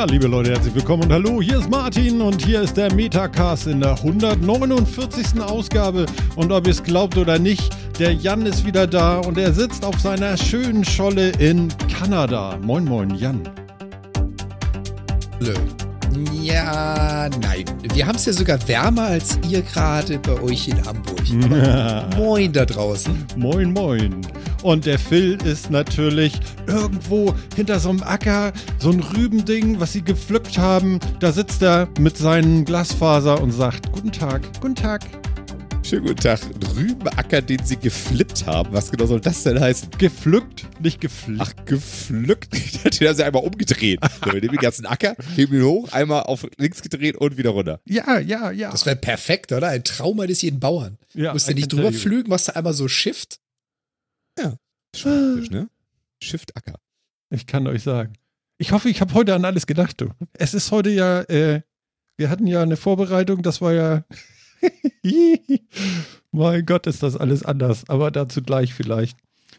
Tja, liebe Leute, herzlich willkommen und hallo, hier ist Martin und hier ist der Metacast in der 149. Ausgabe. Und ob ihr es glaubt oder nicht, der Jan ist wieder da und er sitzt auf seiner schönen Scholle in Kanada. Moin, moin, Jan. Hallo. Ja, nein. Wir haben es ja sogar wärmer als ihr gerade bei euch in Hamburg. moin da draußen. Moin, moin. Und der Phil ist natürlich irgendwo hinter so einem Acker, so ein Rübending, was sie gepflückt haben. Da sitzt er mit seinen Glasfaser und sagt: Guten Tag, guten Tag. Schönen guten Tag. Rübenacker, den Sie geflippt haben. Was genau soll das denn heißen? Gepflückt, nicht geflippt. Ach, gepflückt? den haben Sie einmal umgedreht. So, wir nehmen den ganzen Acker, heben ihn hoch, einmal auf links gedreht und wieder runter. Ja, ja, ja. Das wäre perfekt, oder? Ein Traum eines jeden Bauern. Ja, musst du nicht drüber flügen, machst du einmal so Shift. Ja. Schon ne? Shift-Acker. Ich kann euch sagen. Ich hoffe, ich habe heute an alles gedacht, du. Es ist heute ja, äh, wir hatten ja eine Vorbereitung, das war ja mein Gott, ist das alles anders, aber dazu gleich vielleicht.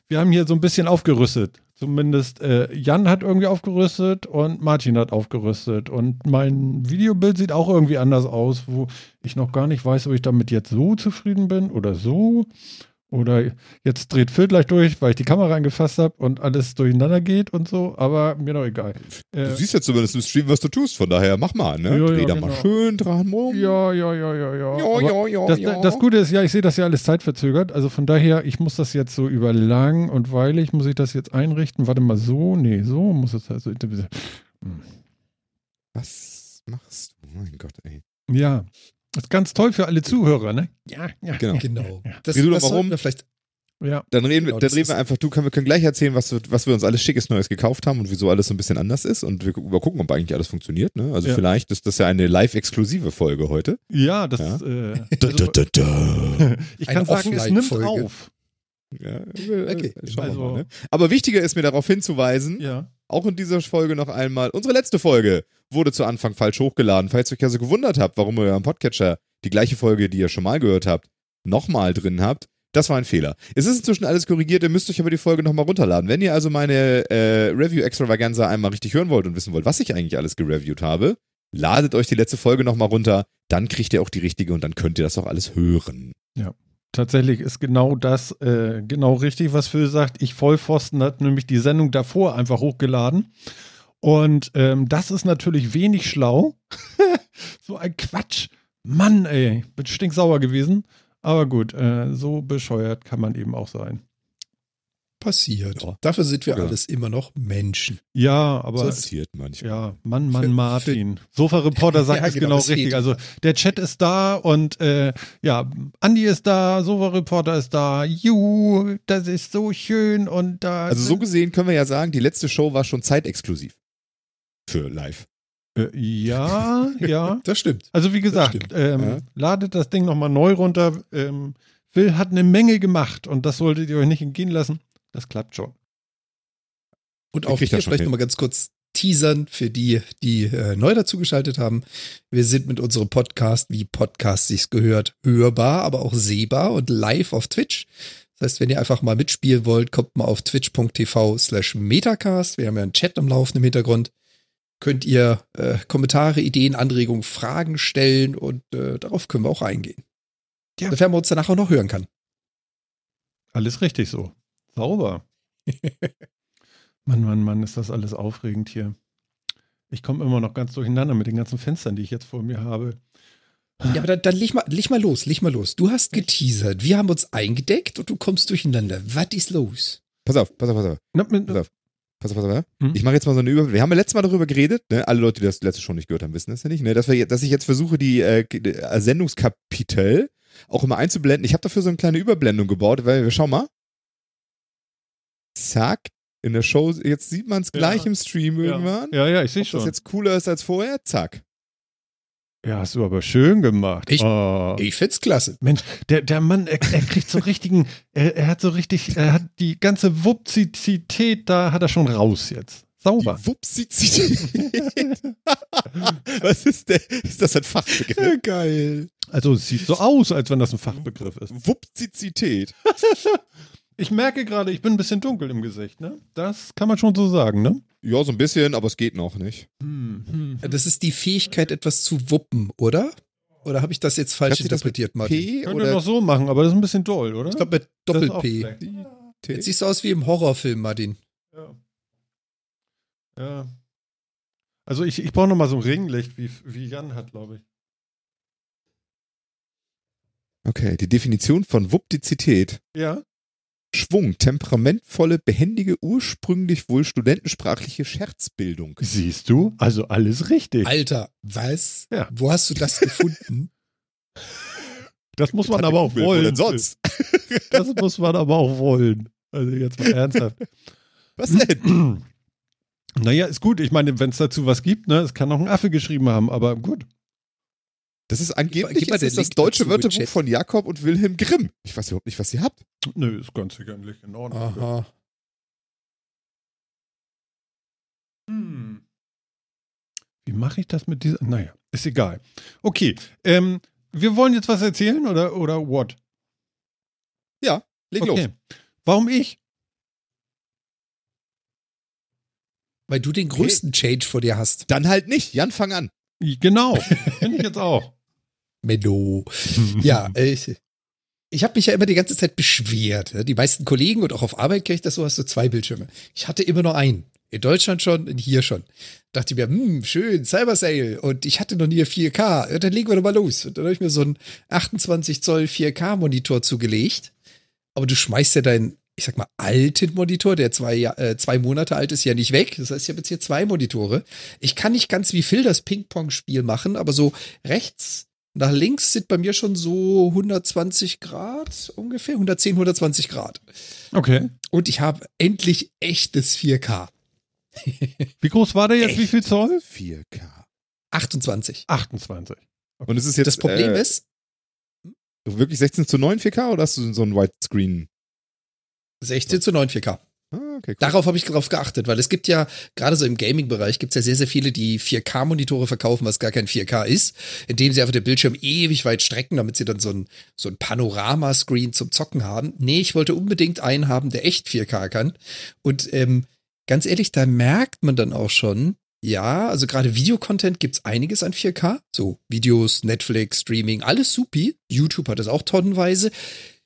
Wir haben hier so ein bisschen aufgerüstet. Zumindest äh, Jan hat irgendwie aufgerüstet und Martin hat aufgerüstet. Und mein Videobild sieht auch irgendwie anders aus, wo ich noch gar nicht weiß, ob ich damit jetzt so zufrieden bin oder so. Oder jetzt dreht Phil gleich durch, weil ich die Kamera angefasst habe und alles durcheinander geht und so, aber mir doch egal. Du äh, siehst ja zumindest im Stream, was du tust, von daher mach mal, ne? Ja, Dreh ja, da genau. mal schön dran rum. Ja, ja, ja, ja, ja. Ja, ja, ja, das, ja. Das Gute ist, ja, ich sehe das ja alles zeitverzögert, also von daher, ich muss das jetzt so über lang und weilig, muss ich das jetzt einrichten. Warte mal, so, nee, so muss es also. Hm. Was machst du? Mein Gott, ey. Ja, das ist ganz toll für alle Zuhörer, ne? Ja, ja. Genau. genau. Das, Wie du doch warum? Vielleicht ja. Dann reden, genau, wir, dann reden wir einfach, du können, wir können gleich erzählen, was, was wir uns alles Schickes Neues gekauft haben und wieso alles so ein bisschen anders ist und wir gucken, ob eigentlich alles funktioniert. Ne? Also ja. vielleicht ist das ja eine live-exklusive Folge heute. Ja, das ja. Äh, also, da, da, da, Ich kann sagen, es nimmt auf. Ja, okay. Schauen also, wir mal, ne? Aber wichtiger ist mir darauf hinzuweisen, ja. auch in dieser Folge noch einmal, unsere letzte Folge wurde zu Anfang falsch hochgeladen. Falls ihr euch also gewundert habt, warum ihr am Podcatcher die gleiche Folge, die ihr schon mal gehört habt, nochmal drin habt, das war ein Fehler. Es ist inzwischen alles korrigiert, ihr müsst euch aber die Folge nochmal runterladen. Wenn ihr also meine äh, Review-Extravaganza einmal richtig hören wollt und wissen wollt, was ich eigentlich alles gereviewt habe, ladet euch die letzte Folge nochmal runter, dann kriegt ihr auch die richtige und dann könnt ihr das auch alles hören. Ja. Tatsächlich ist genau das äh, genau richtig, was Phil sagt. Ich Vollpfosten hat nämlich die Sendung davor einfach hochgeladen. Und ähm, das ist natürlich wenig schlau. so ein Quatsch. Mann, ey, bin stinksauer gewesen. Aber gut, äh, so bescheuert kann man eben auch sein. Passiert. Ja. Dafür sind wir ja. alles immer noch Menschen. Ja, aber. Passiert manchmal. Ja, Mann, Mann, Martin. Sofa-Reporter sagt ja, es genau, genau richtig. Also der Chat ist da und äh, ja, Andi ist da, Sofa-Reporter ist da. Juhu, das ist so schön und da. Also so gesehen können wir ja sagen, die letzte Show war schon zeitexklusiv. Für live. Äh, ja, ja. das stimmt. Also wie gesagt, ähm, ja. ladet das Ding nochmal neu runter. Ähm, Phil hat eine Menge gemacht und das solltet ihr euch nicht entgehen lassen. Das klappt schon. Und auch hier vielleicht nochmal ganz kurz teasern für die, die äh, neu dazugeschaltet haben. Wir sind mit unserem Podcast, wie Podcast sich's gehört, hörbar, aber auch sehbar und live auf Twitch. Das heißt, wenn ihr einfach mal mitspielen wollt, kommt mal auf twitch.tv slash metacast. Wir haben ja einen Chat am Laufen im Hintergrund könnt ihr äh, Kommentare, Ideen, Anregungen, Fragen stellen und äh, darauf können wir auch eingehen. Ja. Sofern man uns danach auch noch hören kann. Alles richtig so. Sauber. Mann, Mann, Mann, ist das alles aufregend hier. Ich komme immer noch ganz durcheinander mit den ganzen Fenstern, die ich jetzt vor mir habe. Ja, aber dann, dann leg, mal, leg mal los, leg mal los. Du hast geteasert, wir haben uns eingedeckt und du kommst durcheinander. Was ist los? Pass auf, pass auf, pass auf. Na, pass auf. Pass auf, pass auf. Mhm. Ich mache jetzt mal so eine Überblick. Wir haben ja letztes Mal darüber geredet, ne? alle Leute, die das letzte schon nicht gehört haben, wissen das ja nicht, ne? dass, wir, dass ich jetzt versuche, die äh, äh, Sendungskapitel auch immer einzublenden. Ich habe dafür so eine kleine Überblendung gebaut, weil wir schau mal. Zack. In der Show, jetzt sieht man es gleich ja. im Stream irgendwann. Ja, ja, ich sehe schon. Ob das jetzt cooler ist als vorher, zack. Ja, hast du aber schön gemacht. Ich, oh. ich find's klasse. Mensch, der, der Mann, er, er kriegt so richtigen, er, er hat so richtig, er hat die ganze Wupzizität, da hat er schon raus jetzt. Sauber. Die Wupzizität. Was ist der? Ist das ein Fachbegriff? Geil. Also es sieht so aus, als wenn das ein Fachbegriff ist. Wupzizität. ich merke gerade, ich bin ein bisschen dunkel im Gesicht, ne? Das kann man schon so sagen, ne? Ja, so ein bisschen, aber es geht noch nicht. Hm. Das ist die Fähigkeit, etwas zu wuppen, oder? Oder habe ich das jetzt falsch interpretiert, Martin? P Könnte oder noch so machen, aber das ist ein bisschen doll, oder? Ich glaube mit Doppel-P. Jetzt siehst du aus wie im Horrorfilm, Martin. Ja. Ja. Also ich, ich brauche noch mal so ein Ringlicht, wie, wie Jan hat, glaube ich. Okay, die Definition von Wuptizität. Ja. Schwung, temperamentvolle, behändige, ursprünglich wohl studentensprachliche Scherzbildung. Siehst du? Also alles richtig. Alter, was? Ja. Wo hast du das gefunden? Das muss man aber auch wollen. Denn sonst? Das muss man aber auch wollen. Also jetzt mal ernsthaft. Was denn? Naja, ist gut. Ich meine, wenn es dazu was gibt, ne, es kann auch ein Affe geschrieben haben, aber gut. Das ist angeblich das, ist das deutsche Wörterbuch von Jakob und Wilhelm Grimm. Ich weiß überhaupt nicht, was ihr habt. Nö, ist ganz sicherlich in Ordnung. Aha. Hm. Wie mache ich das mit dieser? Naja, ist egal. Okay, ähm, wir wollen jetzt was erzählen oder, oder what? Ja, leg okay. los. Warum ich? Weil du den größten okay. Change vor dir hast. Dann halt nicht. Jan, fang an. Genau. Finde ich jetzt auch. Menno. ja, ich, ich habe mich ja immer die ganze Zeit beschwert. Die meisten Kollegen und auch auf Arbeit kriege ich das so, hast du zwei Bildschirme. Ich hatte immer nur einen. In Deutschland schon, in hier schon. Dachte ich mir, hm, schön, Cyber Sale. Und ich hatte noch nie 4K. dann legen wir doch mal los. Und dann habe ich mir so einen 28 Zoll 4K Monitor zugelegt. Aber du schmeißt ja deinen, ich sag mal, alten Monitor, der zwei, äh, zwei Monate alt ist, ja nicht weg. Das heißt, ich habe jetzt hier zwei Monitore. Ich kann nicht ganz wie Phil das Ping-Pong-Spiel machen, aber so rechts nach links sind bei mir schon so 120 Grad ungefähr, 110, 120 Grad. Okay. Und ich habe endlich echtes 4K. Wie groß war der jetzt? Echt? Wie viel Zoll? 4K. 28. 28. Okay. Und es ist jetzt. Das Problem äh, ist. Wirklich 16 zu 9 4K oder hast du so ein Widescreen? 16 zu 9 4K. Ah, okay, cool. Darauf habe ich drauf geachtet, weil es gibt ja, gerade so im Gaming-Bereich, gibt es ja sehr, sehr viele, die 4K-Monitore verkaufen, was gar kein 4K ist, indem sie einfach den Bildschirm ewig weit strecken, damit sie dann so ein, so ein Panorama-Screen zum Zocken haben. Nee, ich wollte unbedingt einen haben, der echt 4K kann. Und ähm, ganz ehrlich, da merkt man dann auch schon, ja, also gerade Videocontent gibt's einiges an 4K. So Videos, Netflix, Streaming, alles supi. YouTube hat es auch tonnenweise.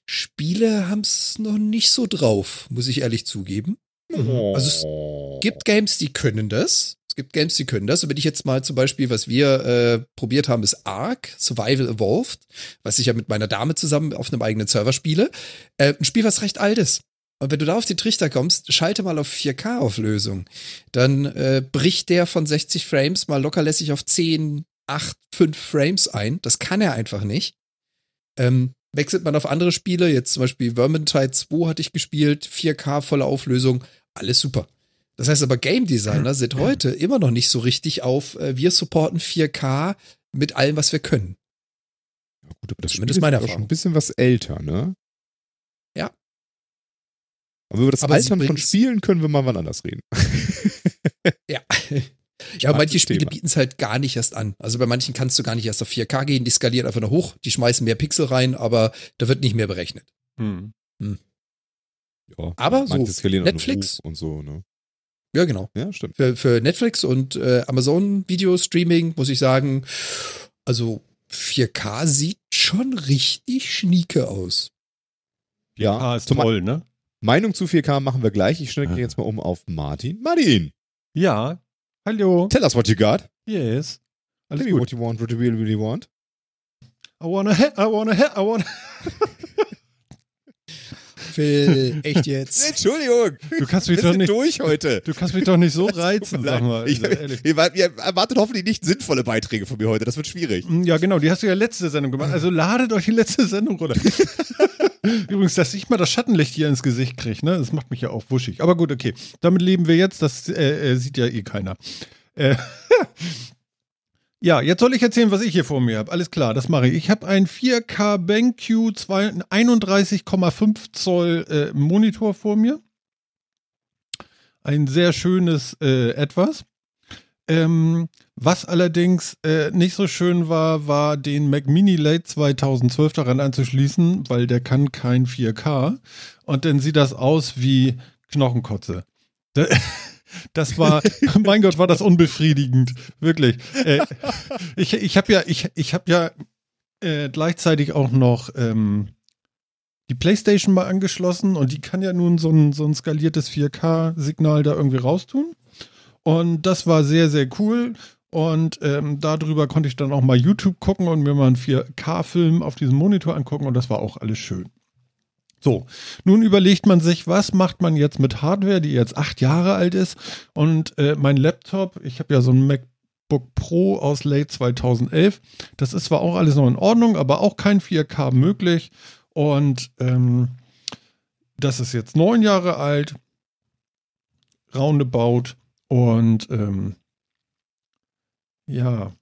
Spiele haben es noch nicht so drauf, muss ich ehrlich zugeben. Oh. Also es gibt Games, die können das. Es gibt Games, die können das. Und wenn ich jetzt mal zum Beispiel, was wir äh, probiert haben, ist Ark, Survival Evolved, was ich ja mit meiner Dame zusammen auf einem eigenen Server spiele. Äh, ein Spiel, was recht alt ist. Und wenn du da auf den Trichter kommst, schalte mal auf 4K-Auflösung. Dann äh, bricht der von 60 Frames mal lockerlässig auf 10, 8, 5 Frames ein. Das kann er einfach nicht. Ähm, wechselt man auf andere Spiele, jetzt zum Beispiel Vermintide 2 hatte ich gespielt, 4K volle Auflösung, alles super. Das heißt aber, Game Designer sind heute immer noch nicht so richtig auf, äh, wir supporten 4K mit allem, was wir können. Ja, gut, aber das Zumindest Spiel ist schon ein bisschen was älter, ne? Ja. Aber über das aber Altern von Spielen können wir mal wann anders reden. ja. Ja, manche Spiele bieten es halt gar nicht erst an. Also bei manchen kannst du gar nicht erst auf 4K gehen, die skalieren einfach nur hoch, die schmeißen mehr Pixel rein, aber da wird nicht mehr berechnet. Hm. Hm. Ja, aber so Netflix und so, ne? Ja, genau. Ja, stimmt. Für, für Netflix und äh, Amazon Video Streaming muss ich sagen, also 4K sieht schon richtig schnieke aus. Ja, ah, ist toll, ne? Meinung zu 4K machen wir gleich. Ich stelle jetzt mal um auf Martin. Martin! Ja, Hallo. Tell us what you got. Yes. Alles Tell me what you want, what you really, really want. I wanna, I wanna, I wanna. Phil, echt jetzt? Entschuldigung. Du kannst mich doch nicht durch heute. Du kannst mich doch nicht so reizen, sag mal. Ich, also, ihr erwartet hoffentlich nicht sinnvolle Beiträge von mir heute. Das wird schwierig. Ja, genau. Die hast du ja letzte Sendung gemacht. Also ladet euch die letzte Sendung runter. Übrigens, dass ich mal das Schattenlicht hier ins Gesicht kriege, ne? Das macht mich ja auch wuschig. Aber gut, okay. Damit leben wir jetzt. Das äh, äh sieht ja eh keiner. Äh, ja, jetzt soll ich erzählen, was ich hier vor mir habe. Alles klar, das mache ich. Ich habe einen 4K BenQ 31,5 Zoll äh, Monitor vor mir. Ein sehr schönes äh, Etwas. Ähm, was allerdings äh, nicht so schön war, war den Mac Mini Late 2012 daran anzuschließen, weil der kann kein 4K. Und dann sieht das aus wie Knochenkotze. Das war, mein Gott, war das unbefriedigend, wirklich. Äh, ich ich habe ja, ich, ich habe ja äh, gleichzeitig auch noch ähm, die PlayStation mal angeschlossen und die kann ja nun so ein, so ein skaliertes 4K-Signal da irgendwie raustun. Und das war sehr, sehr cool. Und ähm, darüber konnte ich dann auch mal YouTube gucken und mir mal einen 4K-Film auf diesem Monitor angucken und das war auch alles schön. So, nun überlegt man sich, was macht man jetzt mit Hardware, die jetzt acht Jahre alt ist. Und äh, mein Laptop, ich habe ja so ein MacBook Pro aus late 2011. Das ist zwar auch alles noch in Ordnung, aber auch kein 4K möglich. Und ähm, das ist jetzt neun Jahre alt, roundabout. Und ähm, ja,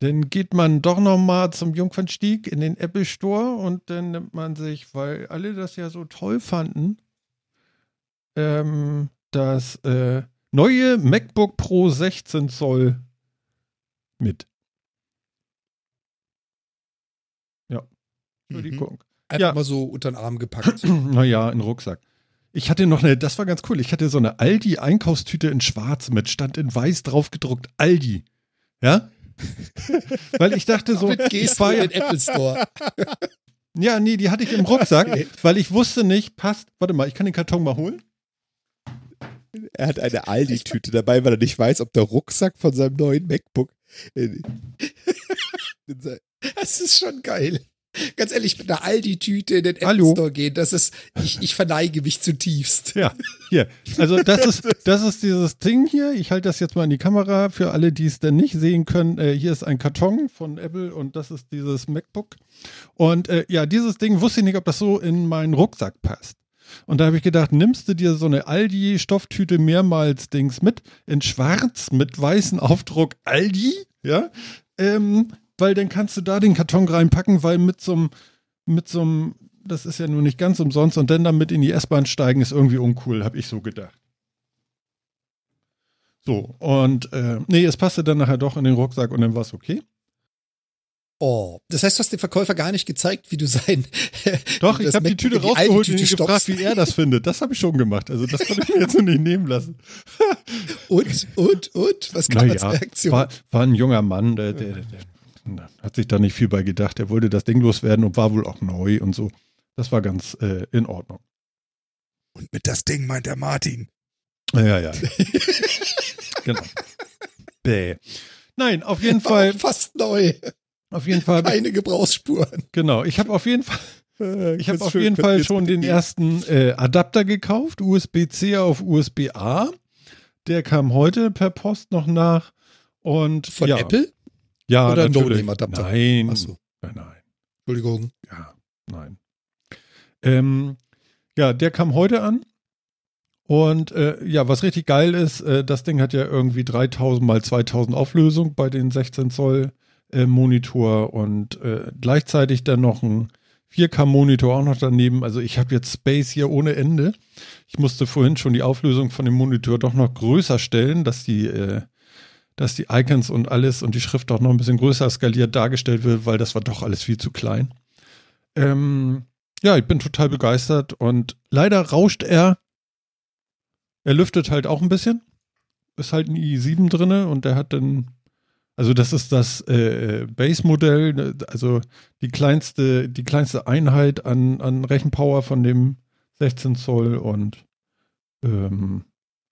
dann geht man doch nochmal zum Jungfernstieg in den Apple Store und dann nimmt man sich, weil alle das ja so toll fanden, ähm, das äh, neue MacBook Pro 16 Zoll mit. Ja. Entschuldigung. Mhm. Einfach ja. mal so unter den Arm gepackt. naja, in den Rucksack. Ich hatte noch eine, das war ganz cool. Ich hatte so eine Aldi-Einkaufstüte in Schwarz mit, stand in weiß drauf gedruckt Aldi. Ja? Weil ich dachte so, Damit gehst ich war ja in Apple Store. ja, nee, die hatte ich im Rucksack, weil ich wusste nicht, passt. Warte mal, ich kann den Karton mal holen. Er hat eine Aldi-Tüte dabei, weil er nicht weiß, ob der Rucksack von seinem neuen MacBook. das ist schon geil. Ganz ehrlich, mit einer Aldi-Tüte in den Apple Hallo. Store gehen, das ist, ich, ich verneige mich zutiefst. Ja, hier. Also das ist, das ist dieses Ding hier. Ich halte das jetzt mal in die Kamera für alle, die es denn nicht sehen können. Äh, hier ist ein Karton von Apple und das ist dieses MacBook. Und äh, ja, dieses Ding wusste ich nicht, ob das so in meinen Rucksack passt. Und da habe ich gedacht, nimmst du dir so eine Aldi-Stofftüte mehrmals Dings mit, in schwarz mit weißem Aufdruck Aldi, ja, ähm, weil dann kannst du da den Karton reinpacken, weil mit so einem, mit so einem, das ist ja nur nicht ganz umsonst und dann damit in die S-Bahn steigen ist irgendwie uncool, habe ich so gedacht. So, und äh, nee, es passte dann nachher doch in den Rucksack und dann war es okay. Oh, das heißt, du hast dem Verkäufer gar nicht gezeigt, wie du sein. Doch, ich habe die Tüte rausgeholt und ihn gefragt, wie er das findet. Das habe ich schon gemacht. Also das konnte ich mir jetzt noch nicht nehmen lassen. und, und, und? Was kam naja, als Reaktion? War, war ein junger Mann, der, der, der, hat sich da nicht viel bei gedacht. Er wollte das Ding loswerden und war wohl auch neu und so. Das war ganz äh, in Ordnung. Und mit das Ding meint der Martin. Ja, ja. genau. Bäh. Nein, auf jeden Fall. Fast neu. Auf jeden Fall. Keine Gebrauchsspuren. Genau. Ich habe auf jeden Fall. Äh, ich habe auf jeden Fall schon den ersten äh, Adapter gekauft, USB-C auf USB-A. Der kam heute per Post noch nach. Und von ja, Apple? Ja, Oder natürlich. ein adapter Nein. Achso. Nein, nein. Entschuldigung. Ja, nein. Ähm, ja, der kam heute an. Und äh, ja, was richtig geil ist, äh, das Ding hat ja irgendwie 3000 mal 2000 Auflösung bei den 16 Zoll äh, Monitor und äh, gleichzeitig dann noch ein 4K Monitor auch noch daneben. Also ich habe jetzt Space hier ohne Ende. Ich musste vorhin schon die Auflösung von dem Monitor doch noch größer stellen, dass die äh, dass die Icons und alles und die Schrift auch noch ein bisschen größer skaliert dargestellt wird, weil das war doch alles viel zu klein. Ähm, ja, ich bin total begeistert und leider rauscht er. Er lüftet halt auch ein bisschen. Ist halt ein i7 drinne und der hat dann, also das ist das äh, Base-Modell, also die kleinste, die kleinste Einheit an, an Rechenpower von dem 16 Zoll und ähm,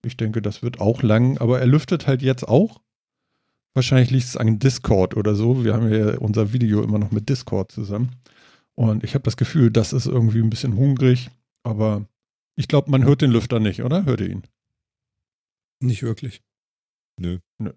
ich denke, das wird auch lang, aber er lüftet halt jetzt auch. Wahrscheinlich liegt es an Discord oder so. Wir haben ja unser Video immer noch mit Discord zusammen. Und ich habe das Gefühl, das ist irgendwie ein bisschen hungrig. Aber ich glaube, man hört den Lüfter nicht, oder? Hört ihr ihn? Nicht wirklich. Nö. Nö.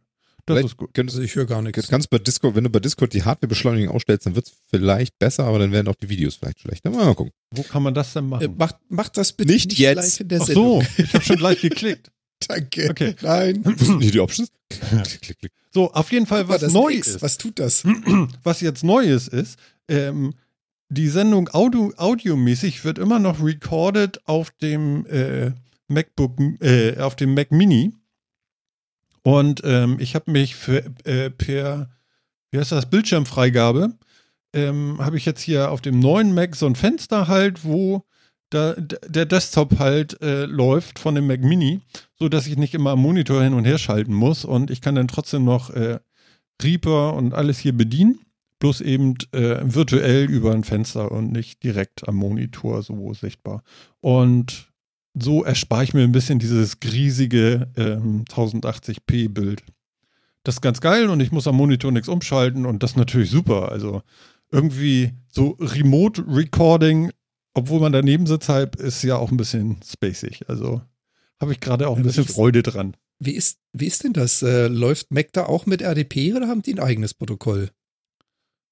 Das vielleicht ist gut. Könntest, ich höre gar nichts. Kannst bei Discord, wenn du bei Discord die Hardwarebeschleunigung ausstellst, dann wird es vielleicht besser, aber dann werden auch die Videos vielleicht schlechter. Mal gucken. Wo kann man das denn machen? Äh, macht, macht das bitte nicht, nicht jetzt. in der Ach so, ich habe schon gleich geklickt. Danke. Okay. Nein. Hier die Options. klick, klick. So, auf jeden Fall, was neu X, ist. Was tut das? Was jetzt neu ist, ist, ähm, die Sendung Audio, audiomäßig wird immer noch recorded auf dem äh, MacBook, äh, auf dem Mac Mini. Und ähm, ich habe mich für, äh, per, wie heißt das, Bildschirmfreigabe, ähm, habe ich jetzt hier auf dem neuen Mac so ein Fenster halt, wo da, der Desktop halt äh, läuft von dem Mac Mini, so dass ich nicht immer am Monitor hin und her schalten muss und ich kann dann trotzdem noch äh, Reaper und alles hier bedienen, bloß eben äh, virtuell über ein Fenster und nicht direkt am Monitor so sichtbar. Und so erspare ich mir ein bisschen dieses riesige ähm, 1080p Bild. Das ist ganz geil und ich muss am Monitor nichts umschalten und das ist natürlich super. Also irgendwie so Remote Recording obwohl man daneben sitzt, halt, ist ja auch ein bisschen spacig. Also habe ich gerade auch ein bisschen Freude dran. Wie ist, wie ist denn das? Äh, läuft Mac da auch mit RDP oder haben die ein eigenes Protokoll?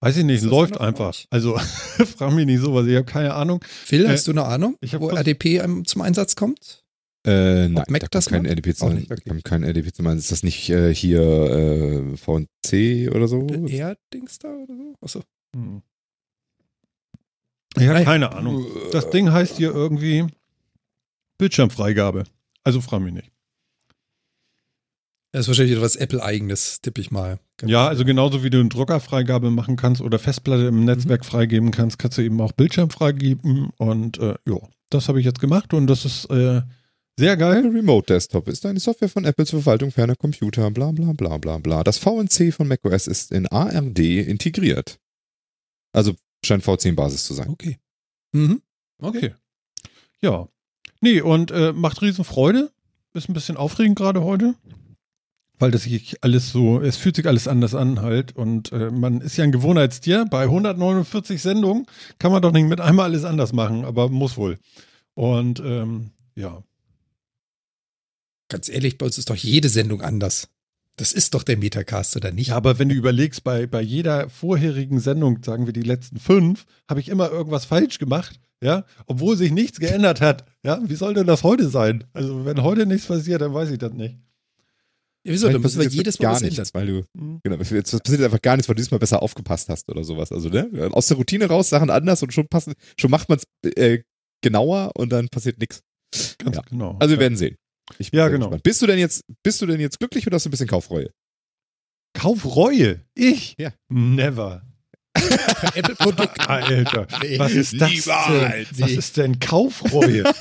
Weiß ich nicht, läuft einfach. Also frag mich nicht sowas, ich habe keine Ahnung. Phil, äh, hast du eine Ahnung, wo RDP zum Einsatz kommt? Äh, nein, Mac da kommt kein RDP, zum, nicht, okay. kein RDP zum Einsatz. Ist das nicht äh, hier äh, VNC oder so? R-Dings da oder so? Achso. Hm. Ich habe keine Ahnung. Das Ding heißt hier irgendwie Bildschirmfreigabe. Also frag mich nicht. Das ist wahrscheinlich etwas Apple-eigenes, tippe ich mal. Ganz ja, also genauso wie du eine Druckerfreigabe machen kannst oder Festplatte im Netzwerk mhm. freigeben kannst, kannst du eben auch Bildschirm freigeben. Und äh, ja, das habe ich jetzt gemacht und das ist äh, sehr geil. Remote Desktop ist eine Software von Apple zur Verwaltung ferner Computer, bla bla bla bla bla. Das VNC von macOS ist in ARD integriert. Also Scheint V10-Basis zu sein. Okay. Mhm. Okay. Ja. Nee, und äh, macht riesen Freude. Ist ein bisschen aufregend gerade heute. Weil das sich alles so, es fühlt sich alles anders an halt. Und äh, man ist ja ein Gewohnheitstier. Bei 149 Sendungen kann man doch nicht mit einmal alles anders machen, aber muss wohl. Und ähm, ja. Ganz ehrlich, bei uns ist doch jede Sendung anders. Das ist doch der Metacast, oder nicht? Ja, aber wenn du überlegst, bei, bei jeder vorherigen Sendung, sagen wir die letzten fünf, habe ich immer irgendwas falsch gemacht, ja, obwohl sich nichts geändert hat. Ja, wie soll denn das heute sein? Also, wenn heute nichts passiert, dann weiß ich das nicht. Ja, wieso? Dann müssen wir jedes Mal gar nichts, weil du, mhm. genau, jetzt passiert einfach gar nichts, weil du diesmal besser aufgepasst hast oder sowas. Also, ne, aus der Routine raus, Sachen anders und schon passen, schon macht man es äh, genauer und dann passiert nichts. Ganz ja. genau. Also, wir werden sehen. Ich ja, genau. Gespannt. Bist du denn jetzt, bist du denn jetzt glücklich oder hast du ein bisschen Kaufreue? Kaufreue? Ich? Ja. Never. Apple-Produkt. Alter, was ist das denn? Was ist denn Kaufreue?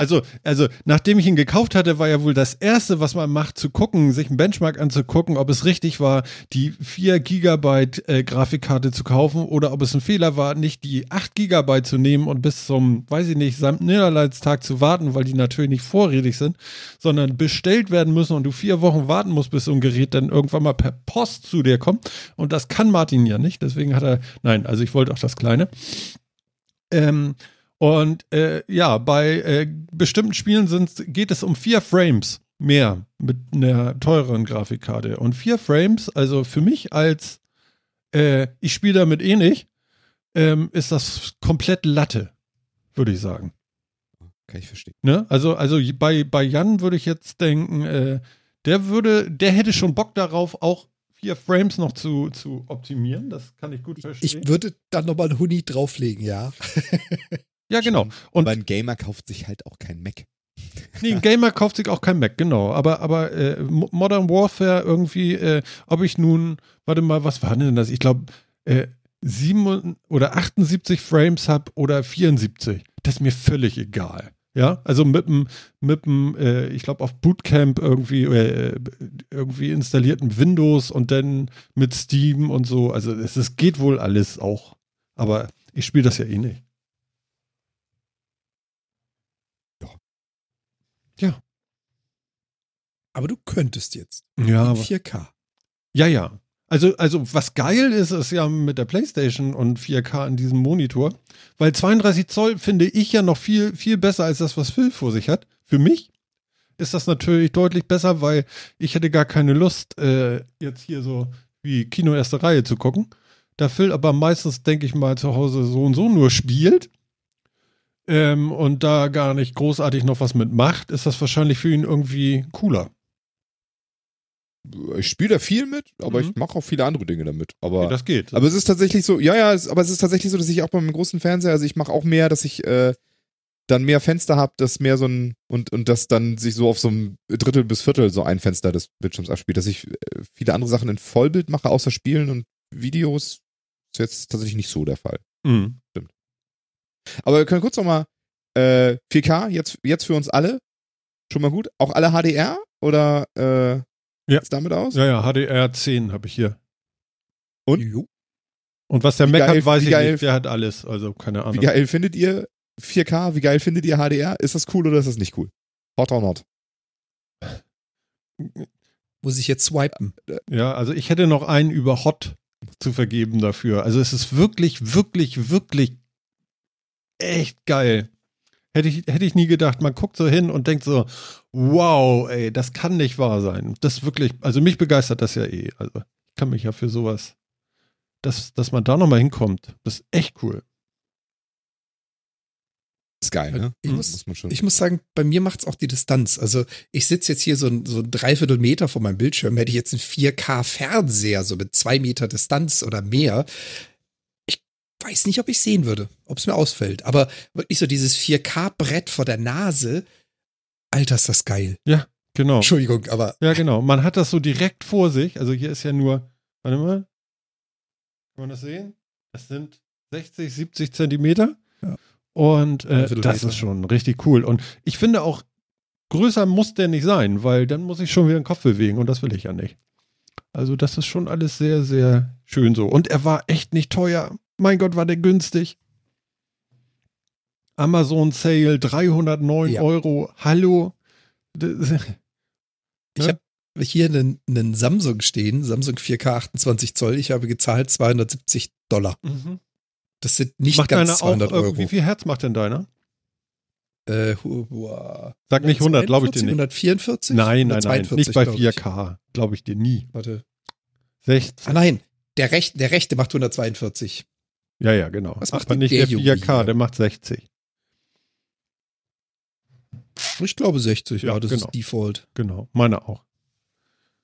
also, also, nachdem ich ihn gekauft hatte, war ja wohl das Erste, was man macht, zu gucken, sich einen Benchmark anzugucken, ob es richtig war, die 4 Gigabyte äh, Grafikkarte zu kaufen oder ob es ein Fehler war, nicht die 8 Gigabyte zu nehmen und bis zum, weiß ich nicht, Niederleitstag zu warten, weil die natürlich nicht vorrätig sind, sondern bestellt werden müssen und du vier Wochen warten musst, bis so ein Gerät dann irgendwann mal per Post zu dir kommt. Und das kann Martin ja nicht, deswegen hat er, nein, also ich wollte auch das Kleine. Ähm, und äh, ja, bei äh, bestimmten Spielen sind, geht es um vier Frames mehr mit einer teureren Grafikkarte. Und vier Frames, also für mich als äh, ich spiele damit eh nicht, ähm, ist das komplett Latte, würde ich sagen. Kann ich verstehen. Ne? Also, also bei, bei Jan würde ich jetzt denken, äh, der würde, der hätte schon Bock darauf, auch vier Frames noch zu, zu optimieren. Das kann ich gut verstehen. Ich würde dann nochmal einen Huni drauflegen, ja. ja, genau. Und aber ein Gamer kauft sich halt auch kein Mac. Nee, ein Gamer kauft sich auch kein Mac, genau. Aber, aber äh, Modern Warfare irgendwie, äh, ob ich nun, warte mal, was war denn das? Ich glaube, äh, 7 oder 78 Frames habe oder 74. Das ist mir völlig egal. Ja, also mit dem, mit dem äh, ich glaube, auf Bootcamp irgendwie, äh, irgendwie installierten Windows und dann mit Steam und so. Also es, es geht wohl alles auch. Aber ich spiele das ja eh nicht. Ja. Ja. Aber du könntest jetzt. Ja. 4K. Ja, ja. Also, also was geil ist, ist ja mit der PlayStation und 4K in diesem Monitor, weil 32 Zoll finde ich ja noch viel, viel besser als das, was Phil vor sich hat. Für mich ist das natürlich deutlich besser, weil ich hätte gar keine Lust, äh, jetzt hier so wie Kino erste Reihe zu gucken. Da Phil aber meistens, denke ich mal, zu Hause so und so nur spielt ähm, und da gar nicht großartig noch was mitmacht, ist das wahrscheinlich für ihn irgendwie cooler ich spiele da viel mit, aber mhm. ich mache auch viele andere Dinge damit. Aber, ja, das geht. Aber es ist tatsächlich so, ja, ja, es, aber es ist tatsächlich so, dass ich auch beim großen Fernseher, also ich mache auch mehr, dass ich äh, dann mehr Fenster habe, das mehr so ein, und, und das dann sich so auf so einem Drittel bis Viertel so ein Fenster des Bildschirms abspielt, dass ich äh, viele andere Sachen in Vollbild mache, außer Spielen und Videos, ist jetzt tatsächlich nicht so der Fall. Mhm. Stimmt. Aber wir können kurz nochmal äh, 4K jetzt, jetzt für uns alle. Schon mal gut. Auch alle HDR oder äh, ja. sieht's damit aus? Ja, ja, HDR 10 habe ich hier. Und? Und was der Mac hat, weiß ich geil, nicht. Der hat alles, also keine Ahnung. Wie geil findet ihr 4K? Wie geil findet ihr HDR? Ist das cool oder ist das nicht cool? Hot or not? Muss ich jetzt swipen? Ja, also ich hätte noch einen über Hot zu vergeben dafür. Also es ist wirklich, wirklich, wirklich echt geil. Hätte ich, hätte ich nie gedacht. Man guckt so hin und denkt so, wow, ey, das kann nicht wahr sein. Das wirklich, also mich begeistert das ja eh. Also ich kann mich ja für sowas, dass, dass man da nochmal hinkommt, das ist echt cool. Ist geil, ne? Ich, muss, muss ich muss sagen, bei mir macht es auch die Distanz. Also ich sitze jetzt hier so ein, so ein Dreiviertel Meter vor meinem Bildschirm. Hätte ich jetzt einen 4K-Fernseher, so mit zwei Meter Distanz oder mehr, weiß nicht, ob ich sehen würde, ob es mir ausfällt. Aber wirklich so dieses 4K-Brett vor der Nase, Alter, ist das geil. Ja, genau. Entschuldigung, aber. Ja, genau. Man hat das so direkt vor sich. Also hier ist ja nur, warte mal, kann man das sehen? Das sind 60, 70 Zentimeter. Ja. Und äh, das ist schon richtig cool. Und ich finde auch, größer muss der nicht sein, weil dann muss ich schon wieder den Kopf bewegen und das will ich ja nicht. Also das ist schon alles sehr, sehr schön so. Und er war echt nicht teuer. Mein Gott, war der günstig. Amazon Sale 309 ja. Euro. Hallo. Ich habe hier einen, einen, Samsung stehen, Samsung 4K 28 Zoll. Ich habe gezahlt 270 Dollar. Mhm. Das sind nicht macht ganz 200 auch, Euro. Wie viel Herz macht denn deiner? Äh, Sag nicht 100, glaube ich dir nicht. 144? Nein, nein, nein, nicht bei 4K, glaube ich dir nie. Warte. 60. Ah nein, der, Rech, der rechte macht 142. Ja, ja, genau. Was macht Aber nicht der, der 4K, der macht 60. Ich glaube 60, ja, ja das genau. ist Default. Genau, meine auch.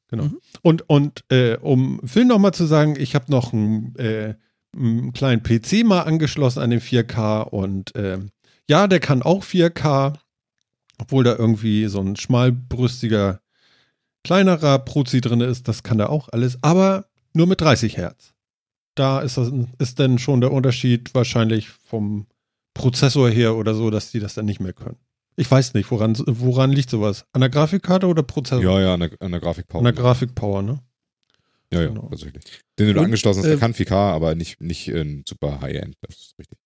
Genau. Mhm. Und, und äh, um Phil nochmal zu sagen, ich habe noch ein äh, einen kleinen PC mal angeschlossen an den 4K und äh, ja, der kann auch 4K, obwohl da irgendwie so ein schmalbrüstiger, kleinerer Prozi drin ist, das kann er auch alles, aber nur mit 30 Hertz. Da ist, das, ist dann schon der Unterschied wahrscheinlich vom Prozessor her oder so, dass die das dann nicht mehr können. Ich weiß nicht, woran, woran liegt sowas? An der Grafikkarte oder Prozessor? Ja, ja, an der, an der Grafikpower. An der Grafikpower, ne? Ja, ja, genau. tatsächlich. Den du angeschlossen hast, der äh, kann 4K, aber nicht, nicht in super High-End. Das ist richtig.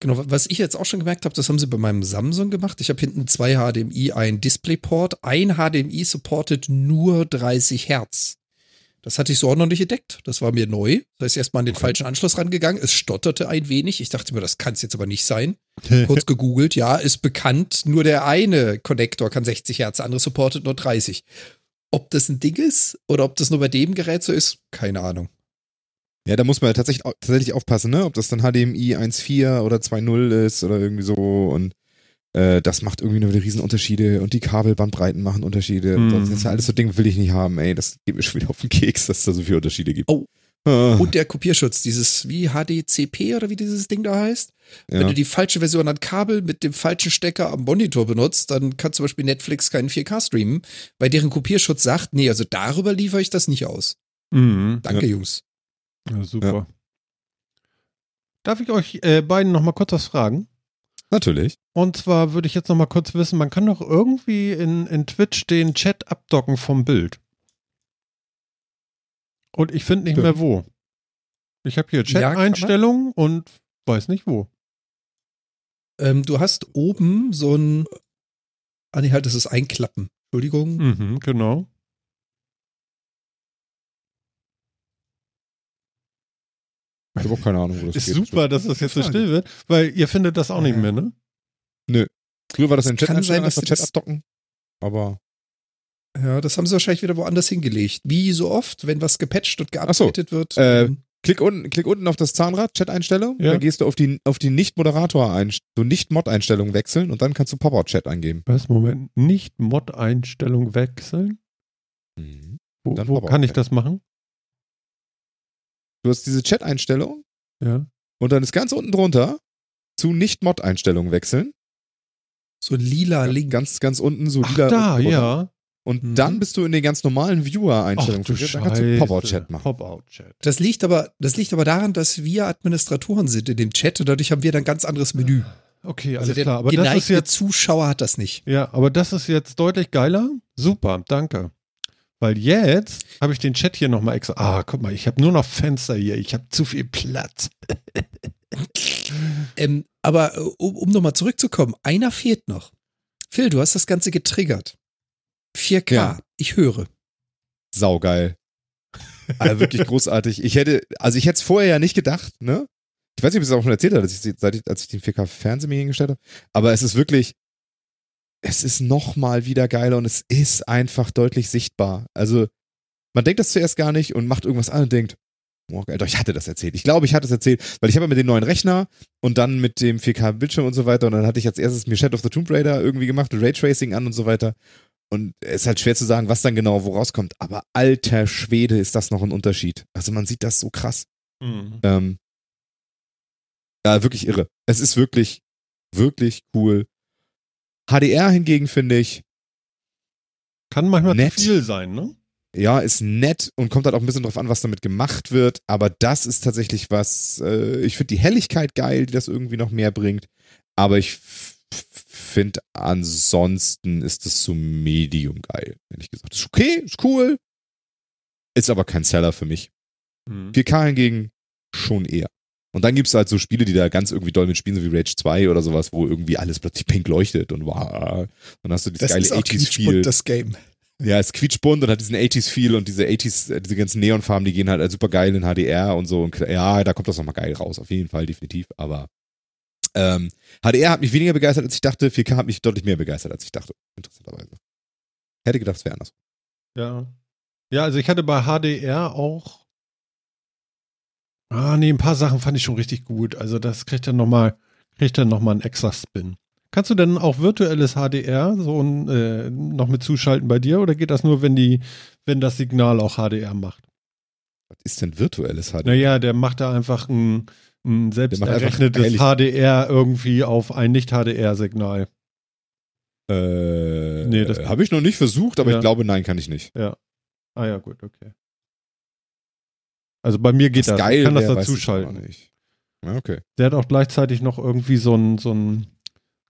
Genau, was ich jetzt auch schon gemerkt habe, das haben sie bei meinem Samsung gemacht. Ich habe hinten zwei HDMI, ein DisplayPort. Ein HDMI supportet nur 30 Hertz. Das hatte ich so auch noch nicht entdeckt. Das war mir neu. Das heißt, erstmal an den okay. falschen Anschluss rangegangen. Es stotterte ein wenig. Ich dachte mir, das kann es jetzt aber nicht sein. Kurz gegoogelt. Ja, ist bekannt. Nur der eine Connector kann 60 Hertz, der andere supportet nur 30. Ob das ein Ding ist oder ob das nur bei dem Gerät so ist, keine Ahnung. Ja, da muss man tatsächlich, tatsächlich aufpassen, ne? Ob das dann HDMI 1.4 oder 2.0 ist oder irgendwie so und äh, das macht irgendwie nur wieder Riesenunterschiede und die Kabelbandbreiten machen Unterschiede. Mm. Das ist ja alles so Ding, will ich nicht haben, ey. Das geht mir schon wieder auf den Keks, dass es da so viele Unterschiede gibt. Oh. Ah. Und der Kopierschutz, dieses wie HDCP oder wie dieses Ding da heißt. Ja. Wenn du die falsche Version an Kabel mit dem falschen Stecker am Monitor benutzt, dann kann zum Beispiel Netflix keinen 4K streamen, weil deren Kopierschutz sagt, nee, also darüber liefere ich das nicht aus. Mhm. Danke, ja. Jungs. Ja, super. Ja. Darf ich euch äh, beiden noch mal kurz was fragen? Natürlich. Und zwar würde ich jetzt noch mal kurz wissen, man kann doch irgendwie in, in Twitch den Chat abdocken vom Bild. Und ich finde nicht Stimmt. mehr wo. Ich habe hier Chat-Einstellungen ja, und weiß nicht wo. Ähm, du hast oben so ein. Ah, nee, halt, das ist Einklappen. Entschuldigung. Mhm, genau. Ich habe auch keine Ahnung, wo das ist. Ist super, dass das jetzt so still wird, weil ihr findet das auch nicht mehr, ne? Nö. Früher war das, das in Chat kann sein, dass Chat abdocken, aber. Ja, das haben sie wahrscheinlich wieder woanders hingelegt. Wie so oft, wenn was gepatcht und geupdatet so, wird. Äh, klick, unten, klick unten auf das Zahnrad, Chat-Einstellung, ja. dann gehst du auf die, auf die Nicht-Moderator, so Nicht-Mod-Einstellung wechseln und dann kannst du Pop-Out-Chat eingeben. Was, Moment, Nicht-Mod-Einstellung wechseln? Mhm. Wo, wo kann ich das machen? Du hast diese Chat-Einstellung. Ja. Und dann ist ganz unten drunter zu Nicht-Mod-Einstellungen wechseln. So ein lila Link. Ganz, ganz unten, so Ach, lila. Da, ja. und mhm. dann bist du in den ganz normalen Viewer-Einstellungen. Dann kannst du Pop-Out-Chat machen. Pop-Out-Chat. Das liegt aber, das liegt aber daran, dass wir Administratoren sind in dem Chat und dadurch haben wir dann ein ganz anderes Menü. Okay, also alles also klar. Aber das ist jetzt Zuschauer hat das nicht. Ja, aber das ist jetzt deutlich geiler. Super, danke. Weil jetzt habe ich den Chat hier nochmal extra. Ah, guck mal, ich habe nur noch Fenster hier. Ich habe zu viel Platz. ähm, aber um, um nochmal zurückzukommen, einer fehlt noch. Phil, du hast das Ganze getriggert. 4K, ja. ich höre. Saugeil. Also wirklich großartig. Ich hätte, also ich hätte es vorher ja nicht gedacht, ne? Ich weiß nicht, ob ich es auch schon erzählt habe, als ich, seit ich, als ich den 4K-Fernseher mir hingestellt habe. Aber es ist wirklich, es ist nochmal wieder geiler und es ist einfach deutlich sichtbar. Also, man denkt das zuerst gar nicht und macht irgendwas an und denkt, oh, doch, ich hatte das erzählt. Ich glaube, ich hatte es erzählt, weil ich habe mit dem neuen Rechner und dann mit dem 4K-Bildschirm und so weiter und dann hatte ich als erstes mir Shadow of the Tomb Raider irgendwie gemacht und Raytracing an und so weiter. Und es ist halt schwer zu sagen, was dann genau wo rauskommt. Aber alter Schwede ist das noch ein Unterschied. Also man sieht das so krass. Mhm. Ähm, ja, wirklich irre. Es ist wirklich, wirklich cool. HDR hingegen finde ich. Kann manchmal nett. zu viel sein, ne? Ja, ist nett und kommt halt auch ein bisschen drauf an, was damit gemacht wird. Aber das ist tatsächlich was, äh, ich finde die Helligkeit geil, die das irgendwie noch mehr bringt. Aber ich finde ansonsten ist es so medium geil, ehrlich gesagt. Ist okay, ist cool. Ist aber kein Seller für mich. Mhm. 4K hingegen schon eher. Und dann gibt es halt so Spiele, die da ganz irgendwie doll mitspielen, so wie Rage 2 oder sowas, wo irgendwie alles plötzlich pink leuchtet und wow. Dann hast du dieses das geile 80s-Feel. das Game. Ja, es quietschbunt und hat diesen 80s-Feel und diese 80s, diese ganzen Neonfarben, die gehen halt super geil in HDR und so. Und ja, da kommt das nochmal geil raus, auf jeden Fall, definitiv. Aber ähm, HDR hat mich weniger begeistert, als ich dachte. 4K hat mich deutlich mehr begeistert, als ich dachte. Interessanterweise. Hätte gedacht, es wäre anders. Ja. Ja, also ich hatte bei HDR auch Ah, nee, ein paar Sachen fand ich schon richtig gut. Also das kriegt dann nochmal, kriegt dann nochmal einen extra Spin. Kannst du denn auch virtuelles HDR so ein, äh, noch mit zuschalten bei dir oder geht das nur, wenn die, wenn das Signal auch HDR macht? Was ist denn virtuelles HDR? Naja, der macht da einfach ein, ein selbst errechnetes HDR irgendwie auf ein Nicht-HDR-Signal. Äh, nee, das habe ich noch nicht versucht, aber ja. ich glaube, nein, kann ich nicht. Ja. Ah ja, gut, okay. Also bei mir geht das. das. Geil, ich kann das dazuschalten. Ja, okay. Der hat auch gleichzeitig noch irgendwie so einen so ein,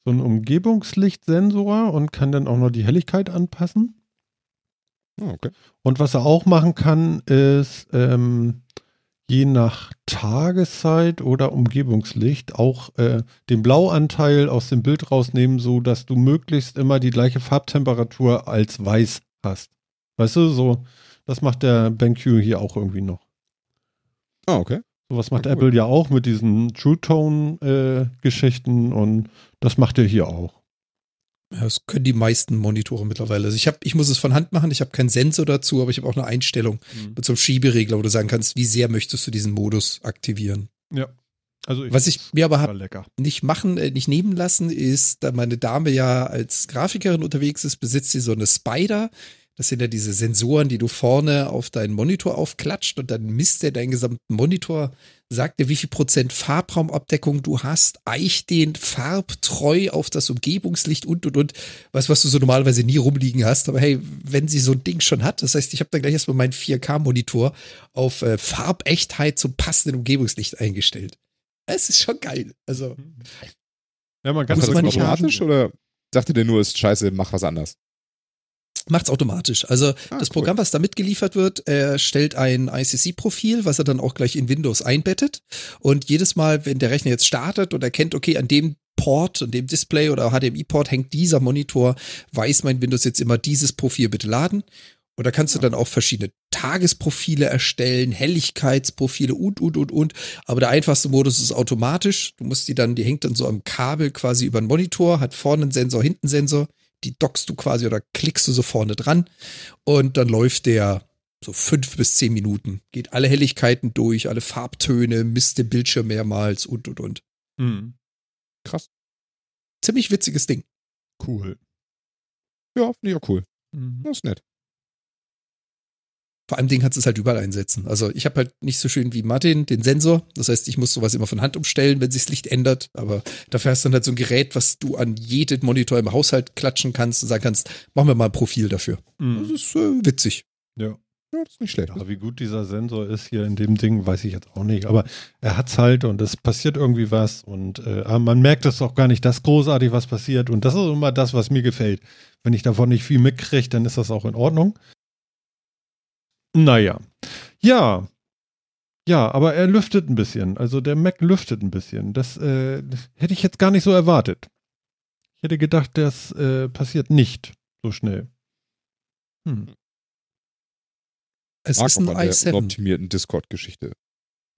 so ein Umgebungslichtsensor und kann dann auch noch die Helligkeit anpassen. Oh, okay. Und was er auch machen kann, ist ähm, je nach Tageszeit oder Umgebungslicht auch äh, den Blauanteil aus dem Bild rausnehmen, so dass du möglichst immer die gleiche Farbtemperatur als weiß hast. Weißt du, so, das macht der BenQ hier auch irgendwie noch. Ah, okay. Sowas macht ja, Apple ja auch mit diesen True Tone-Geschichten äh, und das macht er hier auch. Ja, das können die meisten Monitore mittlerweile. Also ich habe, ich muss es von Hand machen, ich habe keinen Sensor dazu, aber ich habe auch eine Einstellung mhm. mit so einem Schieberegler, wo du sagen kannst, wie sehr möchtest du diesen Modus aktivieren. Ja. Also ich Was ich mir aber habe nicht machen, äh, nicht nehmen lassen, ist, da meine Dame ja als Grafikerin unterwegs ist, besitzt sie so eine Spider, das sind ja diese Sensoren, die du vorne auf deinen Monitor aufklatscht und dann misst er deinen gesamten Monitor, sagt dir, wie viel Prozent Farbraumabdeckung du hast, eicht den farbtreu auf das Umgebungslicht und und und. Was, was du so normalerweise nie rumliegen hast. Aber hey, wenn sie so ein Ding schon hat, das heißt, ich habe dann gleich erstmal meinen 4K-Monitor auf äh, Farbechtheit zum passenden Umgebungslicht eingestellt. Es ist schon geil. Also. Ja, man kann das automatisch oder sagt ihr dir nur, ist scheiße, mach was anders? Macht's automatisch. Also ah, das Programm, was da mitgeliefert wird, er stellt ein ICC-Profil, was er dann auch gleich in Windows einbettet. Und jedes Mal, wenn der Rechner jetzt startet und erkennt, okay, an dem Port, an dem Display oder HDMI-Port hängt dieser Monitor, weiß mein Windows jetzt immer dieses Profil bitte laden. Und da kannst du dann auch verschiedene Tagesprofile erstellen, Helligkeitsprofile und, und, und, und. Aber der einfachste Modus ist automatisch. Du musst die dann, die hängt dann so am Kabel quasi über den Monitor, hat vorne einen Sensor, hinten einen Sensor die dockst du quasi oder klickst du so vorne dran und dann läuft der so fünf bis zehn Minuten, geht alle Helligkeiten durch, alle Farbtöne, misst den Bildschirm mehrmals und und und. Mhm. Krass. Ziemlich witziges Ding. Cool. Ja, finde ich auch cool. Mhm. Das ist nett. Vor allem Ding kannst du es halt überall einsetzen. Also ich habe halt nicht so schön wie Martin den Sensor. Das heißt, ich muss sowas immer von Hand umstellen, wenn sich das Licht ändert. Aber dafür hast du dann halt so ein Gerät, was du an jeden Monitor im Haushalt klatschen kannst und sagen kannst, machen wir mal ein Profil dafür. Mhm. Das ist äh, witzig. Ja. Ja, das ist nicht schlecht. Ja, wie gut dieser Sensor ist hier in dem Ding, weiß ich jetzt auch nicht. Aber er hat es halt und es passiert irgendwie was. Und äh, man merkt es auch gar nicht, dass großartig was passiert. Und das ist immer das, was mir gefällt. Wenn ich davon nicht viel mitkriege, dann ist das auch in Ordnung. Naja. Ja. Ja, aber er lüftet ein bisschen. Also der Mac lüftet ein bisschen. Das, äh, hätte ich jetzt gar nicht so erwartet. Ich hätte gedacht, das äh, passiert nicht so schnell. Hm. Es Mag ist ein i7. Der optimierten Discord-Geschichte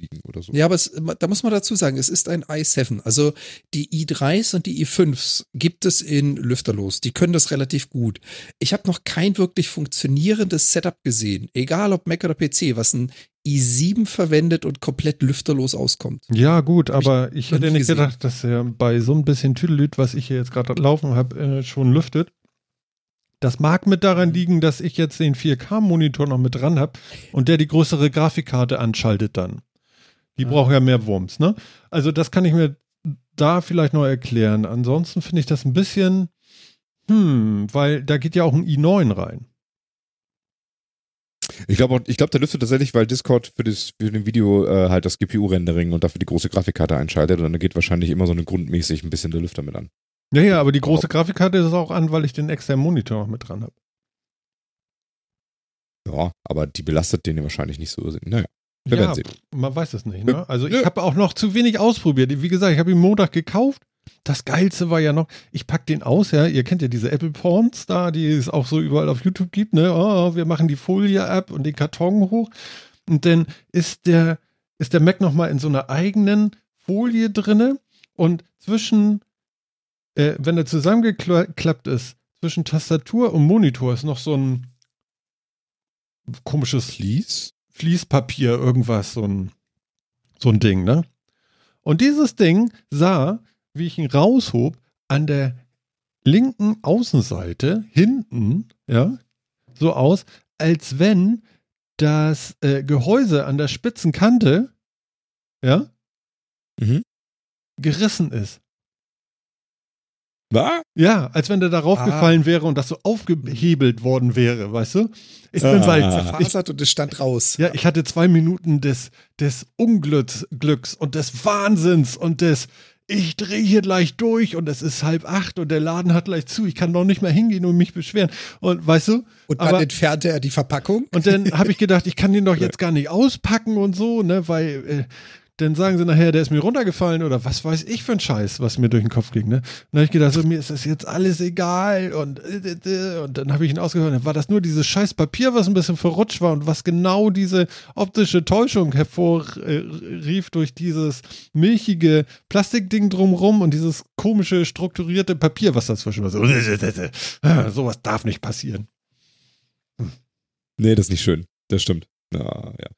liegen oder so. Ja, aber es, da muss man dazu sagen, es ist ein i7. Also die i3s und die i5s gibt es in Lüfterlos. Die können das relativ gut. Ich habe noch kein wirklich funktionierendes Setup gesehen, egal ob Mac oder PC, was ein i7 verwendet und komplett lüfterlos auskommt. Ja, gut, aber ich, ich hätte nicht gesehen. gedacht, dass er bei so ein bisschen Tüdelüt, was ich hier jetzt gerade laufen habe, äh, schon lüftet. Das mag mit daran liegen, dass ich jetzt den 4K-Monitor noch mit dran habe und der die größere Grafikkarte anschaltet dann. Die ja. braucht ja mehr Wumms, ne? Also das kann ich mir da vielleicht noch erklären. Ansonsten finde ich das ein bisschen, hm, weil da geht ja auch ein i9 rein. Ich glaube, ich glaube, der lüftet tatsächlich, weil Discord für das für den Video äh, halt das GPU-Rendering und dafür die große Grafikkarte einschaltet und dann geht wahrscheinlich immer so eine grundmäßig ein bisschen der Lüfter mit an. Ja, ja, aber die große Grafikkarte ist auch an, weil ich den externen Monitor noch mit dran habe. Ja, aber die belastet den wahrscheinlich nicht so. Naja. Wir ja, man weiß es nicht. Ne? Also ich habe auch noch zu wenig ausprobiert. Wie gesagt, ich habe ihn Montag gekauft. Das Geilste war ja noch, ich packe den aus, ja. Ihr kennt ja diese Apple Porns da, die es auch so überall auf YouTube gibt, ne? Oh, wir machen die Folie ab und den Karton hoch. Und dann ist der, ist der Mac nochmal in so einer eigenen Folie drinne und zwischen äh, wenn er zusammengeklappt ist, zwischen Tastatur und Monitor ist noch so ein komisches Fließ? Fließpapier, irgendwas, so ein, so ein Ding, ne? Und dieses Ding sah, wie ich ihn raushob, an der linken Außenseite, hinten, ja, so aus, als wenn das äh, Gehäuse an der spitzen Kante, ja, mhm. gerissen ist. Was? Ja, als wenn der darauf ah. gefallen wäre und das so aufgehebelt worden wäre, weißt du? Ich bin ah. halt zerfasert und es stand raus. Ja, ich hatte zwei Minuten des, des Unglücks Glücks und des Wahnsinns und des ich drehe hier gleich durch und es ist halb acht und der Laden hat gleich zu. Ich kann noch nicht mehr hingehen und mich beschweren. Und weißt du? Und dann aber, entfernte er die Verpackung. Und dann habe ich gedacht, ich kann den doch jetzt gar nicht auspacken und so, ne, weil äh, dann sagen sie nachher, der ist mir runtergefallen oder was weiß ich für ein Scheiß, was mir durch den Kopf ging. Ne? dann habe ich gedacht, so, mir ist das jetzt alles egal und, und dann habe ich ihn ausgehört. Dann war das nur dieses scheiß Papier, was ein bisschen verrutscht war und was genau diese optische Täuschung hervorrief durch dieses milchige Plastikding drumrum und dieses komische strukturierte Papier, was dazwischen war. So, sowas darf nicht passieren. Hm. Nee, das ist nicht schön. Das stimmt. Ja, ja.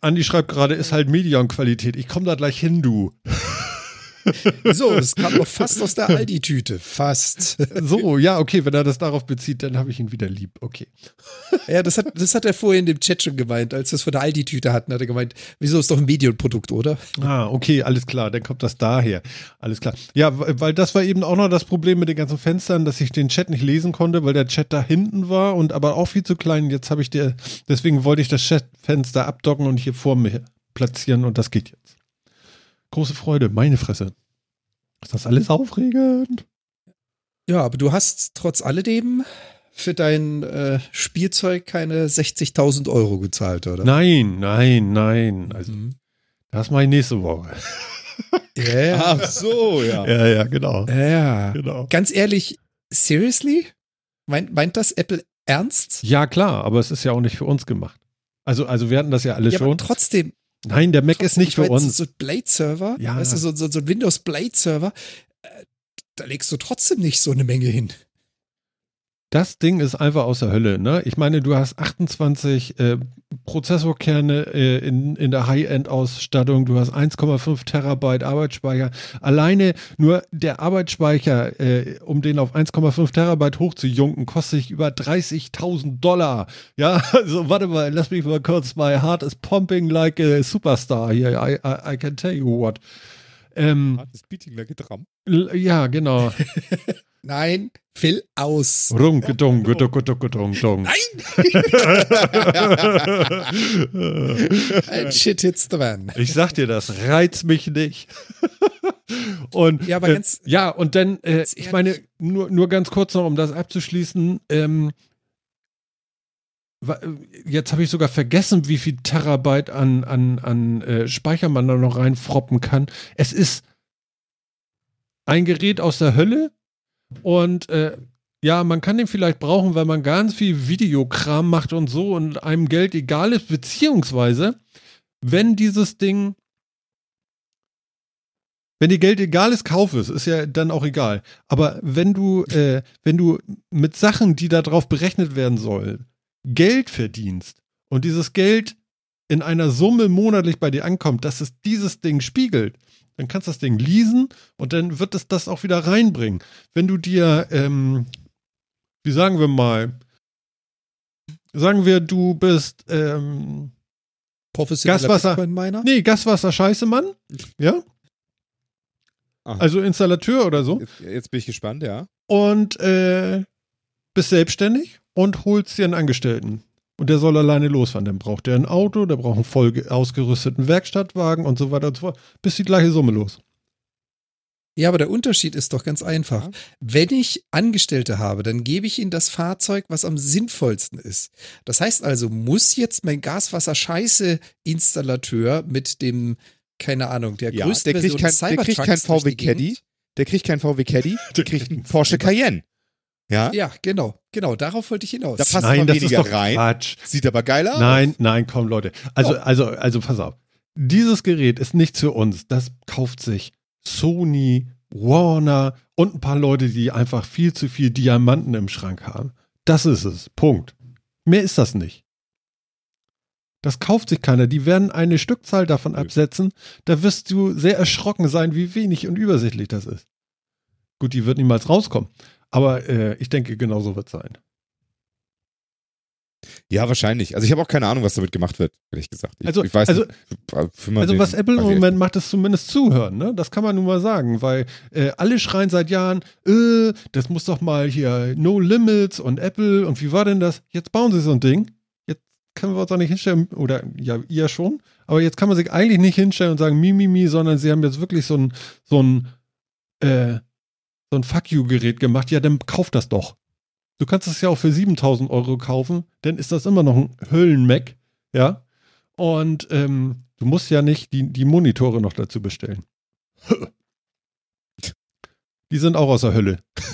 Andi schreibt gerade, ist halt Medion-Qualität. Ich komme da gleich hin, du. So, es kam doch fast aus der Aldi-Tüte. Fast. So, ja, okay, wenn er das darauf bezieht, dann habe ich ihn wieder lieb. Okay. Ja, das hat, das hat er vorhin im Chat schon gemeint, als wir es von der Aldi-Tüte hatten, hat er gemeint, wieso ist doch ein Medion-Produkt, oder? Ah, okay, alles klar, dann kommt das daher. Alles klar. Ja, weil das war eben auch noch das Problem mit den ganzen Fenstern, dass ich den Chat nicht lesen konnte, weil der Chat da hinten war und aber auch viel zu klein. Jetzt habe ich der, deswegen wollte ich das Chatfenster abdocken und hier vor mir platzieren und das geht jetzt. Große Freude, meine Fresse. Ist das alles aufregend? Ja, aber du hast trotz alledem für dein äh, Spielzeug keine 60.000 Euro gezahlt, oder? Nein, nein, nein. Also, mhm. das mache ich nächste Woche. Yeah. Ach so, ja. Ja, ja, genau. Ja. Genau. Ganz ehrlich, seriously? Meint, meint das Apple ernst? Ja, klar, aber es ist ja auch nicht für uns gemacht. Also, also wir hatten das ja alle ja, schon. Aber trotzdem, Nein, der Mac ist nicht für uns. So ein Blade-Server, ja. weißt du, so, so, so ein Windows Blade-Server, äh, da legst du trotzdem nicht so eine Menge hin. Das Ding ist einfach aus der Hölle. Ne? Ich meine, du hast 28 äh, Prozessorkerne äh, in, in der High-End-Ausstattung, du hast 1,5 Terabyte Arbeitsspeicher. Alleine nur der Arbeitsspeicher, äh, um den auf 1,5 Terabyte hochzujunken, kostet sich über 30.000 Dollar. Ja, also warte mal, lass mich mal kurz, my heart is pumping like a superstar hier. I, I, I can tell you what. Ähm, heart is beating like a drum. Ja, genau. Nein, Phil aus. Rung, gedung, gedung, gedung, gedung. Nein! Shit hits the van. Ich sag dir, das reizt mich nicht. und, ja, aber ganz, äh, ja, und dann, äh, ich meine, nur, nur ganz kurz noch, um das abzuschließen, ähm, Jetzt habe ich sogar vergessen, wie viel Terabyte an, an, an äh, Speicher man da noch reinfroppen kann. Es ist ein Gerät aus der Hölle, und äh, ja, man kann den vielleicht brauchen, weil man ganz viel Videokram macht und so und einem Geld egal ist, beziehungsweise, wenn dieses Ding, wenn dir Geld egal ist, kauf es, ist ja dann auch egal. Aber wenn du, äh, wenn du mit Sachen, die darauf berechnet werden sollen, Geld verdienst und dieses Geld in einer Summe monatlich bei dir ankommt, dass es dieses Ding spiegelt, dann kannst du das Ding leasen und dann wird es das auch wieder reinbringen. Wenn du dir, ähm, wie sagen wir mal, sagen wir, du bist ähm, Gaswasser, Bitcoin-Miner? Nee, Gaswasser Scheiße, Mann. Ja. Aha. Also Installateur oder so. Jetzt, jetzt, bin ich gespannt, ja. Und äh, bist selbstständig und holst dir einen Angestellten und der soll alleine losfahren. Dann braucht er ein Auto, der braucht einen voll ausgerüsteten Werkstattwagen und so weiter und so fort, bis die gleiche Summe los. Ja, aber der Unterschied ist doch ganz einfach. Ja. Wenn ich Angestellte habe, dann gebe ich ihnen das Fahrzeug, was am sinnvollsten ist. Das heißt also, muss jetzt mein Gaswasser-Scheiße-Installateur mit dem, keine Ahnung, der ja, größten der kriegt kein, Der kriegt kein VW Caddy, der kriegt kein VW Caddy, der kriegt einen Porsche Cayenne. Ja? Ja, genau. Genau, darauf wollte ich hinaus. Da passt nein, das ist doch rein. Quatsch. Sieht aber geil aus. Nein, nein, komm, Leute. Also, oh. also, also, pass auf. Dieses Gerät ist nicht für uns. Das kauft sich Sony, Warner und ein paar Leute, die einfach viel zu viel Diamanten im Schrank haben. Das ist es. Punkt. Mehr ist das nicht. Das kauft sich keiner. Die werden eine Stückzahl davon absetzen. Da wirst du sehr erschrocken sein, wie wenig und übersichtlich das ist. Gut, die wird niemals rauskommen. Aber äh, ich denke, genau so wird es sein. Ja, wahrscheinlich. Also ich habe auch keine Ahnung, was damit gemacht wird, ehrlich gesagt. Ich, also, ich weiß also, nicht, also was Apple im Moment macht, ist zumindest zuhören, ne? Das kann man nun mal sagen, weil äh, alle schreien seit Jahren, äh, das muss doch mal hier No Limits und Apple und wie war denn das? Jetzt bauen sie so ein Ding. Jetzt können wir uns auch nicht hinstellen, oder ja, ihr schon, aber jetzt kann man sich eigentlich nicht hinstellen und sagen, mi, mi, mi, sondern sie haben jetzt wirklich so ein, so ein, äh, so ein Fuck You-Gerät gemacht, ja, dann kauf das doch. Du kannst es ja auch für 7000 Euro kaufen, dann ist das immer noch ein Höllen-Mac, ja. Und ähm, du musst ja nicht die, die Monitore noch dazu bestellen. Die sind auch aus der Hölle.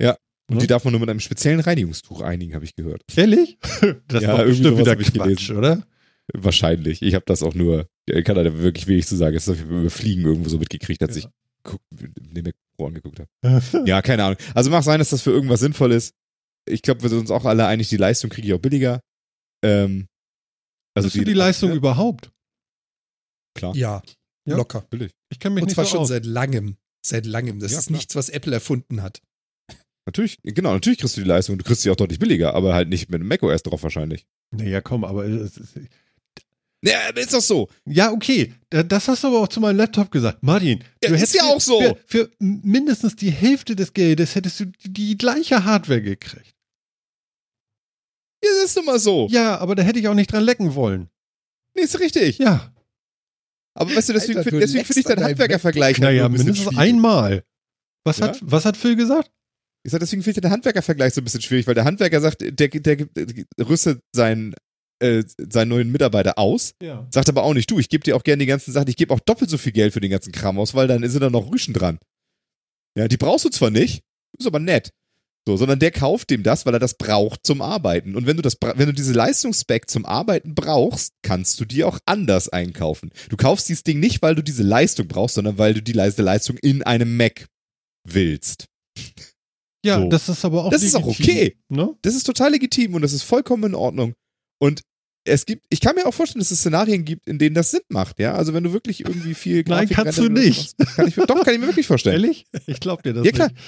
Ja. Und die darf man nur mit einem speziellen Reinigungstuch einigen, habe ich gehört. Ehrlich? Das ja, war bestimmt wieder Quatsch, oder? Wahrscheinlich. Ich habe das auch nur, ich kann da wirklich wenig zu sagen. Das habe ich über Fliegen irgendwo so mitgekriegt, als ja. ich den Mac Pro angeguckt habe. ja, keine Ahnung. Also mag sein, dass das für irgendwas sinnvoll ist. Ich glaube, wir sind uns auch alle einig, die Leistung kriege ich auch billiger. Ähm, also Hast die, du die Leistung ja? überhaupt? Klar. Ja, ja, locker. Billig. Ich kann mich Und nicht zwar so schon aus. seit langem. Seit langem. Das ja, ist klar. nichts, was Apple erfunden hat. Natürlich, genau, natürlich kriegst du die Leistung. Du kriegst sie auch deutlich billiger, aber halt nicht mit einem macOS drauf wahrscheinlich. Naja, komm, aber es, ja, ist doch so. Ja, okay. Das hast du aber auch zu meinem Laptop gesagt. Martin, ja, du hättest ja auch so. Für, für, mindestens die Hälfte des Geldes hättest du die, die gleiche Hardware gekriegt. Ja, das ist immer so. Ja, aber da hätte ich auch nicht dran lecken wollen. Nee, ist richtig. Ja. Aber weißt du, deswegen, Alter, deswegen finde ich deinen Handwerkervergleich naja, mindestens einmal. Was, ja? hat, was hat Phil gesagt? Ich sag, deswegen finde ich den Handwerkervergleich so ein bisschen schwierig, weil der Handwerker sagt, der, der, der rüstet seinen äh, seinen neuen Mitarbeiter aus, ja. sagt aber auch nicht, du, ich gebe dir auch gerne die ganzen Sachen, ich gebe auch doppelt so viel Geld für den ganzen Kram aus, weil dann sind da noch Rüschen dran. Ja, die brauchst du zwar nicht, ist aber nett. So, sondern der kauft dem das, weil er das braucht zum Arbeiten. Und wenn du das, wenn du diese Leistungsspec zum Arbeiten brauchst, kannst du die auch anders einkaufen. Du kaufst dieses Ding nicht, weil du diese Leistung brauchst, sondern weil du die Leistung in einem Mac willst. Ja, so. das ist aber auch Das legitim, ist auch okay. Ne? Das ist total legitim und das ist vollkommen in Ordnung. Und es gibt, ich kann mir auch vorstellen, dass es Szenarien gibt, in denen das Sinn macht, ja. Also wenn du wirklich irgendwie viel Grafik Nein, kannst du nicht. Machst, kann ich, doch, kann ich mir wirklich vorstellen. Ehrlich? Ich glaub dir das ja, klar. Nicht.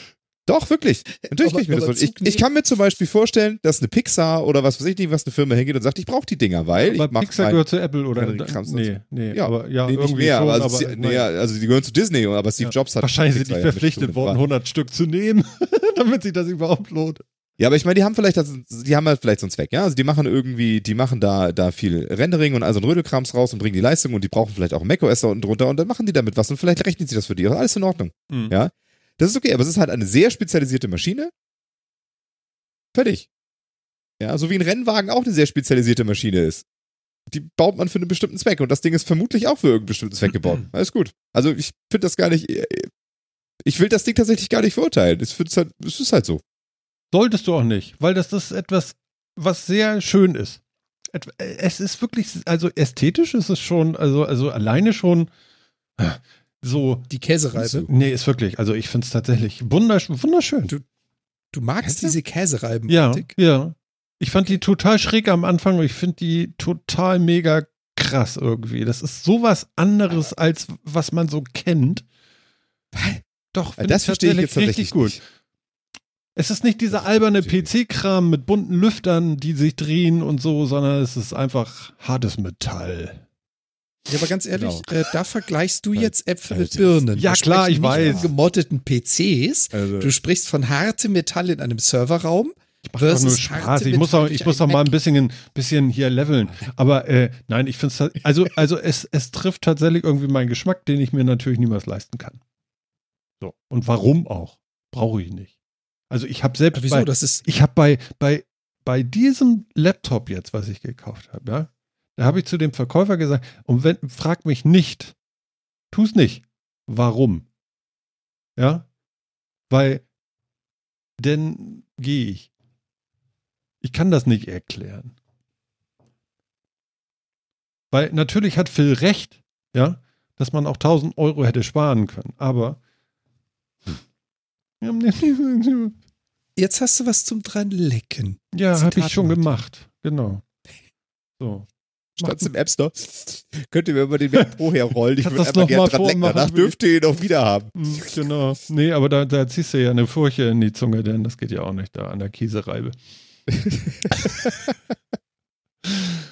Doch, wirklich. Natürlich aber, kann ich mir das vorstellen. Ich, ich, kann mir zum Beispiel vorstellen, dass eine Pixar oder was weiß ich nicht, was eine Firma hingeht und sagt, ich brauche die Dinger, weil aber ich mach Pixar gehört zu Apple oder nee, nee, ja, aber ja, nee, irgendwie mehr, schon, aber, also, aber nee, also die gehören zu Disney, aber Steve ja. Jobs hat wahrscheinlich sind die verpflichtet worden, 100 Stück zu nehmen, damit sich das überhaupt lohnt. Ja, aber ich meine, die haben vielleicht, das, die haben halt vielleicht so einen Zweck, ja. Also die machen irgendwie, die machen da, da viel Rendering und also ein Rödelkrams raus und bringen die Leistung und die brauchen vielleicht auch macOS da unten drunter und dann machen die damit was und vielleicht rechnen sie das für die. Also alles in Ordnung. Mhm. Ja. Das ist okay, aber es ist halt eine sehr spezialisierte Maschine. Fertig. Ja, so wie ein Rennwagen auch eine sehr spezialisierte Maschine ist. Die baut man für einen bestimmten Zweck und das Ding ist vermutlich auch für irgendeinen bestimmten Zweck gebaut. Alles gut. Also ich finde das gar nicht, ich will das Ding tatsächlich gar nicht verurteilen. Es, halt, es ist halt so. Solltest du auch nicht, weil das, ist etwas, was sehr schön ist. Es ist wirklich, also ästhetisch ist es schon, also, also alleine schon so. Die Käsereibe? Nee, ist wirklich, also ich finde es tatsächlich wunderschön. wunderschön. Du, du magst Käse? diese Käsereiben? Ja, ja. Ich fand die total schräg am Anfang und ich finde die total mega krass irgendwie. Das ist sowas anderes, als was man so kennt. Doch, das verstehe ich jetzt richtig gut. Nicht. Es ist nicht dieser alberne PC-Kram mit bunten Lüftern, die sich drehen und so, sondern es ist einfach hartes Metall. Ja, aber ganz ehrlich, genau. äh, da vergleichst du jetzt Äpfel mit Birnen. Ja, klar, ich weiß. Von gemoddeten PCs. Also. Du sprichst von hartem Metall in einem Serverraum. Ich mache doch nur Spaß. Ich muss auch, ich muss auch mal ein bisschen, ein bisschen hier leveln. Aber äh, nein, ich finde es also, also es, es trifft tatsächlich irgendwie meinen Geschmack, den ich mir natürlich niemals leisten kann. So. Und warum auch? Brauche ich nicht. Also ich habe selbst wieso? bei, das ist ich habe bei, bei, bei diesem Laptop jetzt, was ich gekauft habe, ja, da habe ich zu dem Verkäufer gesagt, und wenn, frag mich nicht, tu es nicht. Warum? Ja? Weil, denn gehe ich. Ich kann das nicht erklären. Weil natürlich hat Phil recht, ja, dass man auch 1000 Euro hätte sparen können, aber Jetzt hast du was zum dran lecken. Ja, habe ich schon gemacht. Genau. So. Statt im App Store könnt ihr mir über den Mac Pro herrollen. Ich würde einfach gerne dran lecken. Danach dürft ihr ihn auch wieder haben. Hm, genau. Nee, aber da, da ziehst du ja eine Furche in die Zunge, denn das geht ja auch nicht da an der Käsereibe.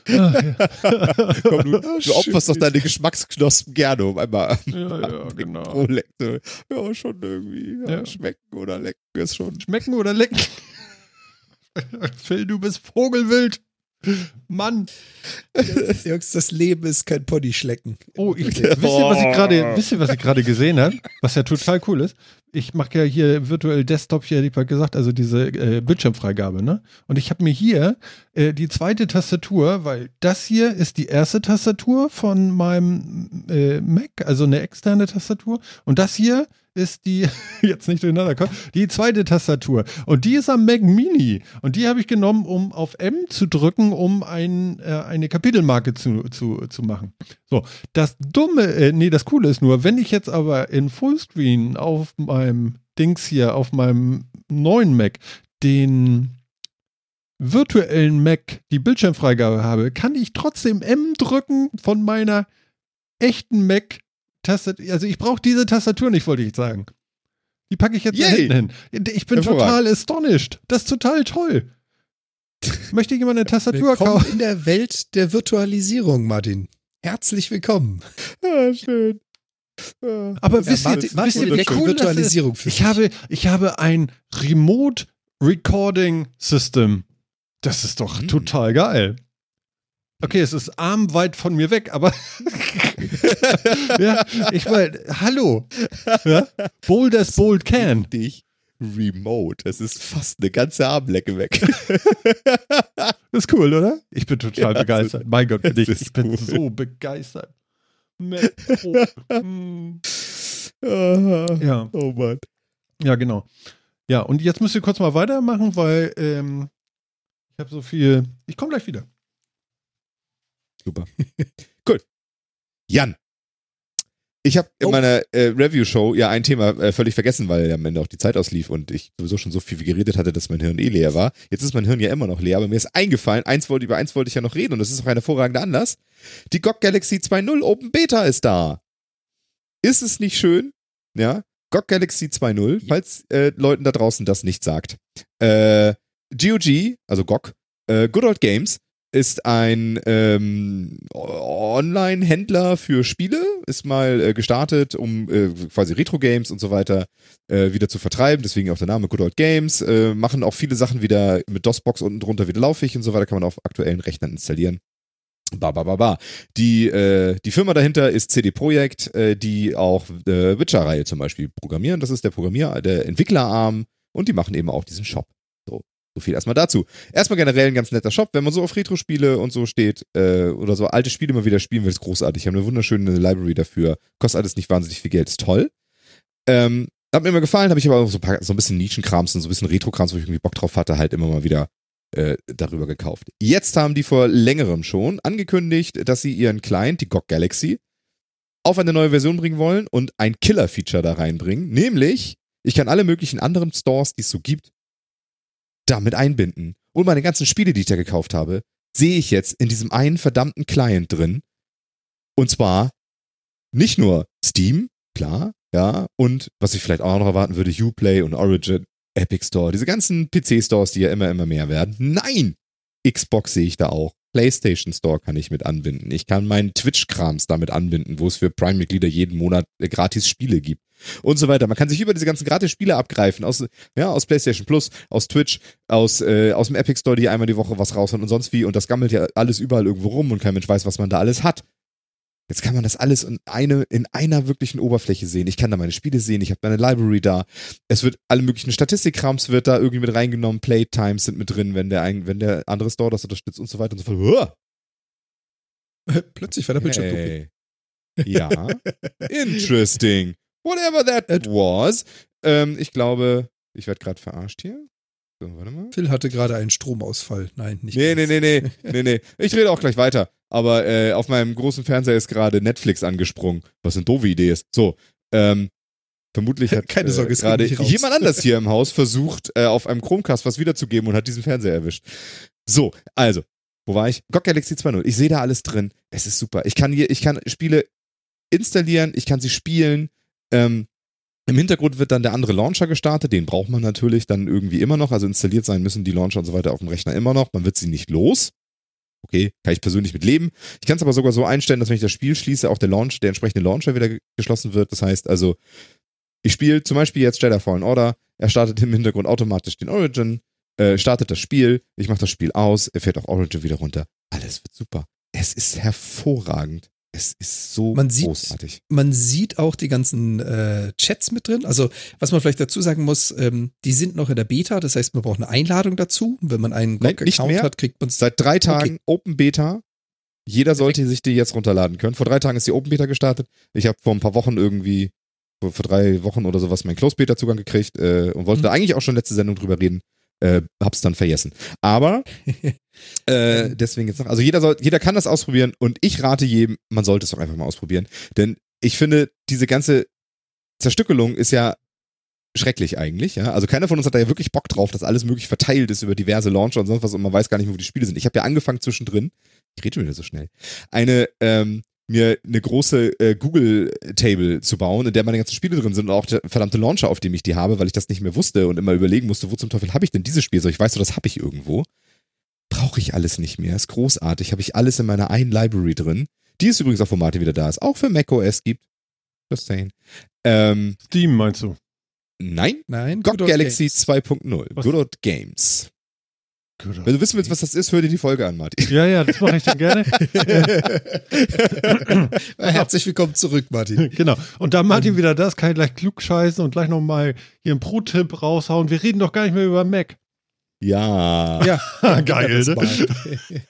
Ah. Komm, du, oh, du opferst doch deine Geschmacksknospen gerne, um einmal ja, ja, genau. Ja, schon irgendwie. Ja, ja. Schmecken oder lecken ist schon. Schmecken oder lecken? Phil, du bist Vogelwild. Mann. Jungs, das Leben ist kein Ponyschlecken. Oh, ich, wisst ihr, was ich gerade, wisst ihr, was ich gerade gesehen habe? Was ja total cool ist. Ich mache ja hier virtuell Desktop, hier hätte ich mal gesagt, also diese äh, Bildschirmfreigabe, ne? Und ich habe mir hier äh, die zweite Tastatur, weil das hier ist die erste Tastatur von meinem äh, Mac, also eine externe Tastatur. Und das hier ist die, jetzt nicht durcheinander kommen, die zweite Tastatur. Und die ist am Mac Mini. Und die habe ich genommen, um auf M zu drücken, um ein, äh, eine Kapitelmarke zu, zu, zu machen. So, das Dumme, äh, nee, das Coole ist nur, wenn ich jetzt aber in Fullscreen auf meinem Dings hier, auf meinem neuen Mac, den virtuellen Mac die Bildschirmfreigabe habe, kann ich trotzdem M drücken von meiner echten Mac Tastatur, also ich brauche diese Tastatur nicht, wollte ich sagen. Die packe ich jetzt da hinten hin. Ich bin total astonished. Das ist total toll. Möchte jemand eine Tastatur willkommen kaufen? in der Welt der Virtualisierung, Martin. Herzlich willkommen. Ja, schön. Aber ja, wisst, Martin, wisst ihr, wie cool Virtualisierung das ist? Ich habe, ich habe ein Remote Recording System. Das ist doch hm. total geil. Okay, es ist armweit von mir weg, aber ja, ich meine, hallo. Ja? Bold as bold can. Dich remote. Es ist fast eine ganze Armlecke weg. das ist cool, oder? Ich bin total ja, begeistert. Ist, mein Gott, bin ich, ich bin cool. so begeistert. Hm. ja. Oh Mann. Ja, genau. Ja, und jetzt müsst ihr kurz mal weitermachen, weil ähm, ich habe so viel. Ich komme gleich wieder. Super. Gut. Jan. Ich habe in oh. meiner äh, Review-Show ja ein Thema äh, völlig vergessen, weil am Ende auch die Zeit auslief und ich sowieso schon so viel geredet hatte, dass mein Hirn eh leer war. Jetzt ist mein Hirn ja immer noch leer, aber mir ist eingefallen, eins wollte, über eins wollte ich ja noch reden und das ist auch ein hervorragender Anlass. Die GOG Galaxy 2.0 Open Beta ist da. Ist es nicht schön? Ja. GOG Galaxy 2.0, falls äh, Leuten da draußen das nicht sagt. Äh, GOG, also GOG, äh, Good Old Games, ist ein ähm, Online-Händler für Spiele, ist mal äh, gestartet, um äh, quasi Retro-Games und so weiter äh, wieder zu vertreiben, deswegen auch der Name Good Old Games, äh, machen auch viele Sachen wieder mit DOS-Box unten drunter wieder laufig und so weiter, kann man auf aktuellen Rechnern installieren. Ba, ba, ba, ba. Die, äh, die Firma dahinter ist CD Projekt, äh, die auch Witcher-Reihe zum Beispiel programmieren. Das ist der Programmier, der Entwicklerarm und die machen eben auch diesen Shop. So viel erstmal dazu. Erstmal generell ein ganz netter Shop, wenn man so auf Retro-Spiele und so steht äh, oder so alte Spiele mal wieder spielen will, ist großartig. Ich habe eine wunderschöne Library dafür. Kostet alles nicht wahnsinnig viel Geld, ist toll. Ähm, hat mir immer gefallen, habe ich aber auch so, so ein bisschen Nischenkrams und so ein bisschen Retro-Krams, wo ich irgendwie Bock drauf hatte, halt immer mal wieder äh, darüber gekauft. Jetzt haben die vor längerem schon angekündigt, dass sie ihren Client, die GOG Galaxy, auf eine neue Version bringen wollen und ein Killer-Feature da reinbringen, nämlich ich kann alle möglichen anderen Stores, die es so gibt, damit einbinden. Und meine ganzen Spiele, die ich da gekauft habe, sehe ich jetzt in diesem einen verdammten Client drin. Und zwar nicht nur Steam, klar, ja, und was ich vielleicht auch noch erwarten würde, Uplay und Origin, Epic Store, diese ganzen PC-Stores, die ja immer, immer mehr werden. Nein! Xbox sehe ich da auch. PlayStation Store kann ich mit anbinden. Ich kann meinen Twitch-Krams damit anbinden, wo es für Prime-Mitglieder jeden Monat äh, gratis Spiele gibt und so weiter. Man kann sich über diese ganzen gratis Spiele abgreifen, aus, ja, aus PlayStation Plus, aus Twitch, aus, äh, aus dem Epic Store, die einmal die Woche was raushauen und sonst wie. Und das gammelt ja alles überall irgendwo rum und kein Mensch weiß, was man da alles hat. Jetzt kann man das alles in, eine, in einer wirklichen Oberfläche sehen. Ich kann da meine Spiele sehen, ich habe meine Library da. Es wird alle möglichen Statistikkrams wird da irgendwie mit reingenommen, Playtimes sind mit drin, wenn der, ein, wenn der andere Store das unterstützt und so weiter und so fort. Plötzlich war der Bildschirm hey. Ja, interesting. Whatever that was. Ähm, ich glaube, ich werde gerade verarscht hier. So, warte mal. Phil hatte gerade einen Stromausfall. Nein, nicht. Nee, nee, nee, nee, nee, nee. Ich rede auch gleich weiter. Aber äh, auf meinem großen Fernseher ist gerade Netflix angesprungen, was eine doofe Idee ist. So, ähm, vermutlich hat Keine Sorge, äh, gerade jemand anders hier im Haus versucht, äh, auf einem Chromecast was wiederzugeben und hat diesen Fernseher erwischt. So, also, wo war ich? GOG Galaxy 2.0. Ich sehe da alles drin. Es ist super. Ich kann hier, ich kann Spiele installieren, ich kann sie spielen. Ähm, Im Hintergrund wird dann der andere Launcher gestartet, den braucht man natürlich dann irgendwie immer noch. Also installiert sein müssen die Launcher und so weiter auf dem Rechner immer noch. Man wird sie nicht los. Okay, kann ich persönlich mit leben. Ich kann es aber sogar so einstellen, dass wenn ich das Spiel schließe, auch der Launch, der entsprechende Launcher wieder geschlossen wird. Das heißt also, ich spiele zum Beispiel jetzt Jedi Fallen Order, er startet im Hintergrund automatisch den Origin, äh, startet das Spiel, ich mache das Spiel aus, er fährt auch Origin wieder runter. Alles wird super. Es ist hervorragend. Es ist so man großartig. Sieht, man sieht auch die ganzen äh, Chats mit drin. Also, was man vielleicht dazu sagen muss, ähm, die sind noch in der Beta, das heißt, man braucht eine Einladung dazu. Wenn man einen GOG-Account hat, kriegt man es. Seit drei Tagen okay. Open Beta. Jeder sollte Perfekt. sich die jetzt runterladen können. Vor drei Tagen ist die Open Beta gestartet. Ich habe vor ein paar Wochen irgendwie, vor, vor drei Wochen oder sowas, meinen Close Beta-Zugang gekriegt äh, und wollte mhm. da eigentlich auch schon letzte Sendung drüber reden. Äh, hab's dann vergessen. Aber äh, deswegen jetzt noch. Also jeder soll, jeder kann das ausprobieren und ich rate jedem, man sollte es doch einfach mal ausprobieren. Denn ich finde, diese ganze Zerstückelung ist ja schrecklich eigentlich. Ja? Also keiner von uns hat da ja wirklich Bock drauf, dass alles möglich verteilt ist über diverse Launcher und sonst was und man weiß gar nicht mehr, wo die Spiele sind. Ich habe ja angefangen zwischendrin, ich rede schon wieder so schnell, eine ähm, mir eine große äh, Google-Table zu bauen, in der meine ganzen Spiele drin sind und auch der verdammte Launcher, auf dem ich die habe, weil ich das nicht mehr wusste und immer überlegen musste, wo zum Teufel habe ich denn dieses Spiel? So, ich weiß so, das habe ich irgendwo. Brauche ich alles nicht mehr. Ist großartig. Habe ich alles in meiner einen Library drin. Die ist übrigens auf Formate wieder da ist. Auch für macOS gibt. Just saying. Ähm, Steam meinst du? Nein. Nein. GOG Galaxy 2.0. Good Old Games. Wenn du wissen willst, was das ist, hör dir die Folge an, Martin. Ja, ja, das mache ich dann gerne. Herzlich willkommen zurück, Martin. Genau. Und da Martin wieder das, kann ich gleich klug scheißen und gleich nochmal hier einen Pro-Tipp raushauen. Wir reden doch gar nicht mehr über Mac. Ja. Ja. Geil, ne?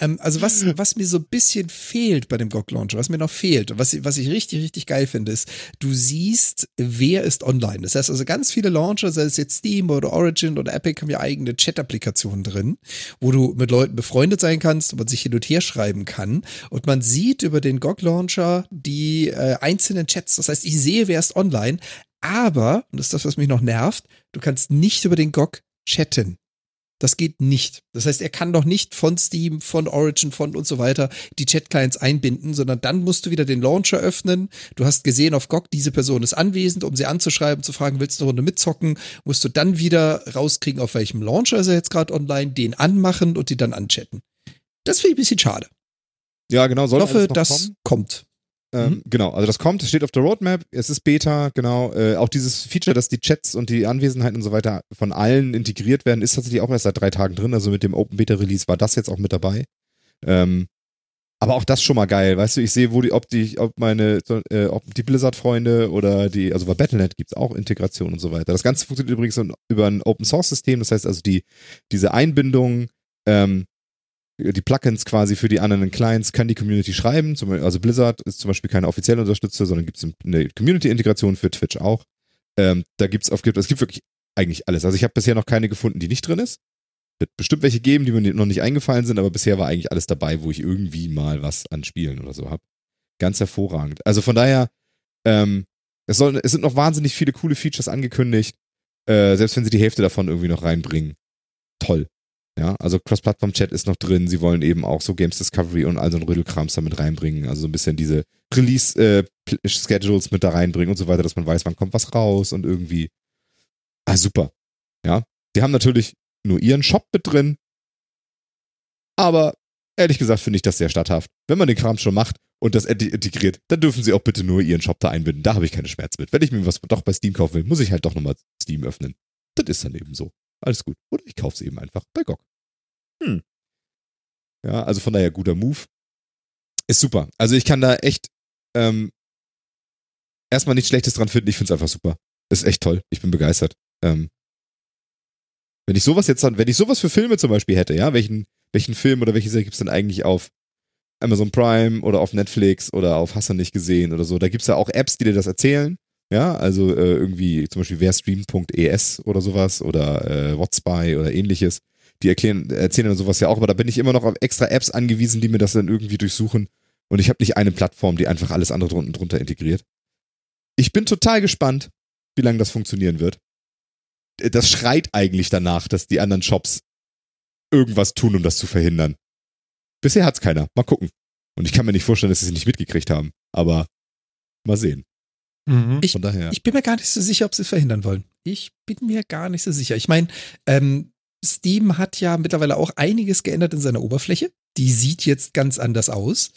Ähm, also was, was mir so ein bisschen fehlt bei dem GOG Launcher, was mir noch fehlt, was, was ich richtig, richtig geil finde, ist, du siehst, wer ist online. Das heißt also ganz viele Launcher, sei es jetzt Steam oder Origin oder Epic, haben ja eigene Chat-Applikationen drin, wo du mit Leuten befreundet sein kannst, wo man sich hin und her schreiben kann. Und man sieht über den GOG Launcher die äh, einzelnen Chats. Das heißt, ich sehe, wer ist online, aber, und das ist das, was mich noch nervt, du kannst nicht über den GOG chatten. Das geht nicht. Das heißt, er kann doch nicht von Steam, von Origin, von und so weiter die Chat-Clients einbinden, sondern dann musst du wieder den Launcher öffnen. Du hast gesehen auf GOG, diese Person ist anwesend, um sie anzuschreiben, zu fragen, willst du eine Runde mitzocken? Musst du dann wieder rauskriegen, auf welchem Launcher ist er jetzt gerade online, den anmachen und die dann anchatten. Das finde ich ein bisschen schade. Ja, genau. Soll ich hoffe, das kommen? kommt. Ähm, mhm. Genau, also das kommt, es steht auf der Roadmap, es ist Beta, genau. Äh, auch dieses Feature, dass die Chats und die Anwesenheiten und so weiter von allen integriert werden, ist tatsächlich auch erst seit drei Tagen drin. Also mit dem Open Beta Release war das jetzt auch mit dabei. Ähm, aber auch das schon mal geil, weißt du, ich sehe, wo die, ob die, ob meine, äh, ob die Blizzard-Freunde oder die, also bei Battle.net gibt es auch Integration und so weiter. Das Ganze funktioniert übrigens über ein Open Source System, das heißt also die, diese Einbindung ähm, die Plugins quasi für die anderen Clients kann die Community schreiben. also Blizzard ist zum Beispiel keine offizielle Unterstützer, sondern gibt es eine Community-Integration für Twitch auch. Ähm, da gibt es es gibt wirklich eigentlich alles. Also ich habe bisher noch keine gefunden, die nicht drin ist. Wird bestimmt welche geben, die mir noch nicht eingefallen sind, aber bisher war eigentlich alles dabei, wo ich irgendwie mal was an Spielen oder so habe. Ganz hervorragend. Also von daher, ähm, es, soll, es sind noch wahnsinnig viele coole Features angekündigt, äh, selbst wenn sie die Hälfte davon irgendwie noch reinbringen. Toll. Ja, also Cross-Plattform-Chat ist noch drin. Sie wollen eben auch so Games Discovery und all so ein Rödelkrams damit reinbringen. Also so ein bisschen diese Release-Schedules äh, mit da reinbringen und so weiter, dass man weiß, wann kommt was raus und irgendwie. Ah, super. Ja. Sie haben natürlich nur ihren Shop mit drin. Aber ehrlich gesagt finde ich das sehr statthaft. Wenn man den Kram schon macht und das integriert, dann dürfen sie auch bitte nur ihren Shop da einbinden. Da habe ich keine Schmerzen mit. Wenn ich mir was doch bei Steam kaufen will, muss ich halt doch nochmal Steam öffnen. Das ist dann eben so. Alles gut. Oder ich kaufe es eben einfach bei GOG. Hm. Ja, also von daher guter Move. Ist super. Also ich kann da echt ähm, erstmal nichts Schlechtes dran finden. Ich finde es einfach super. Ist echt toll. Ich bin begeistert. Ähm, wenn ich sowas jetzt dann, wenn ich sowas für Filme zum Beispiel hätte, ja, welchen, welchen Film oder welche Serie gibt es denn eigentlich auf Amazon Prime oder auf Netflix oder auf Hast du nicht gesehen oder so? Da gibt es ja auch Apps, die dir das erzählen. Ja, also äh, irgendwie zum Beispiel werstream.es oder sowas oder äh, Whatspy oder ähnliches die erklären, erzählen dann sowas ja auch, aber da bin ich immer noch auf extra Apps angewiesen, die mir das dann irgendwie durchsuchen. Und ich habe nicht eine Plattform, die einfach alles andere drunter, drunter integriert. Ich bin total gespannt, wie lange das funktionieren wird. Das schreit eigentlich danach, dass die anderen Shops irgendwas tun, um das zu verhindern. Bisher hat's keiner. Mal gucken. Und ich kann mir nicht vorstellen, dass sie es nicht mitgekriegt haben. Aber mal sehen. Mhm. Ich, ich, bin mir gar nicht so sicher, ob sie es verhindern wollen. Ich bin mir gar nicht so sicher. Ich meine, ähm, Steam hat ja mittlerweile auch einiges geändert in seiner Oberfläche. Die sieht jetzt ganz anders aus.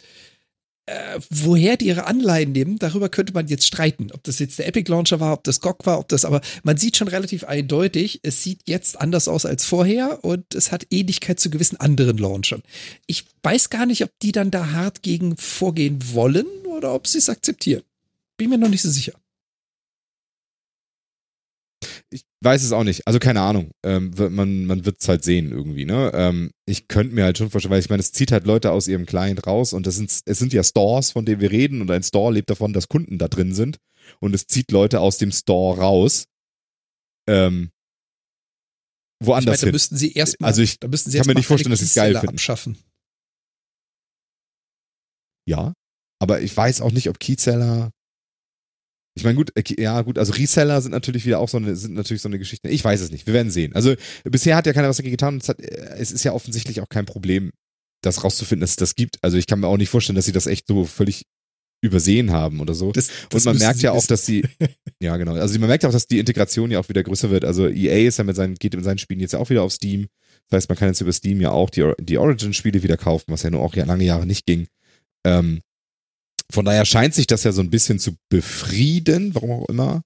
Äh, woher die ihre Anleihen nehmen, darüber könnte man jetzt streiten. Ob das jetzt der Epic Launcher war, ob das GOG war, ob das, aber man sieht schon relativ eindeutig, es sieht jetzt anders aus als vorher und es hat Ähnlichkeit zu gewissen anderen Launchern. Ich weiß gar nicht, ob die dann da hart gegen vorgehen wollen oder ob sie es akzeptieren. Bin mir noch nicht so sicher ich weiß es auch nicht. Also keine Ahnung. Ähm, man man wird es halt sehen irgendwie. Ne? Ähm, ich könnte mir halt schon vorstellen, weil ich meine, es zieht halt Leute aus ihrem Client raus und das sind, es sind ja Stores, von denen wir reden und ein Store lebt davon, dass Kunden da drin sind und es zieht Leute aus dem Store raus. Ähm, woanders ich meine, da müssten sie erstmal, also ich da müssten sie kann mir nicht vorstellen, dass sie es geil finden. Abschaffen. Ja, aber ich weiß auch nicht, ob Keyseller ich meine, gut, ja, gut, also Reseller sind natürlich wieder auch so eine, sind natürlich so eine Geschichte. Ich weiß es nicht. Wir werden sehen. Also bisher hat ja keiner was dagegen getan. Es, hat, es ist ja offensichtlich auch kein Problem, das rauszufinden, dass es das gibt. Also ich kann mir auch nicht vorstellen, dass sie das echt so völlig übersehen haben oder so. Das, das und man merkt ja auch, dass sie, ja genau, also man merkt auch, dass die Integration ja auch wieder größer wird. Also EA ist ja mit seinen, geht mit seinen Spielen jetzt ja auch wieder auf Steam. Das heißt, man kann jetzt über Steam ja auch die, die Origin-Spiele wieder kaufen, was ja nur auch lange Jahre nicht ging. Ähm, von daher scheint sich das ja so ein bisschen zu befrieden, warum auch immer.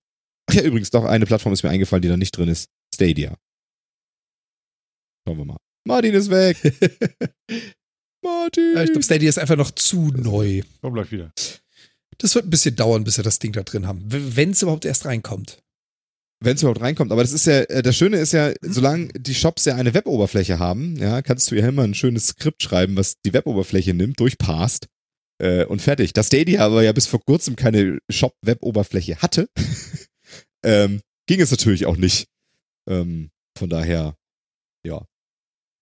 Ach ja, übrigens, doch eine Plattform ist mir eingefallen, die da nicht drin ist. Stadia. Schauen wir mal. Martin ist weg. Martin. Ja, ich glaube, Stadia ist einfach noch zu neu. Komm gleich wieder. Das wird ein bisschen dauern, bis wir das Ding da drin haben. Wenn es überhaupt erst reinkommt. wenn es überhaupt reinkommt. Aber das ist ja, äh, das Schöne ist ja, solange die Shops ja eine Weboberfläche haben, ja, kannst du ja immer ein schönes Skript schreiben, was die Weboberfläche nimmt, durchpasst äh, und fertig. Das Stadia aber ja bis vor kurzem keine Shop-Web-Oberfläche hatte, ähm, ging es natürlich auch nicht. Ähm, von daher, ja.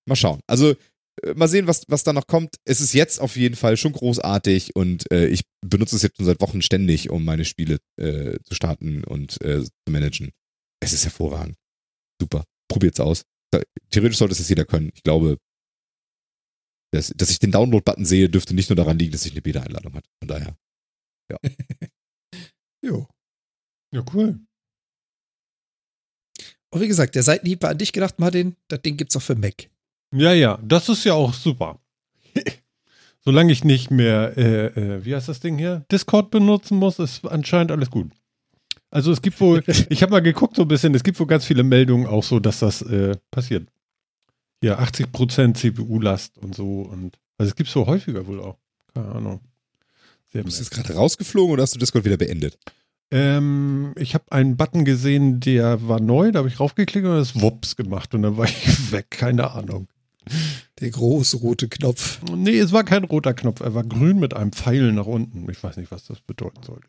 Mal schauen. Also, äh, mal sehen, was, was da noch kommt. Es ist jetzt auf jeden Fall schon großartig und äh, ich benutze es jetzt schon seit Wochen ständig, um meine Spiele äh, zu starten und äh, zu managen. Es ist hervorragend. Super. Probiert's aus. Theoretisch sollte es jetzt jeder können. Ich glaube, dass, dass ich den Download-Button sehe, dürfte nicht nur daran liegen, dass ich eine Beta-Einladung hatte. Von daher. Ja. jo. Ja, cool. Und wie gesagt, der Seitenhieb war an dich gedacht, Martin. Das Ding gibt's auch für Mac. Ja, ja, das ist ja auch super. Solange ich nicht mehr, äh, äh, wie heißt das Ding hier, Discord benutzen muss, ist anscheinend alles gut. Also es gibt wohl, ich habe mal geguckt so ein bisschen, es gibt wohl ganz viele Meldungen auch so, dass das äh, passiert. Ja, 80% CPU-Last und so und also es gibt so häufiger wohl auch. Keine Ahnung. Sehr du bist jetzt gerade rausgeflogen oder hast du Discord wieder beendet? Ähm, ich habe einen Button gesehen, der war neu, da habe ich raufgeklickt und das Wups gemacht und dann war ich weg, keine Ahnung. Der große rote Knopf. Nee, es war kein roter Knopf, er war grün mit einem Pfeil nach unten. Ich weiß nicht, was das bedeuten sollte.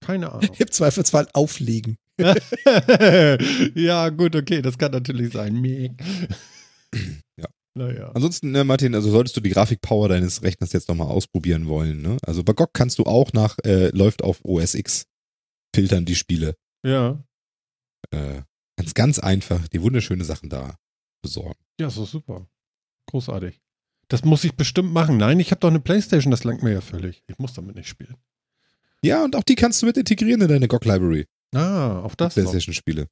Keine Ahnung. Im Zweifelsfall auflegen. ja, gut, okay, das kann natürlich sein. ja. Naja. Ansonsten, ne, Martin, also solltest du die Grafikpower deines Rechners jetzt nochmal ausprobieren wollen. Ne? Also bei GOG kannst du auch nach, äh, läuft auf OS X filtern die Spiele. Ja. Äh, ganz, ganz einfach die wunderschöne Sachen da besorgen. Ja, so super. Großartig. Das muss ich bestimmt machen. Nein, ich habe doch eine Playstation, das langt mir ja völlig. Ich muss damit nicht spielen. Ja, und auch die kannst du mit integrieren in deine GOG Library. Ah, auch das. PlayStation-Spiele.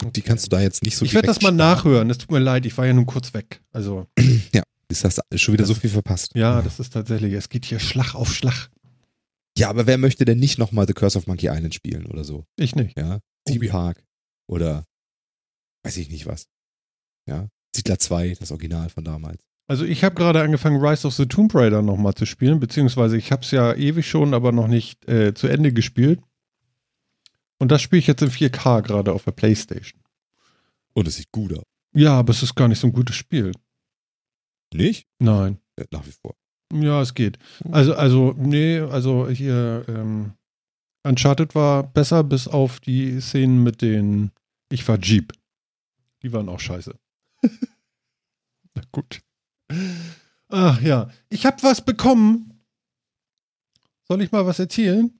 Okay. Die kannst du da jetzt nicht so Ich werde das mal starten. nachhören. Es tut mir leid, ich war ja nun kurz weg. Also. ja, ist das schon wieder das, so viel verpasst. Ja, das ist tatsächlich. Es geht hier Schlag auf Schlag. Ja, aber wer möchte denn nicht nochmal The Curse of Monkey Island spielen oder so? Ich nicht. Ja. Team Park oder weiß ich nicht was. Ja. Siedler 2, das Original von damals. Also ich habe gerade angefangen, Rise of the Tomb Raider nochmal zu spielen, beziehungsweise ich habe es ja ewig schon, aber noch nicht äh, zu Ende gespielt. Und das spiele ich jetzt in 4K gerade auf der Playstation. Und es sieht gut aus. Ja, aber es ist gar nicht so ein gutes Spiel. Nicht? Nein. Ja, nach wie vor. Ja, es geht. Also, also, nee, also hier, ähm, Uncharted war besser, bis auf die Szenen mit den Ich war Jeep. Die waren auch scheiße. Na gut. Ach ja, ich habe was bekommen. Soll ich mal was erzählen?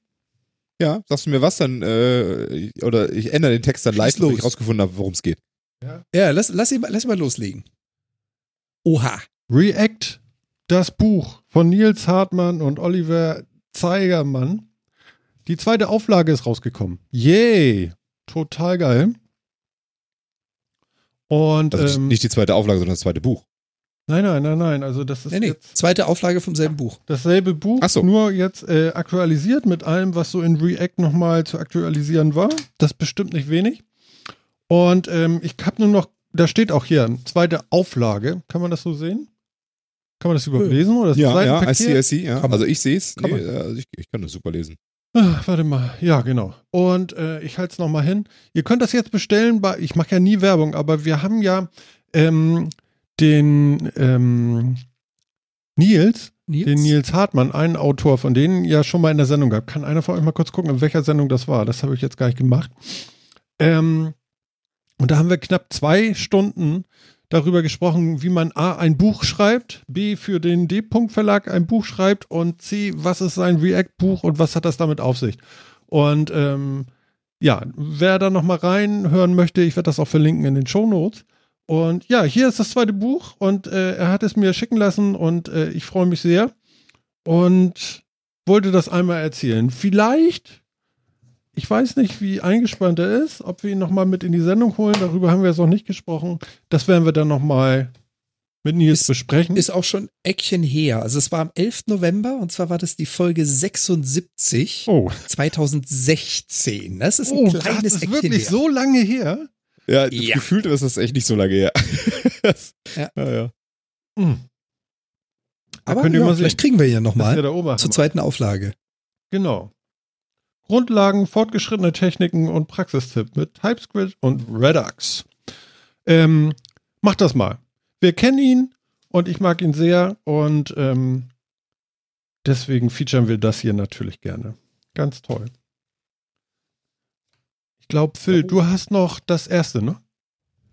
Ja, sagst du mir was, dann, äh, oder ich ändere den Text dann live, wenn ich rausgefunden habe, worum es geht. Ja, ja lass, lass, ihn, lass ihn mal loslegen. Oha. React, das Buch von Nils Hartmann und Oliver Zeigermann. Die zweite Auflage ist rausgekommen. Yay! Total geil. Und, also ähm, nicht die zweite Auflage, sondern das zweite Buch. Nein, nein, nein, nein. Also das ist nee, nee. zweite Auflage vom selben Buch. Dasselbe Buch, so. nur jetzt äh, aktualisiert mit allem, was so in React nochmal zu aktualisieren war. Das bestimmt nicht wenig. Und ähm, ich habe nur noch, da steht auch hier, zweite Auflage. Kann man das so sehen? Kann man das überhaupt lesen? Oder ja, ja, I see, I see, ja. Also ich sehe es. Nee, also ich, ich, kann das super lesen. Ach, warte mal. Ja, genau. Und äh, ich halte es nochmal hin. Ihr könnt das jetzt bestellen bei, ich mache ja nie Werbung, aber wir haben ja ähm, den ähm, Nils, Nils, den Nils Hartmann, einen Autor von denen ja schon mal in der Sendung gehabt. Kann einer von euch mal kurz gucken, in welcher Sendung das war? Das habe ich jetzt gar nicht gemacht. Ähm, und da haben wir knapp zwei Stunden darüber gesprochen, wie man A, ein Buch schreibt, B, für den D-Punkt-Verlag ein Buch schreibt und C, was ist sein React-Buch und was hat das damit auf sich. Und ähm, ja, wer da nochmal reinhören möchte, ich werde das auch verlinken in den Show Notes. Und ja, hier ist das zweite Buch und äh, er hat es mir schicken lassen und äh, ich freue mich sehr und wollte das einmal erzählen. Vielleicht, ich weiß nicht, wie eingespannt er ist, ob wir ihn nochmal mit in die Sendung holen, darüber haben wir jetzt noch nicht gesprochen. Das werden wir dann nochmal mit Nils ist, besprechen. Ist auch schon Eckchen her. Also es war am 11. November und zwar war das die Folge 76 oh. 2016. Das ist ein oh, kleines das ist Eckchen wirklich her. so lange her. Ja, ja. gefühlt ist das echt nicht so lange her. ja. ja, ja. Mhm. Aber ja, vielleicht kriegen wir ja nochmal zur zweiten Auflage. Genau. Grundlagen, fortgeschrittene Techniken und Praxistipp mit TypeScript und Redux. Ähm, macht das mal. Wir kennen ihn und ich mag ihn sehr und ähm, deswegen featuren wir das hier natürlich gerne. Ganz toll. Ich glaube, Phil, du hast noch das erste, ne?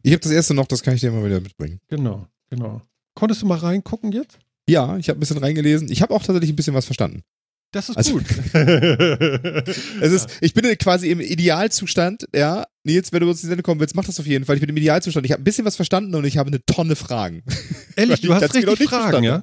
Ich habe das erste noch, das kann ich dir mal wieder mitbringen. Genau, genau. Konntest du mal reingucken jetzt? Ja, ich habe ein bisschen reingelesen. Ich habe auch tatsächlich ein bisschen was verstanden. Das ist also, gut. es ist, ich bin quasi im Idealzustand, ja. Nils, wenn du uns in die Sendung kommen willst, mach das auf jeden Fall. Ich bin im Idealzustand. Ich habe ein bisschen was verstanden und ich habe eine Tonne Fragen. Ehrlich, du hast richtig Fragen, ja?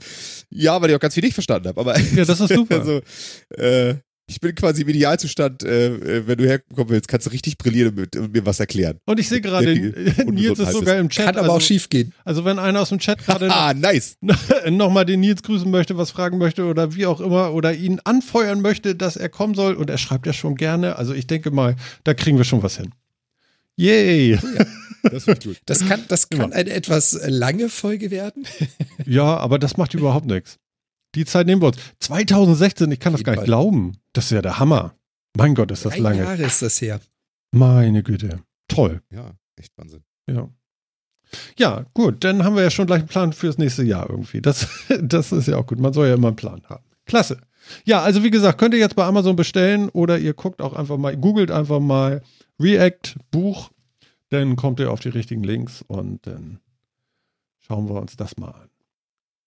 Ja, weil ich auch ganz viel nicht verstanden habe. Aber ja, das ist super. also, äh, ich bin quasi im Idealzustand, äh, äh, wenn du herkommen willst, kannst du richtig brillieren und, und mir was erklären. Und ich sehe gerade, Nils ist sogar im Chat. Kann aber also, auch schief gehen. Also wenn einer aus dem Chat gerade ah, nice. nochmal den Nils grüßen möchte, was fragen möchte oder wie auch immer oder ihn anfeuern möchte, dass er kommen soll und er schreibt ja schon gerne. Also ich denke mal, da kriegen wir schon was hin. Yay! Ja, das wird gut. Das kann, das kann eine etwas lange Folge werden. ja, aber das macht überhaupt nichts. Die Zeit nehmen wir uns. 2016, ich kann das gar nicht glauben. Das ist ja der Hammer. Mein Gott, ist das Drei lange. Jahre ist das her. Meine Güte. Toll. Ja, echt Wahnsinn. Ja. Ja, gut, dann haben wir ja schon gleich einen Plan fürs nächste Jahr irgendwie. Das, das ist ja auch gut. Man soll ja immer einen Plan haben. Klasse. Ja, also wie gesagt, könnt ihr jetzt bei Amazon bestellen oder ihr guckt auch einfach mal, googelt einfach mal React Buch, dann kommt ihr auf die richtigen Links und dann schauen wir uns das mal an.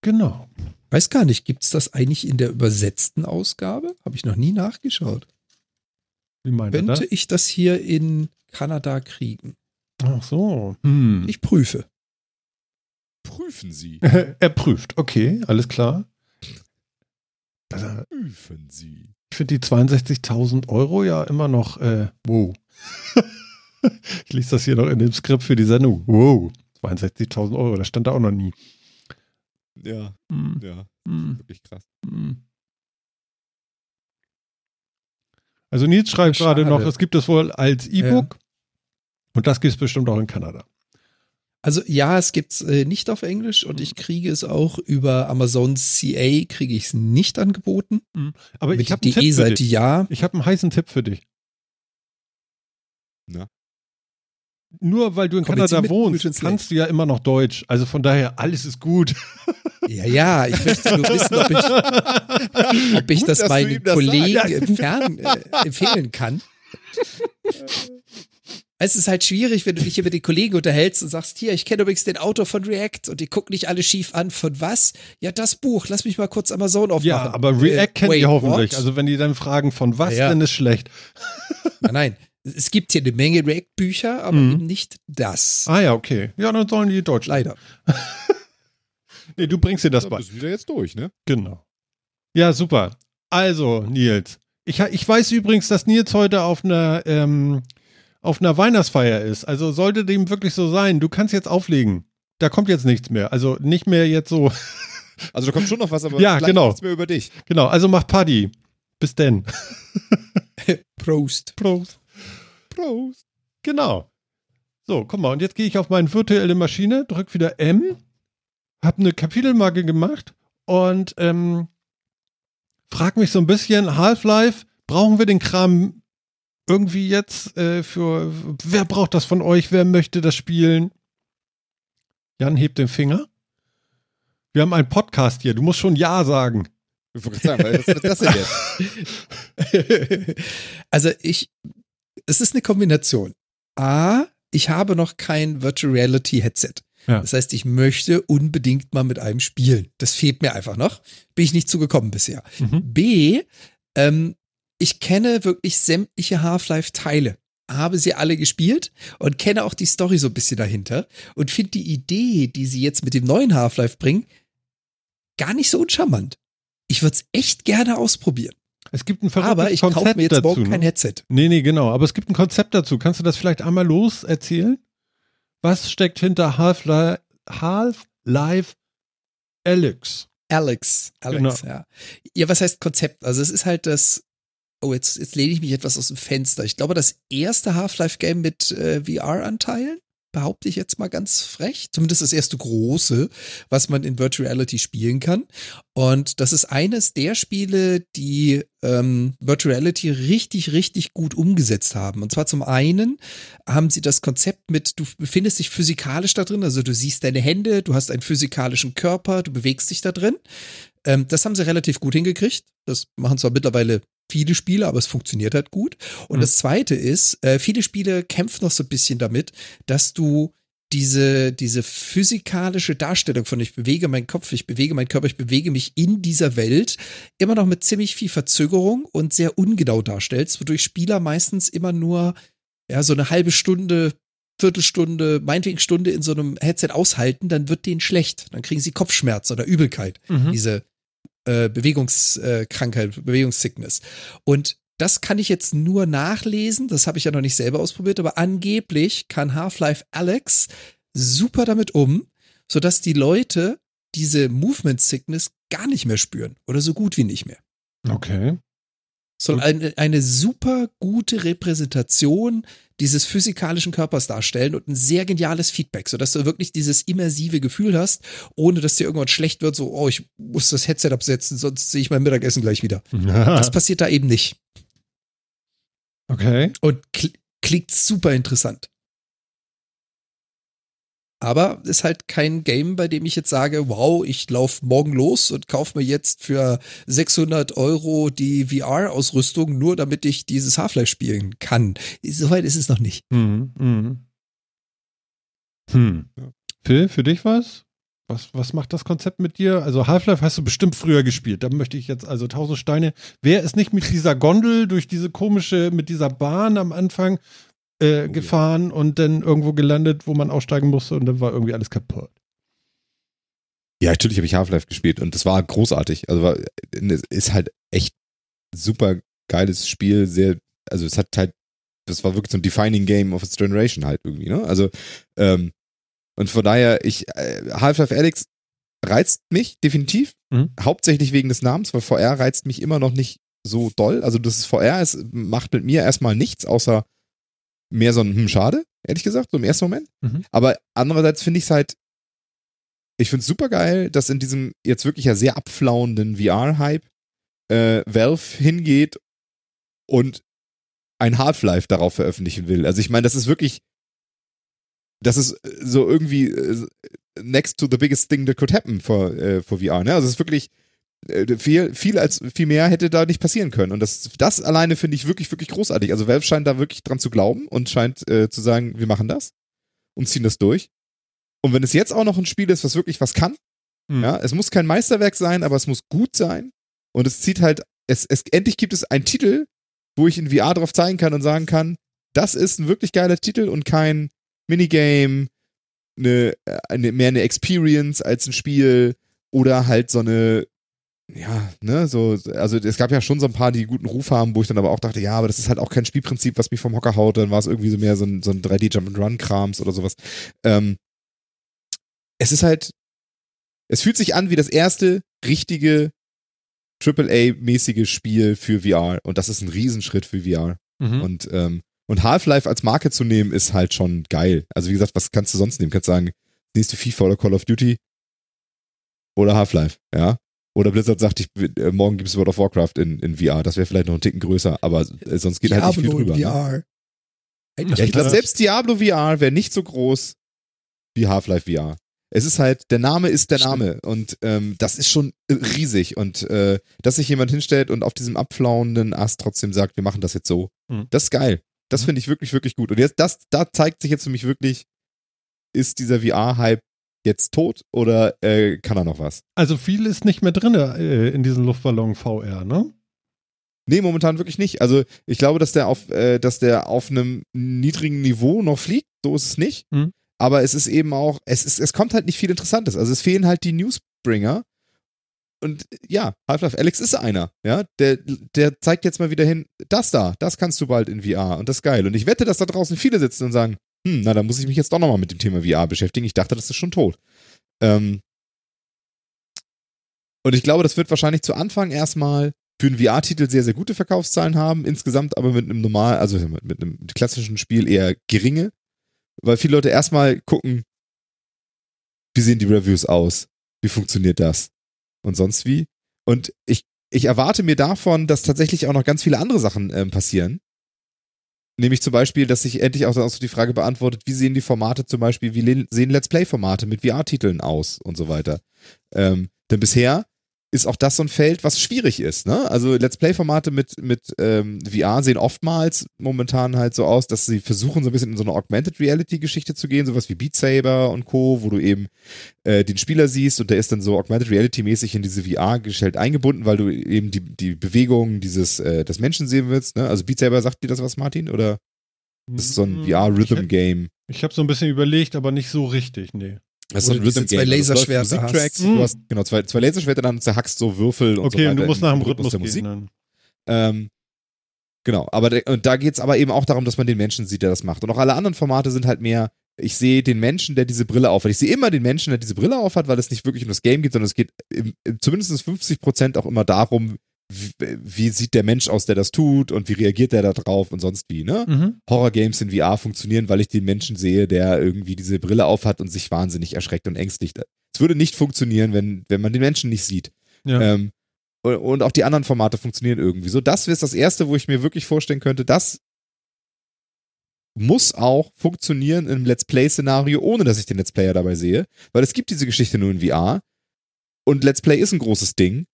Genau. Weiß gar nicht, gibt es das eigentlich in der übersetzten Ausgabe? Habe ich noch nie nachgeschaut. Wie meint Könnte das? ich das hier in Kanada kriegen? Ach so. Hm. Ich prüfe. Prüfen Sie. er prüft. Okay, alles klar. Prüfen Sie. Ich finde die 62.000 Euro ja immer noch, äh, wow. ich lese das hier noch in dem Skript für die Sendung. Wow. 62.000 Euro, das stand da auch noch nie. Ja, mm. ja, mm. wirklich krass. Mm. Also Nils schreibt gerade noch, es gibt es wohl als E-Book ja. und das gibt es bestimmt auch in Kanada. Also ja, es gibt es äh, nicht auf Englisch und ich kriege es auch über Amazon CA, kriege ich es nicht angeboten. Mhm. Aber Mit ich habe die E-Seite ja. Ich habe einen heißen Tipp für dich. Na? Nur weil du in Komm, Kanada wohnst, kannst du ja immer noch Deutsch. Also von daher, alles ist gut. Ja, ja, ich möchte nur wissen, ob ich, ob ich Gut, das meinen Kollegen das im Fern äh, empfehlen kann. Es ist halt schwierig, wenn du dich hier mit den Kollegen unterhältst und sagst, hier, ich kenne übrigens den Autor von React und die gucken nicht alle schief an. Von was? Ja, das Buch. Lass mich mal kurz Amazon aufmachen. Ja, aber React äh, kennt ihr hoffentlich. What? Also wenn die dann fragen, von was ja, ja. denn ist schlecht? Nein, nein. Es gibt hier eine Menge React-Bücher, aber mhm. eben nicht das. Ah ja, okay. Ja, dann sollen die Deutsch. Leider. nee, du bringst dir das ja, bei. bist wieder jetzt durch, ne? Genau. Ja, super. Also, Nils. Ich, ich weiß übrigens, dass Nils heute auf einer, ähm, auf einer Weihnachtsfeier ist. Also sollte dem wirklich so sein. Du kannst jetzt auflegen. Da kommt jetzt nichts mehr. Also nicht mehr jetzt so. Also da kommt schon noch was, aber ja, genau. nichts mehr über dich. Genau, also mach Party. Bis denn. Prost. Prost. Prost. Genau. So, guck mal, und jetzt gehe ich auf meine virtuelle Maschine, drücke wieder M, habe eine Kapitelmarke gemacht und ähm, frage mich so ein bisschen, Half-Life, brauchen wir den Kram irgendwie jetzt äh, für, wer braucht das von euch, wer möchte das spielen? Jan hebt den Finger. Wir haben einen Podcast hier, du musst schon Ja sagen. Sagen, was ist das denn jetzt? also ich es ist eine Kombination. A, ich habe noch kein Virtual Reality Headset. Ja. Das heißt, ich möchte unbedingt mal mit einem spielen. Das fehlt mir einfach noch. Bin ich nicht zugekommen bisher. Mhm. B, ähm, ich kenne wirklich sämtliche Half-Life-Teile, habe sie alle gespielt und kenne auch die Story so ein bisschen dahinter und finde die Idee, die sie jetzt mit dem neuen Half-Life bringen, gar nicht so uncharmant. Ich würde es echt gerne ausprobieren. Es gibt ein verrücktes Aber ich kaufe mir jetzt dazu, morgen kein ne? Headset. Nee, nee, genau. Aber es gibt ein Konzept dazu. Kannst du das vielleicht einmal los erzählen? Was steckt hinter Half-Life Half Alex? Alex, Alex, genau. ja. Ja, was heißt Konzept? Also es ist halt das, oh, jetzt, jetzt lehne ich mich etwas aus dem Fenster. Ich glaube, das erste Half-Life-Game mit äh, VR-Anteilen. Behaupte ich jetzt mal ganz frech. Zumindest das erste große, was man in Virtual Reality spielen kann. Und das ist eines der Spiele, die ähm, Virtual Reality richtig, richtig gut umgesetzt haben. Und zwar zum einen haben sie das Konzept mit, du befindest dich physikalisch da drin, also du siehst deine Hände, du hast einen physikalischen Körper, du bewegst dich da drin. Ähm, das haben sie relativ gut hingekriegt. Das machen zwar mittlerweile viele Spiele, aber es funktioniert halt gut. Und mhm. das zweite ist, äh, viele Spiele kämpfen noch so ein bisschen damit, dass du diese, diese physikalische Darstellung von ich bewege meinen Kopf, ich bewege meinen Körper, ich bewege mich in dieser Welt immer noch mit ziemlich viel Verzögerung und sehr ungenau darstellst, wodurch Spieler meistens immer nur ja, so eine halbe Stunde, Viertelstunde, meinetwegen Stunde in so einem Headset aushalten, dann wird denen schlecht. Dann kriegen sie Kopfschmerz oder Übelkeit. Mhm. Diese äh, Bewegungskrankheit, Bewegungssickness. Und das kann ich jetzt nur nachlesen, das habe ich ja noch nicht selber ausprobiert, aber angeblich kann Half-Life Alex super damit um, sodass die Leute diese Movement Sickness gar nicht mehr spüren oder so gut wie nicht mehr. Okay. Soll eine, eine super gute Repräsentation dieses physikalischen Körpers darstellen und ein sehr geniales Feedback, sodass du wirklich dieses immersive Gefühl hast, ohne dass dir irgendwann schlecht wird, so, oh, ich muss das Headset absetzen, sonst sehe ich mein Mittagessen gleich wieder. das passiert da eben nicht. Okay. Und kl klingt super interessant. Aber ist halt kein Game, bei dem ich jetzt sage, wow, ich laufe morgen los und kaufe mir jetzt für 600 Euro die VR-Ausrüstung, nur damit ich dieses Half-Life spielen kann. Soweit ist es noch nicht. Hm, hm. Hm. Phil, für dich was? Was, was macht das Konzept mit dir? Also Half-Life hast du bestimmt früher gespielt. Da möchte ich jetzt also tausend Steine. Wer ist nicht mit dieser Gondel durch diese komische, mit dieser Bahn am Anfang äh, oh, gefahren ja. und dann irgendwo gelandet, wo man aussteigen musste und dann war irgendwie alles kaputt. Ja, natürlich habe ich Half-Life gespielt und das war großartig. Also war, ist halt echt super geiles Spiel, sehr, also es hat halt, das war wirklich so ein Defining Game of its Generation halt irgendwie, ne? Also, ähm, und von daher, ich, äh, Half-Life Alyx reizt mich definitiv, mhm. hauptsächlich wegen des Namens, weil VR reizt mich immer noch nicht so doll. Also das ist VR, es macht mit mir erstmal nichts, außer mehr so ein, hm, schade, ehrlich gesagt, so im ersten Moment. Mhm. Aber andererseits finde ich es halt, ich finde es super geil, dass in diesem jetzt wirklich ja sehr abflauenden VR-Hype äh, Valve hingeht und ein Half-Life darauf veröffentlichen will. Also ich meine, das ist wirklich, das ist so irgendwie äh, next to the biggest thing that could happen for, äh, for VR. Ne? Also es ist wirklich, äh, viel, viel als viel mehr hätte da nicht passieren können. Und das, das alleine finde ich wirklich, wirklich großartig. Also Valve scheint da wirklich dran zu glauben und scheint äh, zu sagen, wir machen das und ziehen das durch. Und wenn es jetzt auch noch ein Spiel ist, was wirklich was kann, mhm. ja, es muss kein Meisterwerk sein, aber es muss gut sein. Und es zieht halt, es, es, endlich gibt es einen Titel, wo ich in VR drauf zeigen kann und sagen kann, das ist ein wirklich geiler Titel und kein Minigame, eine, eine, mehr eine Experience als ein Spiel oder halt so eine ja, ne, so, also es gab ja schon so ein paar, die guten Ruf haben, wo ich dann aber auch dachte, ja, aber das ist halt auch kein Spielprinzip, was mich vom Hocker haut, dann war es irgendwie so mehr so ein, so ein 3D-Jump-and-Run-Krams oder sowas. Ähm, es ist halt, es fühlt sich an wie das erste richtige AAA-mäßige Spiel für VR und das ist ein Riesenschritt für VR. Mhm. Und, ähm, und Half-Life als Marke zu nehmen, ist halt schon geil. Also wie gesagt, was kannst du sonst nehmen? Kannst sagen, nächste FIFA oder Call of Duty oder Half-Life, ja. Oder Blizzard sagt, ich, äh, morgen gibt es World of Warcraft in, in VR. Das wäre vielleicht noch einen Ticken größer, aber äh, sonst geht Diablo halt nicht viel drüber. VR. Ne? Ja, ich glaube, selbst Diablo VR wäre nicht so groß wie Half-Life VR. Es ist halt, der Name ist der Name und ähm, das ist schon riesig und äh, dass sich jemand hinstellt und auf diesem abflauenden Ast trotzdem sagt, wir machen das jetzt so, mhm. das ist geil. Das mhm. finde ich wirklich, wirklich gut. Und jetzt, das, da zeigt sich jetzt für mich wirklich, ist dieser VR-Hype jetzt tot oder äh, kann er noch was? Also viel ist nicht mehr drin äh, in diesem Luftballon VR, ne? Nee, momentan wirklich nicht. Also ich glaube, dass der auf, äh, dass der auf einem niedrigen Niveau noch fliegt. So ist es nicht. Mhm. Aber es ist eben auch, es ist, es kommt halt nicht viel Interessantes. Also es fehlen halt die Newsbringer. Und ja, Half-Life Alex ist einer, ja. Der, der zeigt jetzt mal wieder hin, das da, das kannst du bald in VR und das ist geil. Und ich wette, dass da draußen viele sitzen und sagen, hm, na, da muss ich mich jetzt doch nochmal mit dem Thema VR beschäftigen. Ich dachte, das ist schon tot. Ähm und ich glaube, das wird wahrscheinlich zu Anfang erstmal für einen VR-Titel sehr, sehr gute Verkaufszahlen haben, insgesamt aber mit einem normal, also mit, mit einem klassischen Spiel eher geringe. weil viele Leute erstmal gucken, wie sehen die Reviews aus? Wie funktioniert das? Und sonst wie? Und ich, ich erwarte mir davon, dass tatsächlich auch noch ganz viele andere Sachen ähm, passieren. Nämlich zum Beispiel, dass sich endlich auch, so die Frage beantwortet, wie sehen die Formate zum Beispiel, wie sehen Let's Play-Formate mit VR-Titeln aus und so weiter. Ähm, denn bisher ist auch das so ein Feld, was schwierig ist. Ne? Also Let's Play-Formate mit, mit ähm, VR sehen oftmals momentan halt so aus, dass sie versuchen, so ein bisschen in so eine Augmented Reality-Geschichte zu gehen, sowas wie Beat Saber und Co., wo du eben äh, den Spieler siehst und der ist dann so Augmented Reality-mäßig in diese VR-Gestellt eingebunden, weil du eben die, die Bewegungen dieses äh, des Menschen sehen willst. Ne? Also Beat Saber, sagt dir das was, Martin? Oder das ist so ein hm, VR-Rhythm-Game? Ich habe hab so ein bisschen überlegt, aber nicht so richtig, nee. Das ist ein Rhythm Game. Zwei Laserschwerter hast. Du hast genau zwei, zwei Laserschwerter, dann zerhackst so Würfel und okay, so weiter. Okay, du musst nach dem Rhythmus, Rhythmus der Musik. Ähm, genau, aber und da geht's aber eben auch darum, dass man den Menschen sieht, der das macht. Und auch alle anderen Formate sind halt mehr, ich sehe den Menschen, der diese Brille aufhat. Ich sehe immer den Menschen, der diese Brille aufhat, weil es nicht wirklich um das Game geht, sondern es geht im, zumindest 50 Prozent auch immer darum, wie, sieht der Mensch aus, der das tut und wie reagiert der da drauf und sonst wie, ne? Mhm. Horror-Games in VR funktionieren, weil ich den Menschen sehe, der irgendwie diese Brille aufhat und sich wahnsinnig erschreckt und ängstlich. Es würde nicht funktionieren, wenn, wenn man den Menschen nicht sieht. Ja. Ähm, und, und auch die anderen Formate funktionieren irgendwie so. Das ist das Erste, wo ich mir wirklich vorstellen könnte, das muss auch funktionieren im Let's Play-Szenario, ohne dass ich den Let's Player dabei sehe, weil es gibt diese Geschichte nur in VR und Let's Play ist ein großes Ding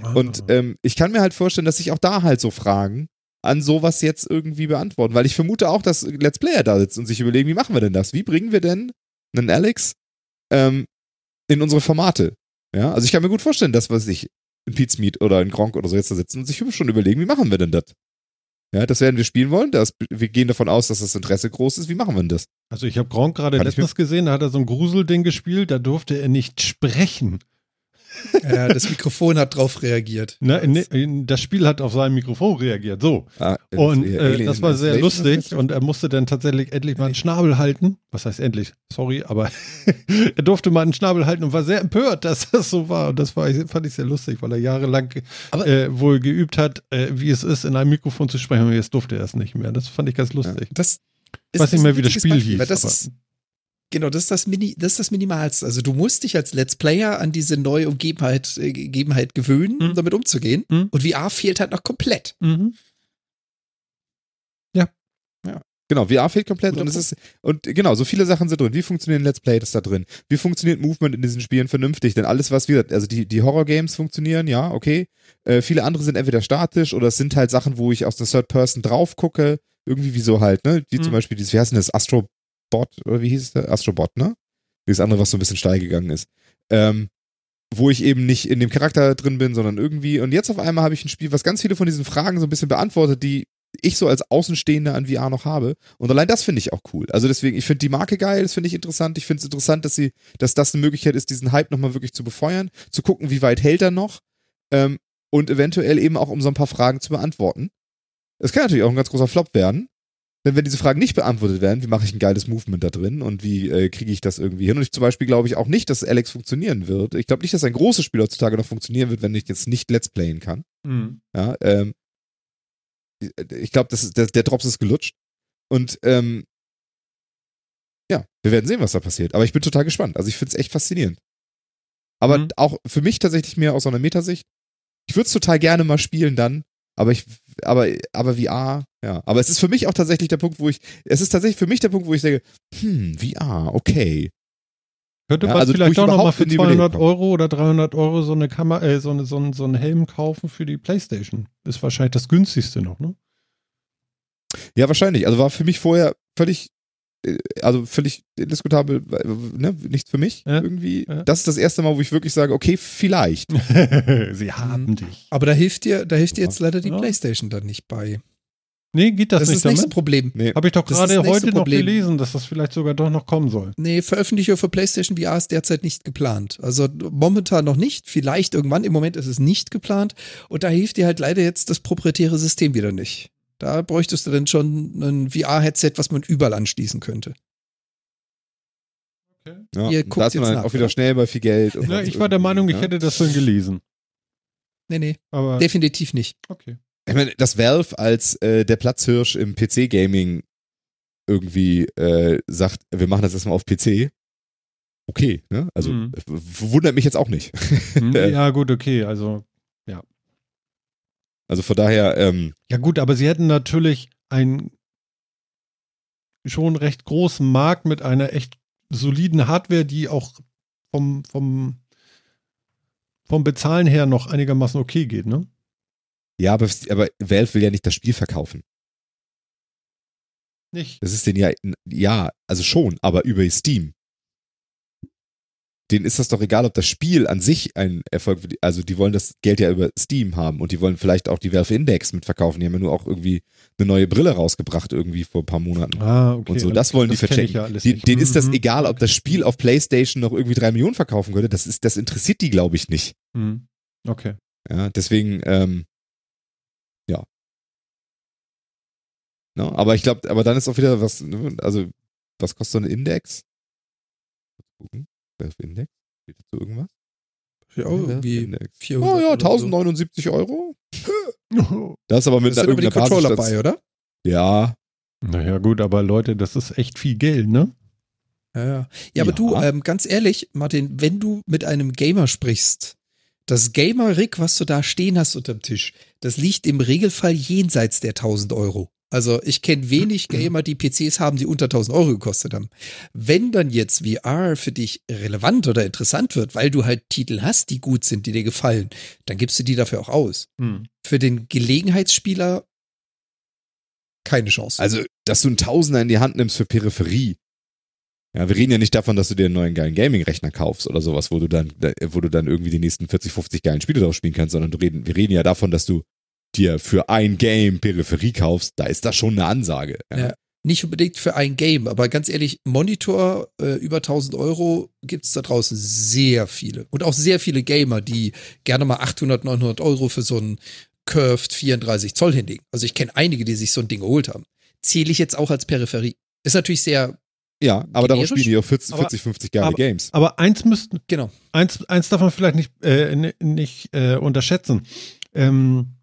Ah. Und ähm, ich kann mir halt vorstellen, dass sich auch da halt so Fragen an sowas jetzt irgendwie beantworten, weil ich vermute auch, dass Let's Player da sitzt und sich überlegen, wie machen wir denn das? Wie bringen wir denn einen Alex ähm, in unsere Formate? Ja, also ich kann mir gut vorstellen, dass was ich in Pete's Meet oder in Gronk oder so jetzt da sitzen und sich schon überlegen, wie machen wir denn das? Ja, das werden wir spielen wollen. Das, wir gehen davon aus, dass das Interesse groß ist. Wie machen wir denn das? Also ich habe Gronk gerade letztens gesehen, da hat er so ein Gruselding gespielt, da durfte er nicht sprechen. Ja, das Mikrofon hat drauf reagiert. Ne, ne, das Spiel hat auf sein Mikrofon reagiert. So. Ah, und äh, das war sehr lustig. Und er musste dann tatsächlich endlich mal einen Schnabel halten. Was heißt endlich? Sorry, aber er durfte mal einen Schnabel halten und war sehr empört, dass das so war. Und das war, fand ich sehr lustig, weil er jahrelang äh, wohl geübt hat, äh, wie es ist, in einem Mikrofon zu sprechen. Und jetzt durfte er es nicht mehr. Das fand ich ganz lustig. Ja, das ich weiß nicht mehr, wie das Spiel Beispiel, hieß. Das ist, Genau, das ist das Mini, das ist das Minimalste. Also du musst dich als Let's Player an diese neue Umgebenheit, äh, Gegebenheit gewöhnen, mhm. um damit umzugehen. Mhm. Und VR fehlt halt noch komplett. Mhm. Ja. Ja. Genau, VR fehlt komplett und es ist, und genau, so viele Sachen sind drin. Wie funktionieren Let's Play das da drin? Wie funktioniert Movement in diesen Spielen vernünftig? Denn alles, was wir, also die, die Horror-Games funktionieren, ja, okay. Äh, viele andere sind entweder statisch oder es sind halt Sachen, wo ich aus der Third Person drauf gucke. Irgendwie wie so halt, ne? Wie mhm. zum Beispiel dieses, wie heißt denn das? Astro Bot, oder wie hieß es der? Astrobot, ne? Das andere, was so ein bisschen steil gegangen ist. Ähm, wo ich eben nicht in dem Charakter drin bin, sondern irgendwie. Und jetzt auf einmal habe ich ein Spiel, was ganz viele von diesen Fragen so ein bisschen beantwortet, die ich so als Außenstehender an VR noch habe. Und allein das finde ich auch cool. Also deswegen, ich finde die Marke geil, das finde ich interessant. Ich finde es interessant, dass sie, dass das eine Möglichkeit ist, diesen Hype nochmal wirklich zu befeuern, zu gucken, wie weit hält er noch ähm, und eventuell eben auch um so ein paar Fragen zu beantworten. Es kann natürlich auch ein ganz großer Flop werden, denn wenn diese Fragen nicht beantwortet werden, wie mache ich ein geiles Movement da drin und wie äh, kriege ich das irgendwie hin? Und ich zum Beispiel glaube ich auch nicht, dass Alex funktionieren wird. Ich glaube nicht, dass ein großes Spiel heutzutage noch funktionieren wird, wenn ich jetzt nicht Let's Playen kann. Mhm. Ja, ähm, ich glaube, der, der Drops ist gelutscht. Und ähm, ja, wir werden sehen, was da passiert. Aber ich bin total gespannt. Also ich finde es echt faszinierend. Aber mhm. auch für mich tatsächlich mehr aus so einer Metasicht. Ich würde es total gerne mal spielen dann, aber ich, aber, aber VR, ja. Aber es ist für mich auch tatsächlich der Punkt, wo ich, es ist tatsächlich für mich der Punkt, wo ich denke, hm, VR, okay. Könnte man ja, also vielleicht auch nochmal für 200 Euro oder 300 Euro so eine Kamera, äh, so, eine, so, eine, so einen Helm kaufen für die Playstation. Ist wahrscheinlich das günstigste noch, ne? Ja, wahrscheinlich. Also war für mich vorher völlig also völlig indiskutabel, ne, nichts für mich ja, irgendwie. Ja. Das ist das erste Mal, wo ich wirklich sage, okay, vielleicht. Sie haben dich. Aber da hilft dir, da hilft dir jetzt leider die ja. PlayStation dann nicht bei. Nee, geht das, das nicht. Das ist das nächste Problem. Nee. Habe ich doch gerade heute noch gelesen, dass das vielleicht sogar doch noch kommen soll. Nee, Veröffentlichung für PlayStation VR ist derzeit nicht geplant. Also momentan noch nicht. Vielleicht irgendwann. Im Moment ist es nicht geplant. Und da hilft dir halt leider jetzt das proprietäre System wieder nicht. Da bräuchtest du dann schon ein VR-Headset, was man überall anschließen könnte. Okay. Ja, Ihr guckt da ist man jetzt nach, auch wieder schnell bei viel Geld. Ja, ich war der Meinung, ich hätte das schon gelesen. Nee, nee. Aber definitiv nicht. Okay. Ich meine, dass Valve als äh, der Platzhirsch im PC-Gaming irgendwie äh, sagt, wir machen das erstmal auf PC, okay, ne? Also mhm. wundert mich jetzt auch nicht. Mhm, ja, gut, okay, also ja. Also von daher. Ähm, ja, gut, aber sie hätten natürlich einen schon recht großen Markt mit einer echt soliden Hardware, die auch vom, vom, vom Bezahlen her noch einigermaßen okay geht, ne? Ja, aber, aber Valve will ja nicht das Spiel verkaufen. Nicht. Das ist den ja, ja, also schon, aber über Steam denen ist das doch egal, ob das Spiel an sich ein Erfolg, also die wollen das Geld ja über Steam haben und die wollen vielleicht auch die Valve Index mitverkaufen. Die haben ja nur auch irgendwie eine neue Brille rausgebracht irgendwie vor ein paar Monaten. Ah, okay. Und so, das wollen das die verchecken. Ja die, denen ist das mhm. egal, ob das Spiel auf PlayStation noch irgendwie drei Millionen verkaufen könnte. Das ist, das interessiert die, glaube ich, nicht. Mhm. Okay. Ja, deswegen, ähm, ja. No, aber ich glaube, aber dann ist auch wieder was, ne, also, was kostet so ein Index? Gucken. Index? Steht dazu irgendwas? Ja, irgendwie Index. 400 oh ja, 1079 so. Euro. das ist aber mit das einer irgendeiner Controller bei, oder? Ja. Naja, gut, aber Leute, das ist echt viel Geld, ne? Ja, ja. ja aber ja. du, ähm, ganz ehrlich, Martin, wenn du mit einem Gamer sprichst, das Gamer-Rig, was du da stehen hast unterm Tisch, das liegt im Regelfall jenseits der 1000 Euro. Also ich kenne wenig Gamer, die PCs haben, die unter 1000 Euro gekostet haben. Wenn dann jetzt VR für dich relevant oder interessant wird, weil du halt Titel hast, die gut sind, die dir gefallen, dann gibst du die dafür auch aus. Hm. Für den Gelegenheitsspieler keine Chance. Also, dass du einen Tausender in die Hand nimmst für Peripherie. Ja, wir reden ja nicht davon, dass du dir einen neuen geilen Gaming-Rechner kaufst oder sowas, wo du dann, wo du dann irgendwie die nächsten 40, 50 geilen Spiele drauf spielen kannst, sondern reden, wir reden ja davon, dass du dir für ein Game Peripherie kaufst, da ist das schon eine Ansage. Ja. ja nicht unbedingt für ein Game, aber ganz ehrlich, Monitor äh, über 1000 Euro gibt es da draußen sehr viele. Und auch sehr viele Gamer, die gerne mal 800, 900 Euro für so ein Curved 34 Zoll hinlegen. Also ich kenne einige, die sich so ein Ding geholt haben. Zähle ich jetzt auch als Peripherie. Ist natürlich sehr. Ja, aber darauf spielen die auch 40, 40 50 geile aber, Games. Aber eins müssten. Genau. Eins, eins darf man vielleicht nicht, äh, nicht äh, unterschätzen. Ähm,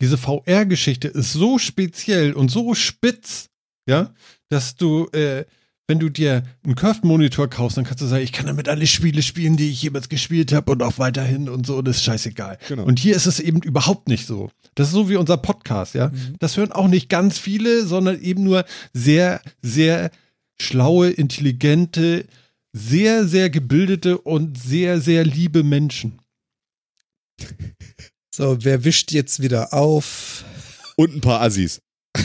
diese VR-Geschichte ist so speziell und so spitz, ja, dass du, äh, wenn du dir einen Curved-Monitor kaufst, dann kannst du sagen, ich kann damit alle Spiele spielen, die ich jemals gespielt habe und auch weiterhin und so, das ist scheißegal. Genau. Und hier ist es eben überhaupt nicht so. Das ist so wie unser Podcast, ja. Mhm. Das hören auch nicht ganz viele, sondern eben nur sehr, sehr schlaue, intelligente, sehr, sehr gebildete und sehr, sehr liebe Menschen. So, wer wischt jetzt wieder auf? Und ein paar Assis.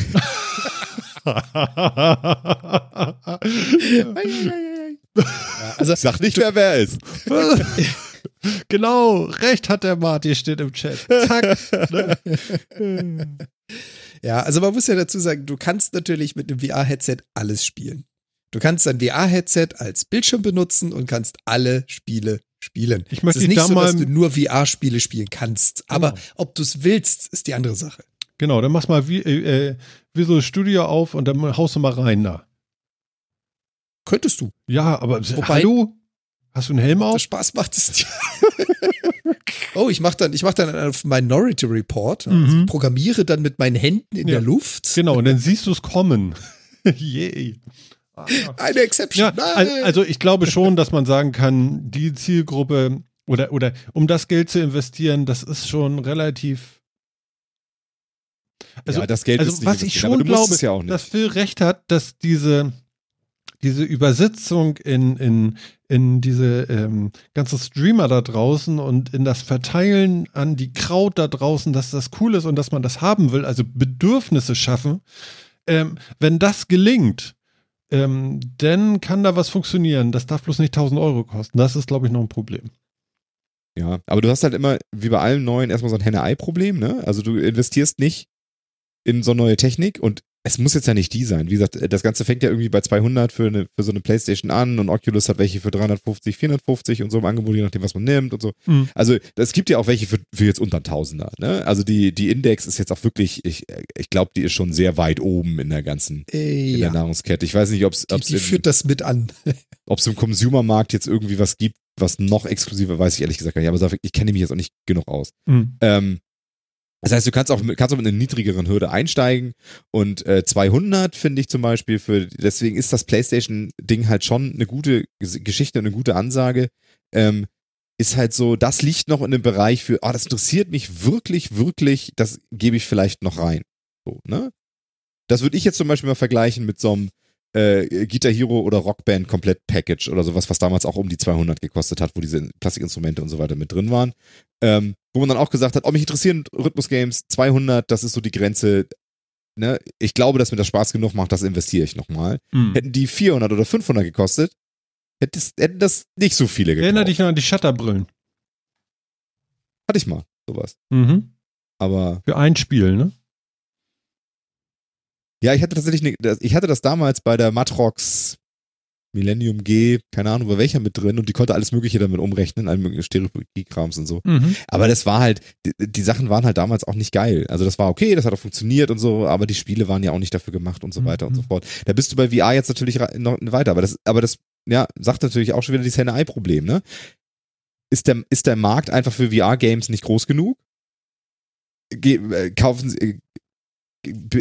also sag nicht, wer wer ist. genau, recht hat der Marty, steht im Chat. Zack. Ja, also man muss ja dazu sagen, du kannst natürlich mit einem VR-Headset alles spielen. Du kannst ein VR-Headset als Bildschirm benutzen und kannst alle Spiele spielen. Ich möchte es ist nicht da so, dass du nur VR-Spiele spielen kannst. Genau. Aber ob du es willst, ist die andere Sache. Genau, dann machst mal wie, äh, Visual Studio auf und dann haust du mal rein da. Könntest du. Ja, aber Wobei, hallo? Hast du einen Helm auf? Spaß macht es dir. oh, ich mache dann, ich mach dann auf Minority Report. Also mhm. Programmiere dann mit meinen Händen in ja. der Luft. Genau, und dann siehst du es kommen. Yay. Eine Exception. Ja, also ich glaube schon, dass man sagen kann, die Zielgruppe oder, oder um das Geld zu investieren, das ist schon relativ. Also, ja, das Geld also ist was ich schon glaube, ja dass Phil recht hat, dass diese, diese Übersetzung in, in, in diese ähm, ganze Streamer da draußen und in das Verteilen an die Kraut da draußen, dass das cool ist und dass man das haben will, also Bedürfnisse schaffen. Ähm, wenn das gelingt, ähm, dann kann da was funktionieren. Das darf bloß nicht 1000 Euro kosten. Das ist, glaube ich, noch ein Problem. Ja, aber du hast halt immer, wie bei allen neuen, erstmal so ein Henne-Ei-Problem, ne? Also du investierst nicht in so neue Technik und es muss jetzt ja nicht die sein. Wie gesagt, das Ganze fängt ja irgendwie bei 200 für, eine, für so eine Playstation an und Oculus hat welche für 350, 450 und so im Angebot, je nachdem, was man nimmt und so. Mhm. Also es gibt ja auch welche für, für jetzt unter 1000er. Ne? Also die, die Index ist jetzt auch wirklich, ich, ich glaube, die ist schon sehr weit oben in der ganzen äh, in der Nahrungskette. Ich weiß nicht, ob es. Die, die führt das mit an. ob es im Consumermarkt jetzt irgendwie was gibt, was noch exklusiver, weiß ich ehrlich gesagt gar nicht. Aber ich kenne mich jetzt auch nicht genug aus. Mhm. Ähm, Das heißt, du kannst auch, kannst auch mit einer niedrigeren Hürde einsteigen und äh, 200 finde ich zum Beispiel für, deswegen ist das PlayStation-Ding halt schon eine gute Geschichte, eine gute Ansage. Ähm, ist halt so, das liegt noch in dem Bereich für, ah, das interessiert mich wirklich, wirklich, das gebe ich vielleicht noch rein. So, ne? Das würde ich jetzt zum Beispiel mal vergleichen mit so einem äh, Guitar Hero oder Rockband komplett Package oder sowas, was damals auch um die 200 gekostet hat, wo diese Plastikinstrumente und so weiter mit drin waren. Ähm, wo man dann auch gesagt hat, oh, mich interessieren Rhythmus-Games, 200, das ist so die Grenze. Ne? Ich glaube, dass mir das Spaß genug macht, das investiere ich nochmal. Mhm. Hätten die 400 oder 500 gekostet, hätten das nicht so viele gekauft. Erinnere dich noch an die Shutterbrillen. Hatte ich mal, sowas. Mhm. Aber. Für ein Spiel, ne? Ja, ich hatte tatsächlich, eine, ich hatte das damals bei der Matrox Millennium G, keine Ahnung, bei welcher mit drin und die konnte alles Mögliche damit umrechnen, alle möglichen Stereokrams und so. Mhm. Aber das war halt, die, die, Sachen waren halt damals auch nicht geil. Also das war okay, das hat auch funktioniert und so, aber die Spiele waren ja auch nicht dafür gemacht und so weiter mhm. und so fort. Da bist du bei VR jetzt natürlich noch weiter, aber das, aber das, ja, sagt natürlich auch schon wieder dieses Henne-Ei-Problem, ne? Ist der, ist der Markt einfach für VR-Games nicht groß genug? Ge äh, kaufen sie, äh,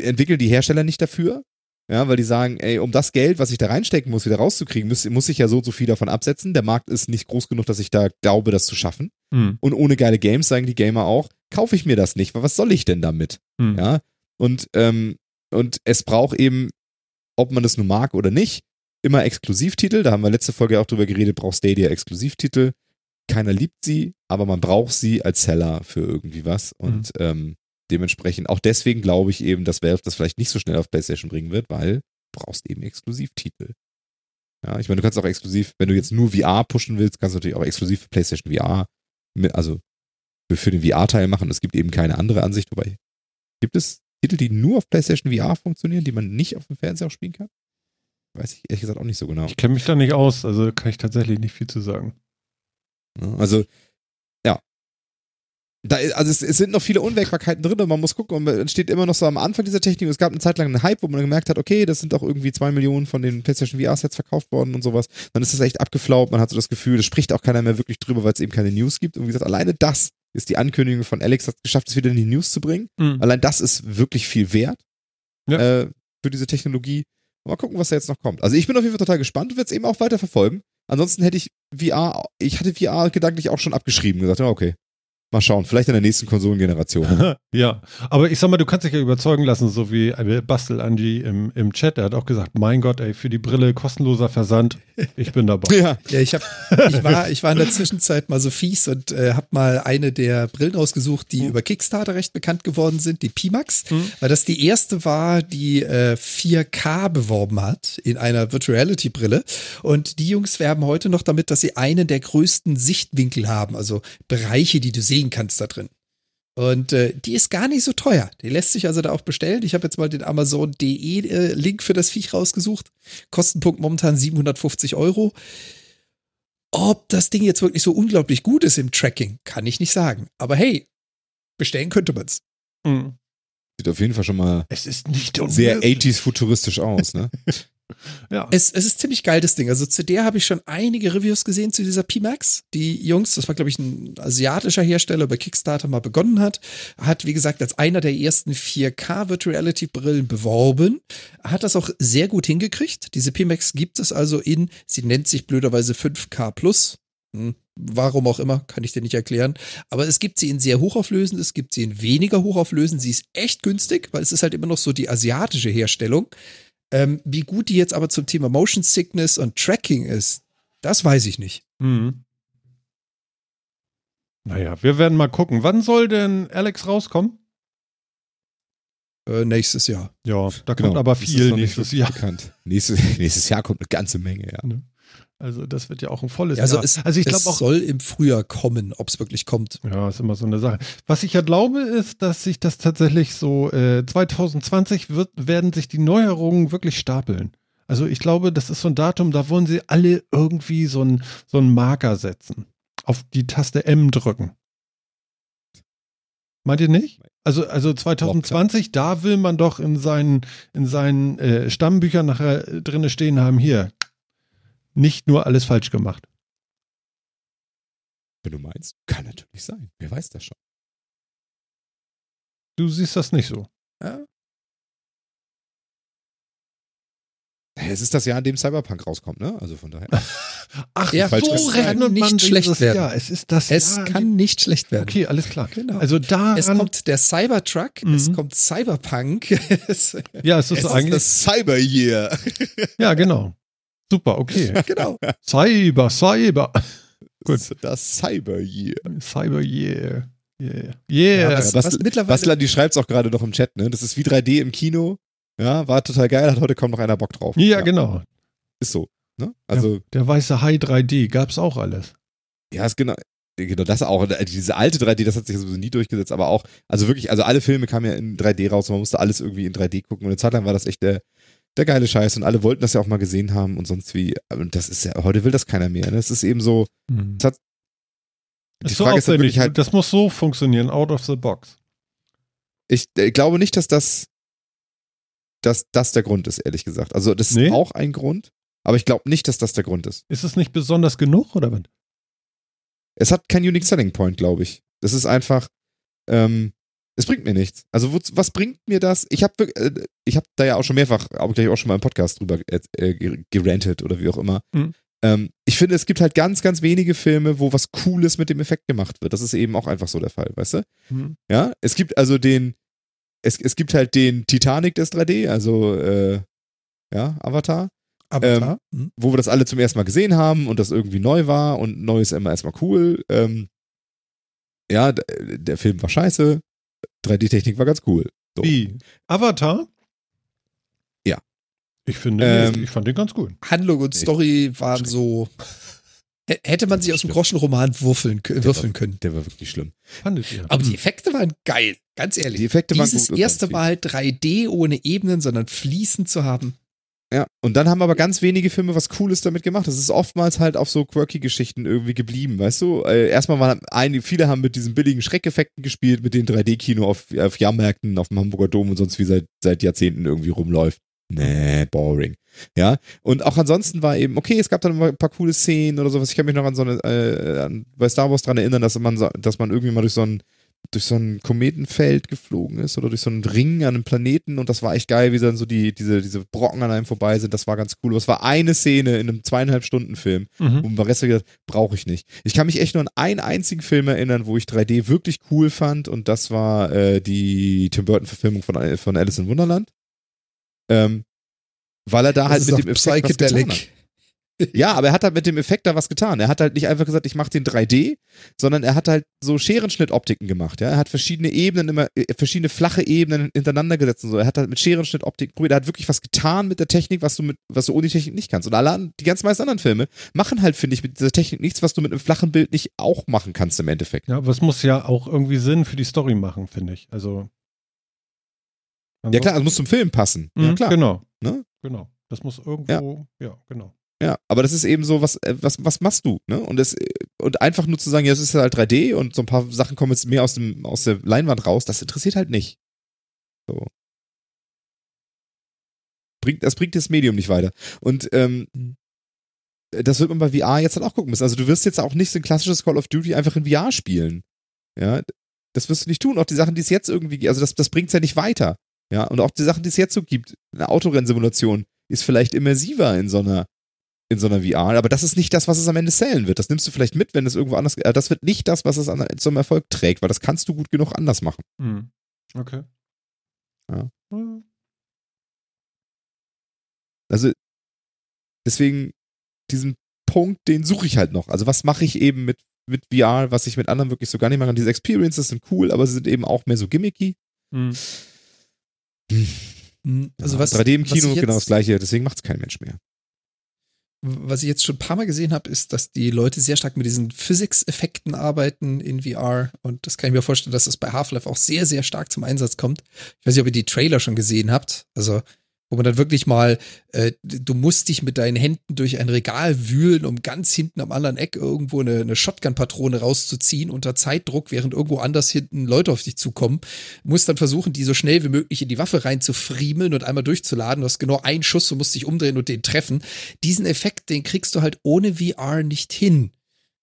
entwickeln die Hersteller nicht dafür? Ja, weil die sagen, ey, um das Geld, was ich da reinstecken muss, wieder rauszukriegen, muss, muss ich ja so und so viel davon absetzen. Der Markt ist nicht groß genug, dass ich da glaube, das zu schaffen. Mhm. Und ohne geile Games, sagen die Gamer auch, kaufe ich mir das nicht, weil was soll ich denn damit? Mhm. Ja. Und, ähm, und es braucht eben, ob man das nun mag oder nicht, immer Exklusivtitel. Da haben wir letzte Folge auch drüber geredet, braucht Stadia Exklusivtitel. Keiner liebt sie, aber man braucht sie als Seller für irgendwie was. Und mhm. ähm, dementsprechend, auch deswegen glaube ich eben, dass Valve das vielleicht nicht so schnell auf PlayStation bringen wird, weil du brauchst eben Exklusivtitel. Ja, ich meine, du kannst auch exklusiv, wenn du jetzt nur VR pushen willst, kannst du natürlich auch exklusiv für PlayStation VR, mit, also für den VR-Teil machen. Es gibt eben keine andere Ansicht, wobei gibt es Titel, die nur auf PlayStation VR funktionieren, die man nicht auf dem Fernseher auch spielen kann? Weiß ich ehrlich gesagt auch nicht so genau. Ich kenne mich da nicht aus, also kann ich tatsächlich nicht viel zu sagen. Also da, also es, es, sind noch viele Unwägbarkeiten drin und man muss gucken, und man steht immer noch so am Anfang dieser Technik. Es gab eine Zeit lang einen Hype, wo man gemerkt hat, okay, das sind auch irgendwie zwei Millionen von den PlayStation VR-Sets verkauft worden und sowas. Dann ist das echt abgeflaubt. Man hat so das Gefühl, es spricht auch keiner mehr wirklich drüber, weil es eben keine News gibt. Und wie gesagt, alleine das ist die Ankündigung von Alex, hat es geschafft, es wieder in die News zu bringen. Mhm. Allein das ist wirklich viel wert ja. äh, für diese Technologie. Mal gucken, was da jetzt noch kommt. Also ich bin auf jeden Fall total gespannt und werde es eben auch weiter verfolgen. Ansonsten hätte ich VR, ich hatte VR gedanklich auch schon abgeschrieben, gesagt, ja, okay, Mal schauen, vielleicht in der nächsten Konsolengeneration. ja, aber ich sag mal, du kannst dich ja überzeugen lassen, so wie Bastel Angie im, im Chat. Er hat auch gesagt, mein Gott, ey, für die Brille kostenloser Versand. Ich bin dabei. ja, ja ich, hab, ich, war, ich war in der Zwischenzeit mal so fies und äh, habe mal eine der Brillen ausgesucht, die mhm. über Kickstarter recht bekannt geworden sind, die Pimax, mhm. weil das die erste war, die äh, 4K beworben hat in einer Virtual Reality Brille. Und die Jungs werben heute noch damit, dass sie einen der größten Sichtwinkel haben, also Bereiche, die du sehen sehen kannst da drin. Und äh, die ist gar nicht so teuer. Die lässt sich also da auch bestellen. Ich habe jetzt mal den Amazon.de äh, Link für das Viech rausgesucht. Kostenpunkt momentan 750 Euro. Ob das Ding jetzt wirklich so unglaublich gut ist im Tracking, kann ich nicht sagen. Aber hey, bestellen könnte man es. Mhm. Sieht auf jeden Fall schon mal es ist nicht sehr 80s futuristisch aus, ne? Ja. Es, es ist ziemlich geil, das Ding. Also zu der habe ich schon einige Reviews gesehen, zu dieser Pimax. Die Jungs, das war, glaube ich, ein asiatischer Hersteller, bei Kickstarter mal begonnen hat. Hat, wie gesagt, als einer der ersten 4K Virtual Reality Brillen beworben. Hat das auch sehr gut hingekriegt. Diese Pimax gibt es also in, sie nennt sich blöderweise 5K Plus. Hm, warum auch immer, kann ich dir nicht erklären. Aber es gibt sie in sehr hochauflösend, es gibt sie in weniger hochauflösend. Sie ist echt günstig, weil es ist halt immer noch so die asiatische Herstellung. Ähm, wie gut die jetzt aber zum Thema Motion Sickness und Tracking ist, das weiß ich nicht. Mhm. Naja, wir werden mal gucken. Wann soll denn Alex rauskommen? Äh, nächstes Jahr. Ja, da kommt genau. aber viel nächstes Jahr. Nächstes, nächstes Jahr kommt eine ganze Menge, ja. Ne? Also das wird ja auch ein volles ja, also Jahr. Es, also ich glaube auch soll im Frühjahr kommen, ob es wirklich kommt. Ja, ist immer so eine Sache. Was ich ja glaube, ist, dass sich das tatsächlich so äh, 2020 wird, werden sich die Neuerungen wirklich stapeln. Also ich glaube, das ist so ein Datum, da wollen sie alle irgendwie so einen so einen Marker setzen, auf die Taste M drücken. Meint ihr nicht? Also, also 2020, da will man doch in seinen, in seinen äh, Stammbüchern nachher drinne stehen haben, hier, nicht nur alles falsch gemacht. Wenn du meinst, kann natürlich sein. Wer weiß das schon. Du siehst das nicht so. Ja. Es ist das Jahr, in dem Cyberpunk rauskommt, ne? Also von daher. Ach, ja, so rechnet nicht schlecht werden. Ja, es ist das Es Jahr, kann nicht schlecht werden. Okay, alles klar. Genau. Also da es kommt der Cybertruck, mhm. es kommt Cyberpunk. ja, es ist es eigentlich ist das Cyber Year. ja, genau. Super, okay. genau. Cyber, Cyber. Gut. Das Cyber Year. Cyber Year. Yeah. Yeah. Ja, was, was, was mittlerweile Bastler, die schreibt es auch gerade noch im Chat, ne? Das ist wie 3D im Kino. Ja, war total geil, hat heute kaum noch einer Bock drauf. Ja, ja. genau. Ist so. Ne? Also, ja, der weiße Hai 3D gab's auch alles. Ja, ist genau. Genau, das auch. Diese alte 3D, das hat sich sowieso nie durchgesetzt, aber auch, also wirklich, also alle Filme kamen ja in 3D raus und man musste alles irgendwie in 3D gucken. Und eine Zeit lang war das echt der, der geile Scheiß und alle wollten das ja auch mal gesehen haben und sonst wie. Und das ist ja, heute will das keiner mehr. Ne? Das ist eben so. Mhm. Das, hat, die so Frage ist halt, halt, das muss so funktionieren, out of the box. Ich, ich glaube nicht, dass das, dass das der Grund ist, ehrlich gesagt. Also, das nee? ist auch ein Grund, aber ich glaube nicht, dass das der Grund ist. Ist es nicht besonders genug oder was? Es hat keinen Unique Selling Point, glaube ich. Das ist einfach, ähm, es bringt mir nichts. Also, was bringt mir das? Ich habe äh, ich hab da ja auch schon mehrfach, auch gleich auch schon mal im Podcast drüber äh, gerantet oder wie auch immer. Mhm. Ähm, ich finde, es gibt halt ganz, ganz wenige Filme, wo was Cooles mit dem Effekt gemacht wird. Das ist eben auch einfach so der Fall, weißt du? Mhm. Ja, es gibt also den, es, es gibt halt den Titanic des 3D, also äh, ja, Avatar. Avatar. Ähm, mhm. Wo wir das alle zum ersten Mal gesehen haben und das irgendwie neu war und neu ist immer erstmal cool. Ähm, ja, der Film war scheiße. 3D-Technik war ganz cool. So. Wie? Avatar? Ja. Ich finde, ähm, ich fand den ganz gut. Handlung und Story waren so Hätte man sich aus dem Groschenroman würfeln, würfeln können. Der war wirklich schlimm. Fandet ihr? Aber die Effekte waren geil, ganz ehrlich. Die Effekte Dieses waren gut. Dieses erste Mal 3D ohne Ebenen, sondern fließend zu haben. Ja, und dann haben aber ganz wenige Filme was Cooles damit gemacht. Das ist oftmals halt auf so quirky Geschichten irgendwie geblieben, weißt du? Äh, erstmal waren einige, viele haben mit diesen billigen Schreckeffekten gespielt, mit den 3D-Kino auf, auf Jahrmärkten, auf dem Hamburger Dom und sonst wie seit, seit Jahrzehnten irgendwie rumläuft. Nee, boring. Ja, und auch ansonsten war eben, okay, es gab dann mal ein paar coole Szenen oder sowas. Ich kann mich noch an so eine, äh, an, bei Star Wars dran erinnern, dass man, dass man irgendwie mal durch so ein, durch so ein Kometenfeld geflogen ist oder durch so einen Ring an einem Planeten und das war echt geil, wie dann so die, diese, diese Brocken an einem vorbei sind. Das war ganz cool. Aber es war eine Szene in einem zweieinhalb Stunden Film, mhm. wo man Rest gesagt brauche ich nicht. Ich kann mich echt nur an einen einzigen Film erinnern, wo ich 3D wirklich cool fand und das war äh, die Tim Burton Verfilmung von, von Alice in Wunderland. Ähm, weil er da das halt mit dem Effekt Psychedelic. Ja, aber er hat halt mit dem Effekt da was getan. Er hat halt nicht einfach gesagt, ich mache den 3D, sondern er hat halt so Scherenschnittoptiken gemacht. Ja, er hat verschiedene Ebenen immer, äh, verschiedene flache Ebenen hintereinander gesetzt und so. Er hat halt mit Scherenschnittoptiken probiert. Er hat wirklich was getan mit der Technik, was du mit, was du ohne Technik nicht kannst. Und alle, die ganz meisten anderen Filme machen halt, finde ich, mit dieser Technik nichts, was du mit einem flachen Bild nicht auch machen kannst im Endeffekt. Ja, aber es muss ja auch irgendwie Sinn für die Story machen, finde ich. Also. Ja klar, es muss zum Film passen. Mhm, ja klar. Genau. Ne? Genau. Das muss irgendwo, ja, ja genau. Ja, aber das ist eben so, was, äh, was, was machst du? Ne? Und, das, und einfach nur zu sagen, ja, es ist halt 3D und so ein paar Sachen kommen jetzt mehr aus, dem, aus der Leinwand raus, das interessiert halt nicht. So. Bringt, das bringt das Medium nicht weiter. Und ähm, mhm. das wird man bei VR jetzt halt auch gucken müssen. Also du wirst jetzt auch nicht so ein klassisches Call of Duty einfach in VR spielen. Ja, das wirst du nicht tun. Auch die Sachen, die es jetzt irgendwie, also das, das bringt es ja nicht weiter. Ja, und auch die Sachen, die es jetzt so gibt, eine Autorennsimulation ist vielleicht immersiver in so einer in so einer VR, aber das ist nicht das, was es am Ende zählen wird. Das nimmst du vielleicht mit, wenn es irgendwo anders, äh, das wird nicht das, was es an, zum Erfolg trägt, weil das kannst du gut genug anders machen. Mhm. Okay. Ja. Mhm. Also deswegen diesen Punkt, den suche ich halt noch. Also was mache ich eben mit mit VR, was ich mit anderen wirklich so gar nicht mache. Diese Experiences sind cool, aber sie sind eben auch mehr so gimmicky. Mhm. Hm, also was, 3D im Kino genau das gleiche, deswegen macht es kein Mensch mehr. Was ich jetzt schon ein paar Mal gesehen habe, ist, dass die Leute sehr stark mit diesen Physics-Effekten arbeiten in VR. Und das kann ich mir vorstellen, dass das bei Half-Life auch sehr, sehr stark zum Einsatz kommt. Ich weiß nicht, ob ihr die Trailer schon gesehen habt. Also wo man dann wirklich mal, äh, du musst dich mit deinen Händen durch ein Regal wühlen, um ganz hinten am anderen Eck irgendwo eine, eine Shotgun-Patrone rauszuziehen unter Zeitdruck, während irgendwo anders hinten Leute auf dich zukommen. Du musst dann versuchen, die so schnell wie möglich in die Waffe reinzufriemeln und einmal durchzuladen. Du hast genau einen Schuss, du musst dich umdrehen und den treffen. Diesen Effekt, den kriegst du halt ohne VR nicht hin.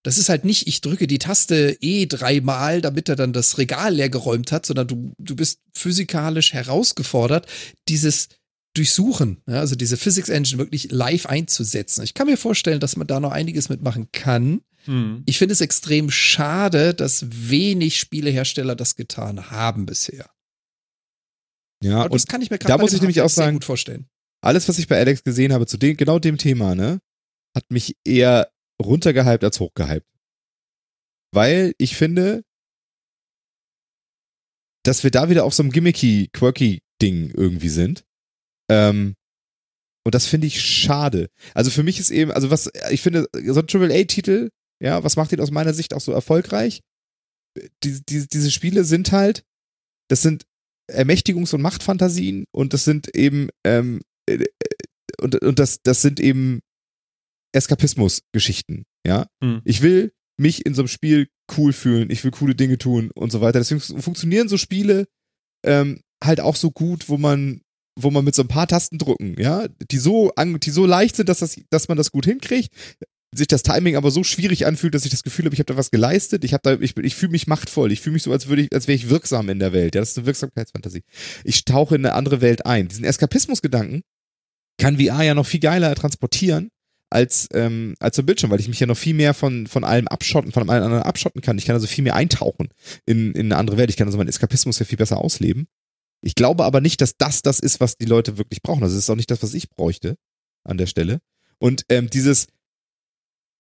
Das ist halt nicht, ich drücke die Taste E dreimal, damit er dann das Regal leer geräumt hat, sondern du, du bist physikalisch herausgefordert, dieses Durchsuchen, ja, also diese Physics Engine wirklich live einzusetzen. Ich kann mir vorstellen, dass man da noch einiges mitmachen kann. Hm. Ich finde es extrem schade, dass wenig Spielehersteller das getan haben bisher. Ja, und das kann ich mir gerade da muss ich nämlich auch sagen, gut vorstellen. Alles, was ich bei Alex gesehen habe zu dem, genau dem Thema, ne, hat mich eher runtergehypt als hochgehypt. Weil ich finde, dass wir da wieder auf so einem gimmicky, quirky Ding irgendwie sind. Ähm, und das finde ich schade. Also für mich ist eben, also was, ich finde, so ein Triple-A-Titel, ja, was macht ihn aus meiner Sicht auch so erfolgreich? Die, die, diese Spiele sind halt, das sind Ermächtigungs- und Machtfantasien und das sind eben, ähm, äh, und, und das, das sind eben Eskapismus-Geschichten, ja. Mhm. Ich will mich in so einem Spiel cool fühlen, ich will coole Dinge tun und so weiter. Deswegen funktionieren so Spiele ähm, halt auch so gut, wo man, wo man mit so ein paar Tasten drücken, ja, die so, die so leicht sind, dass, das, dass man das gut hinkriegt, sich das Timing aber so schwierig anfühlt, dass ich das Gefühl habe, ich habe da was geleistet, ich habe da, ich, ich fühle mich machtvoll, ich fühle mich so, als würde ich, als wäre ich wirksam in der Welt. Ja, das ist eine Wirksamkeitsfantasie. Ich tauche in eine andere Welt ein. Diesen Eskapismusgedanken kann VR ja noch viel geiler transportieren als, ähm, als so Bildschirm, weil ich mich ja noch viel mehr von, von allem abschotten, von allem anderen abschotten kann. Ich kann also viel mehr eintauchen in, in eine andere Welt. Ich kann also meinen Eskapismus ja viel besser ausleben. Ich glaube aber nicht, dass das das ist, was die Leute wirklich brauchen. Das ist auch nicht das, was ich bräuchte an der Stelle. Und ähm, dieses,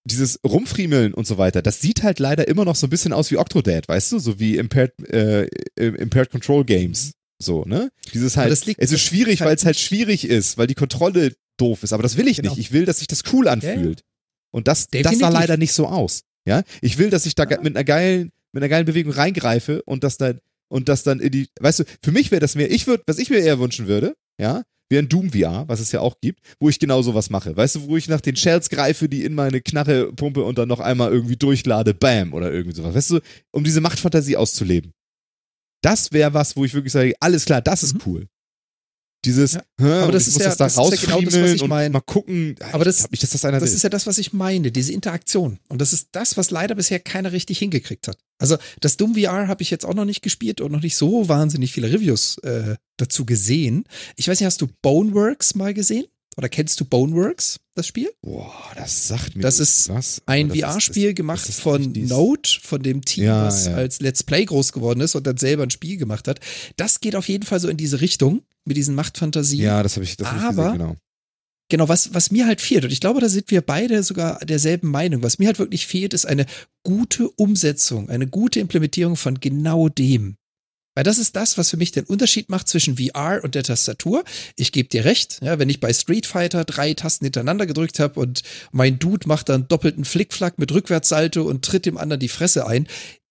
dieses Rumfriemeln und so weiter, das sieht halt leider immer noch so ein bisschen aus wie Octodad, weißt du? So wie Impaired, äh, Impaired Control Games. So, ne? Dieses halt, es ist schwierig, weil es halt schwierig ist, weil die Kontrolle doof ist. Aber das will ich genau. nicht. Ich will, dass sich das cool anfühlt. Ja. Und das, das sah leider nicht so aus. Ja, ich will, dass ich da ja. mit einer geilen, mit einer geilen Bewegung reingreife und das dann und das dann in die, weißt du, für mich wäre das mehr, ich würde, was ich mir eher wünschen würde, ja, wäre ein Doom VR, was es ja auch gibt, wo ich genau sowas mache. Weißt du, wo ich nach den Shells greife, die in meine Knarre pumpe und dann noch einmal irgendwie durchlade, bam, oder irgendwie sowas. Weißt du, um diese Machtfantasie auszuleben. Das wäre was, wo ich wirklich sage, alles klar, das ist mhm. cool. Dieses, ja. aber das ist ja, das, da das ist ja genau das, was ich meine. Mal gucken, aber das, ich, das, einer das ist ja das, was ich meine, diese Interaktion. Und das ist das, was leider bisher keiner richtig hingekriegt hat. Also das Doom VR habe ich jetzt auch noch nicht gespielt und noch nicht so wahnsinnig viele Reviews äh, dazu gesehen. Ich weiß nicht, hast du Boneworks mal gesehen? Oder kennst du Boneworks, das Spiel? Boah, das sagt mir Das ist was, ein VR-Spiel gemacht von Note, von dem Team, ja, was ja. als Let's Play groß geworden ist und dann selber ein Spiel gemacht hat. Das geht auf jeden Fall so in diese Richtung mit diesen Machtfantasien. Ja, das habe ich, das hab Aber, ich gesehen, genau. Genau, was, was mir halt fehlt, und ich glaube, da sind wir beide sogar derselben Meinung, was mir halt wirklich fehlt, ist eine gute Umsetzung, eine gute Implementierung von genau dem. Weil das ist das, was für mich den Unterschied macht zwischen VR und der Tastatur. Ich gebe dir recht, ja, wenn ich bei Street Fighter drei Tasten hintereinander gedrückt habe und mein Dude macht dann doppelten Flickflack mit Rückwärtssalto und tritt dem anderen die Fresse ein.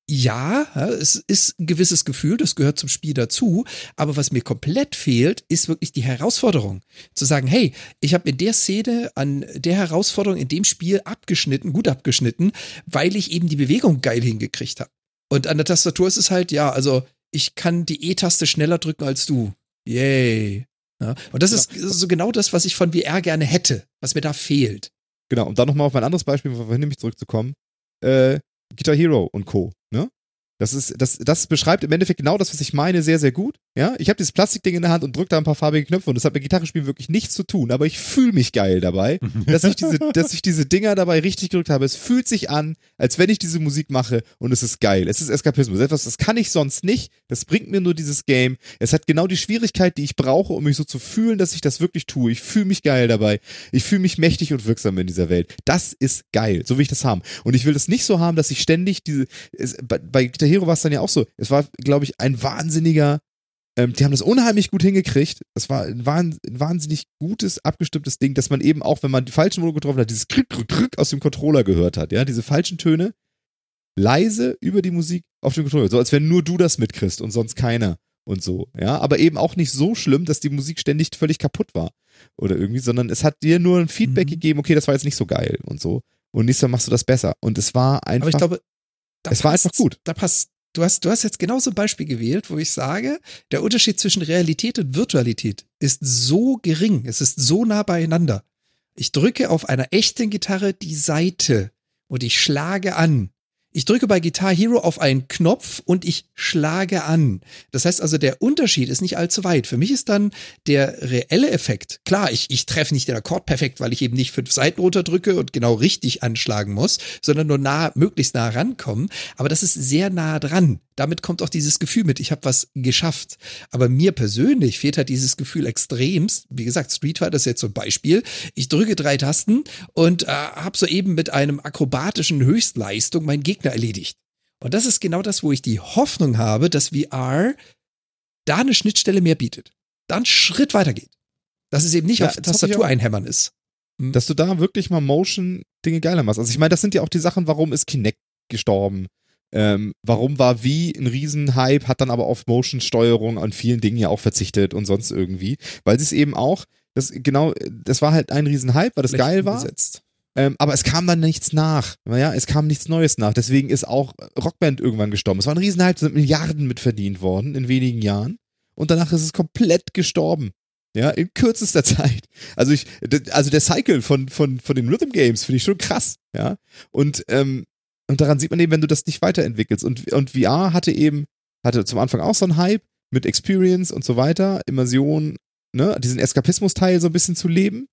Ja, es ist ein gewisses Gefühl, das gehört zum Spiel dazu. Aber was mir komplett fehlt, ist wirklich die Herausforderung. Zu sagen, hey, ich habe in der Szene an der Herausforderung in dem Spiel abgeschnitten, gut abgeschnitten, weil ich eben die Bewegung geil hingekriegt habe. Und an der Tastatur ist es halt, ja, also ich kann die E-Taste schneller drücken als du. Yay. Ja, und das genau. ist so genau das, was ich von VR gerne hätte, was mir da fehlt. Genau, um dann nochmal auf mein anderes Beispiel von vorhin nämlich zurückzukommen. Äh, Guitar Hero und Co. Das ist, das, das beschreibt im Endeffekt genau das, was ich meine, sehr, sehr gut. Ja, ich habe dieses Plastikding in der Hand und drücke da ein paar farbige Knöpfe und das hat mit Gitarrespielen wirklich nichts zu tun, aber ich fühle mich geil dabei, dass ich diese, dass ich diese Dinger dabei richtig gedrückt habe. Es fühlt sich an, als wenn ich diese Musik mache und es ist geil. Es ist Eskapismus. Etwas, das kann ich sonst nicht. Das bringt mir nur dieses Game. Es hat genau die Schwierigkeit, die ich brauche, um mich so zu fühlen, dass ich das wirklich tue. Ich fühle mich geil dabei. Ich fühle mich mächtig und wirksam in dieser Welt. Das ist geil. So will ich das haben. Und ich will das nicht so haben, dass ich ständig diese, es, bei, bei Guitar Hero war es dann ja auch so. Es war, glaube ich, ein wahnsinniger ähm, die haben das unheimlich gut hingekriegt. Das war ein, ein, wahnsinnig gutes, abgestimmtes Ding, dass man eben auch, wenn man die falschen Mode getroffen hat, dieses Krick, Krick, Krick aus dem Controller gehört hat. Ja, diese falschen Töne leise über die Musik auf dem Controller. So als wenn nur du das mitkriegst und sonst keiner und so. Ja, aber eben auch nicht so schlimm, dass die Musik ständig völlig kaputt war oder irgendwie, sondern es hat dir nur ein Feedback mhm. gegeben, okay, das war jetzt nicht so geil und so. Und nächstes Mal machst du das besser. Und es war einfach. Aber ich glaube, es passt, war einfach gut. Da passt, du hast, du hast jetzt genauso ein Beispiel gewählt, wo ich sage, der Unterschied zwischen Realität und Virtualität ist so gering, es ist so nah beieinander. Ich drücke auf einer echten Gitarre die Seite und ich schlage an. Ich drücke bei Guitar Hero auf einen Knopf und ich schlage an. Das heißt also, der Unterschied ist nicht allzu weit. Für mich ist dann der reelle Effekt. Klar, ich, ich treffe nicht den Akkord perfekt, weil ich eben nicht fünf Seiten runterdrücke und genau richtig anschlagen muss, sondern nur nah, möglichst nah rankommen. Aber das ist sehr nah dran. Damit kommt auch dieses Gefühl mit, ich habe was geschafft. Aber mir persönlich fehlt halt dieses Gefühl extremst. Wie gesagt, Street Fighter ist jetzt so ein Beispiel. Ich drücke drei Tasten und äh, habe soeben mit einem akrobatischen Höchstleistung meinen Gegner erledigt. Und das ist genau das, wo ich die Hoffnung habe, dass VR da eine Schnittstelle mehr bietet. Da einen Schritt weiter geht. Dass es eben nicht ja, auf Tastatur einhämmern ist. Hm. Dass du da wirklich mal Motion-Dinge geiler machst. Also ich meine, das sind ja auch die Sachen, warum ist Kinect gestorben? Ähm, warum war wie ein Riesenhype, hat dann aber auf Motion-Steuerung an vielen Dingen ja auch verzichtet und sonst irgendwie, weil sie es eben auch, das genau, das war halt ein Riesenhype, weil das geil war. Ähm, aber es kam dann nichts nach. Naja, es kam nichts Neues nach. Deswegen ist auch Rockband irgendwann gestorben. Es war ein Riesenhype, sind Milliarden mit verdient worden in wenigen Jahren. Und danach ist es komplett gestorben. Ja, in kürzester Zeit. Also ich, also der Cycle von, von, von den Rhythm Games finde ich schon krass. Ja. Und ähm, und daran sieht man eben, wenn du das nicht weiterentwickelst. Und, und VR hatte eben, hatte zum Anfang auch so einen Hype mit Experience und so weiter, Immersion, ne, diesen Eskapismus-Teil so ein bisschen zu leben.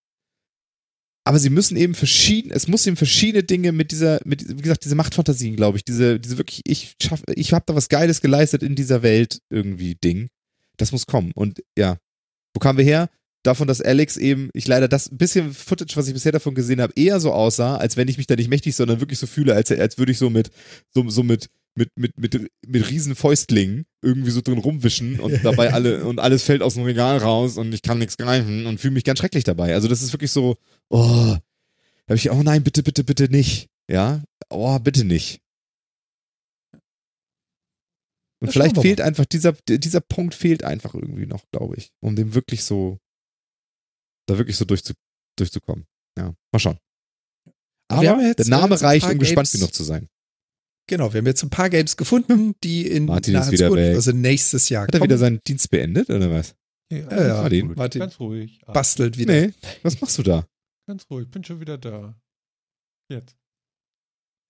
Aber sie müssen eben verschieden, es muss eben verschiedene Dinge mit dieser, mit, wie gesagt, diese Machtfantasien, glaube ich, diese, diese wirklich, ich schaff, ich habe da was Geiles geleistet in dieser Welt irgendwie Ding. Das muss kommen. Und ja, wo kamen wir her? Davon, dass Alex eben, ich leider das bisschen Footage, was ich bisher davon gesehen habe, eher so aussah, als wenn ich mich da nicht mächtig, sondern wirklich so fühle, als, als würde ich so mit, so, so mit, mit, mit, mit, mit riesen Fäustlingen irgendwie so drin rumwischen und dabei alle, und alles fällt aus dem Regal raus und ich kann nichts greifen und fühle mich ganz schrecklich dabei. Also das ist wirklich so, oh, da habe ich, oh nein, bitte, bitte, bitte nicht. Ja, oh, bitte nicht. Und das vielleicht fehlt einfach dieser, dieser Punkt fehlt einfach irgendwie noch, glaube ich, um dem wirklich so da wirklich so durchzu, durchzukommen. Ja, mal schauen. Aber jetzt, der Name reicht, um gespannt Games, genug zu sein. Genau, wir haben jetzt ein paar Games gefunden, die in Martin ist wieder Zukunft, weg. also nächstes Jahr Hat er wieder seinen Dienst beendet, oder was? Ja, ja, ja Martin. Martin. Ganz ruhig. Bastelt wieder. Nee, was machst du da? Ganz ruhig, bin schon wieder da. Jetzt.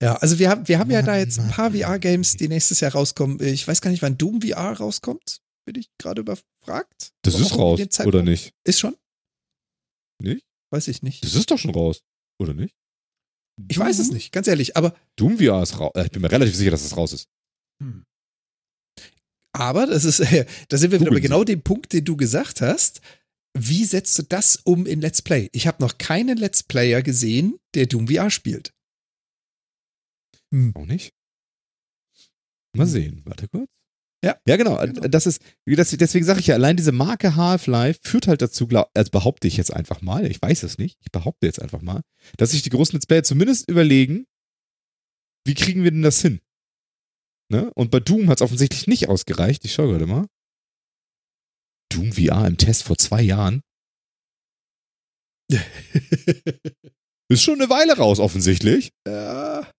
Ja, also wir haben, wir haben ja da jetzt ein paar VR-Games, die nächstes Jahr rauskommen. Ich weiß gar nicht, wann Doom VR rauskommt. Bin ich gerade überfragt. Das ist raus, oder nicht? Ist schon? Nicht? Weiß ich nicht. Das ist doch schon raus, oder nicht? Ich weiß es nicht, ganz ehrlich, aber. Doom VR ist raus. Äh, ich bin mir relativ sicher, dass es raus ist. Hm. Aber das ist, äh, da sind wir wieder bei genau dem Punkt, den du gesagt hast. Wie setzt du das um in Let's Play? Ich habe noch keinen Let's Player gesehen, der Doom VR spielt. Hm. Auch nicht? Mal hm. sehen. Warte kurz. Ja, ja genau. genau. Das ist, deswegen sage ich ja, allein diese Marke Half-Life führt halt dazu, also behaupte ich jetzt einfach mal, ich weiß es nicht, ich behaupte jetzt einfach mal, dass sich die großen Let's Player zumindest überlegen, wie kriegen wir denn das hin? Ne? Und bei Doom hat es offensichtlich nicht ausgereicht. Ich schaue gerade mal. Doom VR im Test vor zwei Jahren. ist schon eine Weile raus, offensichtlich. Ja.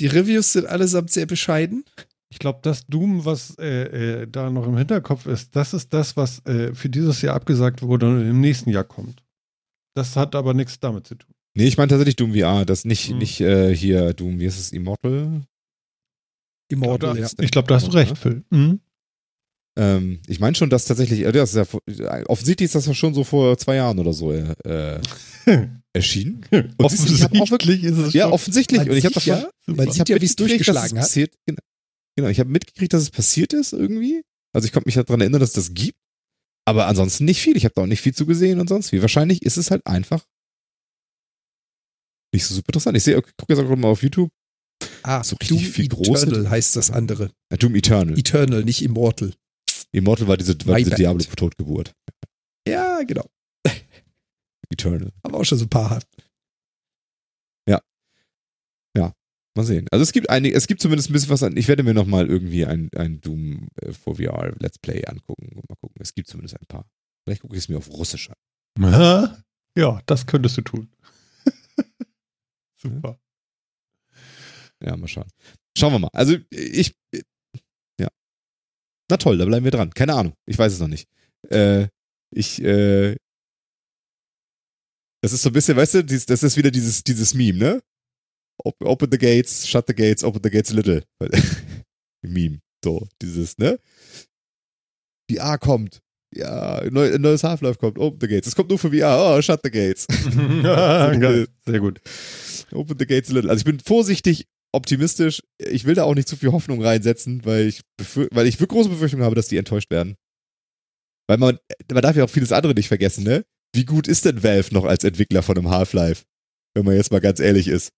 Die Reviews sind allesamt sehr bescheiden. Ich glaube, das Doom, was äh, äh, da noch im Hinterkopf ist, das ist das, was äh, für dieses Jahr abgesagt wurde und im nächsten Jahr kommt. Das hat aber nichts damit zu tun. Nee, ich meine tatsächlich Doom VR, das nicht, mhm. nicht äh, hier Doom, wie ist es, Immortal? Immortal, ja. Ich glaube, da hast du recht, Phil. Mhm. Ähm, ich meine schon, dass tatsächlich, äh, das ist ja, offensichtlich ist das ja schon so vor zwei Jahren oder so äh, erschienen. Offensichtlich ist es Ja, offensichtlich. und ich habe ja, man sieht ja, wie es durchgeschlagen hat. Passiert, genau. Genau, ich habe mitgekriegt, dass es passiert ist irgendwie. Also ich konnte mich daran erinnern, dass es das gibt. Aber ansonsten nicht viel. Ich habe da auch nicht viel zu gesehen und sonst wie. Wahrscheinlich ist es halt einfach nicht so super interessant. Ich sehe, okay, gucke jetzt auch mal auf YouTube. Ah, so richtig Doom viel große. Eternal heißt das andere. Ja, Doom Eternal. Eternal, nicht Immortal. Immortal war diese, war diese Diablo-Totgeburt. Ja, genau. Eternal. Aber auch schon so ein paar. Mal sehen. Also es gibt einige, es gibt zumindest ein bisschen was an. Ich werde mir nochmal irgendwie ein, ein Doom äh, for VR Let's Play angucken mal gucken. Es gibt zumindest ein paar. Vielleicht gucke ich es mir auf Russisch an. Ja, das könntest du tun. Super. Ja, mal schauen. Schauen wir mal. Also ich, ja. Na toll, da bleiben wir dran. Keine Ahnung. Ich weiß es noch nicht. Äh, ich, äh, das ist so ein bisschen, weißt du, das ist wieder dieses, dieses Meme, ne? Open the gates, shut the gates, open the gates a little. Meme. So, dieses, ne? A kommt. Ja, neu, ein neues Half-Life kommt. Open the gates. Es kommt nur für VR. Oh, shut the gates. Sehr gut. Open the gates a little. Also ich bin vorsichtig optimistisch. Ich will da auch nicht zu viel Hoffnung reinsetzen, weil ich, weil ich große Befürchtungen habe, dass die enttäuscht werden. Weil man, man darf ja auch vieles andere nicht vergessen, ne? Wie gut ist denn Valve noch als Entwickler von einem Half-Life? Wenn man jetzt mal ganz ehrlich ist.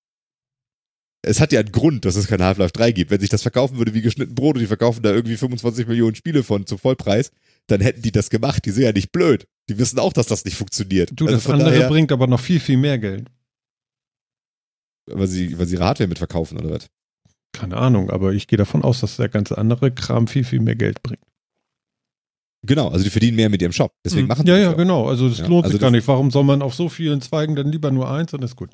Es hat ja einen Grund, dass es kein Half-Life 3 gibt. Wenn sich das verkaufen würde wie geschnitten Brot und die verkaufen da irgendwie 25 Millionen Spiele von zum Vollpreis, dann hätten die das gemacht. Die sind ja nicht blöd. Die wissen auch, dass das nicht funktioniert. Du, also das andere daher, bringt aber noch viel, viel mehr Geld. Weil sie, weil sie ihre Hardware mitverkaufen, oder was? Keine Ahnung, aber ich gehe davon aus, dass der ganze andere Kram viel, viel mehr Geld bringt. Genau, also die verdienen mehr mit ihrem Shop. Deswegen hm. machen Ja, ja, genau. Also das ja, lohnt also sich gar nicht. Warum soll man auf so vielen Zweigen dann lieber nur eins und ist gut.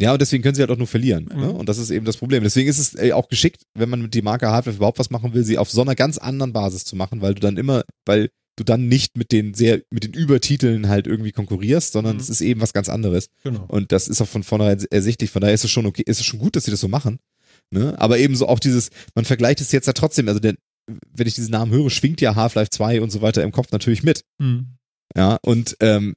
Ja, und deswegen können sie halt auch nur verlieren. Ne? Mhm. Ne? Und das ist eben das Problem. Deswegen ist es auch geschickt, wenn man mit die Marke Hardware überhaupt was machen will, sie auf so einer ganz anderen Basis zu machen, weil du dann immer, weil du dann nicht mit den sehr, mit den Übertiteln halt irgendwie konkurrierst, sondern mhm. es ist eben was ganz anderes. Genau. Und das ist auch von vornherein ersichtlich. Von daher ist es schon okay, ist es schon gut, dass sie das so machen. Ne? Aber ebenso auch dieses, man vergleicht es jetzt ja trotzdem, also der, wenn ich diesen Namen höre, schwingt ja Half-Life 2 und so weiter im Kopf natürlich mit. Mhm. Ja, und ähm,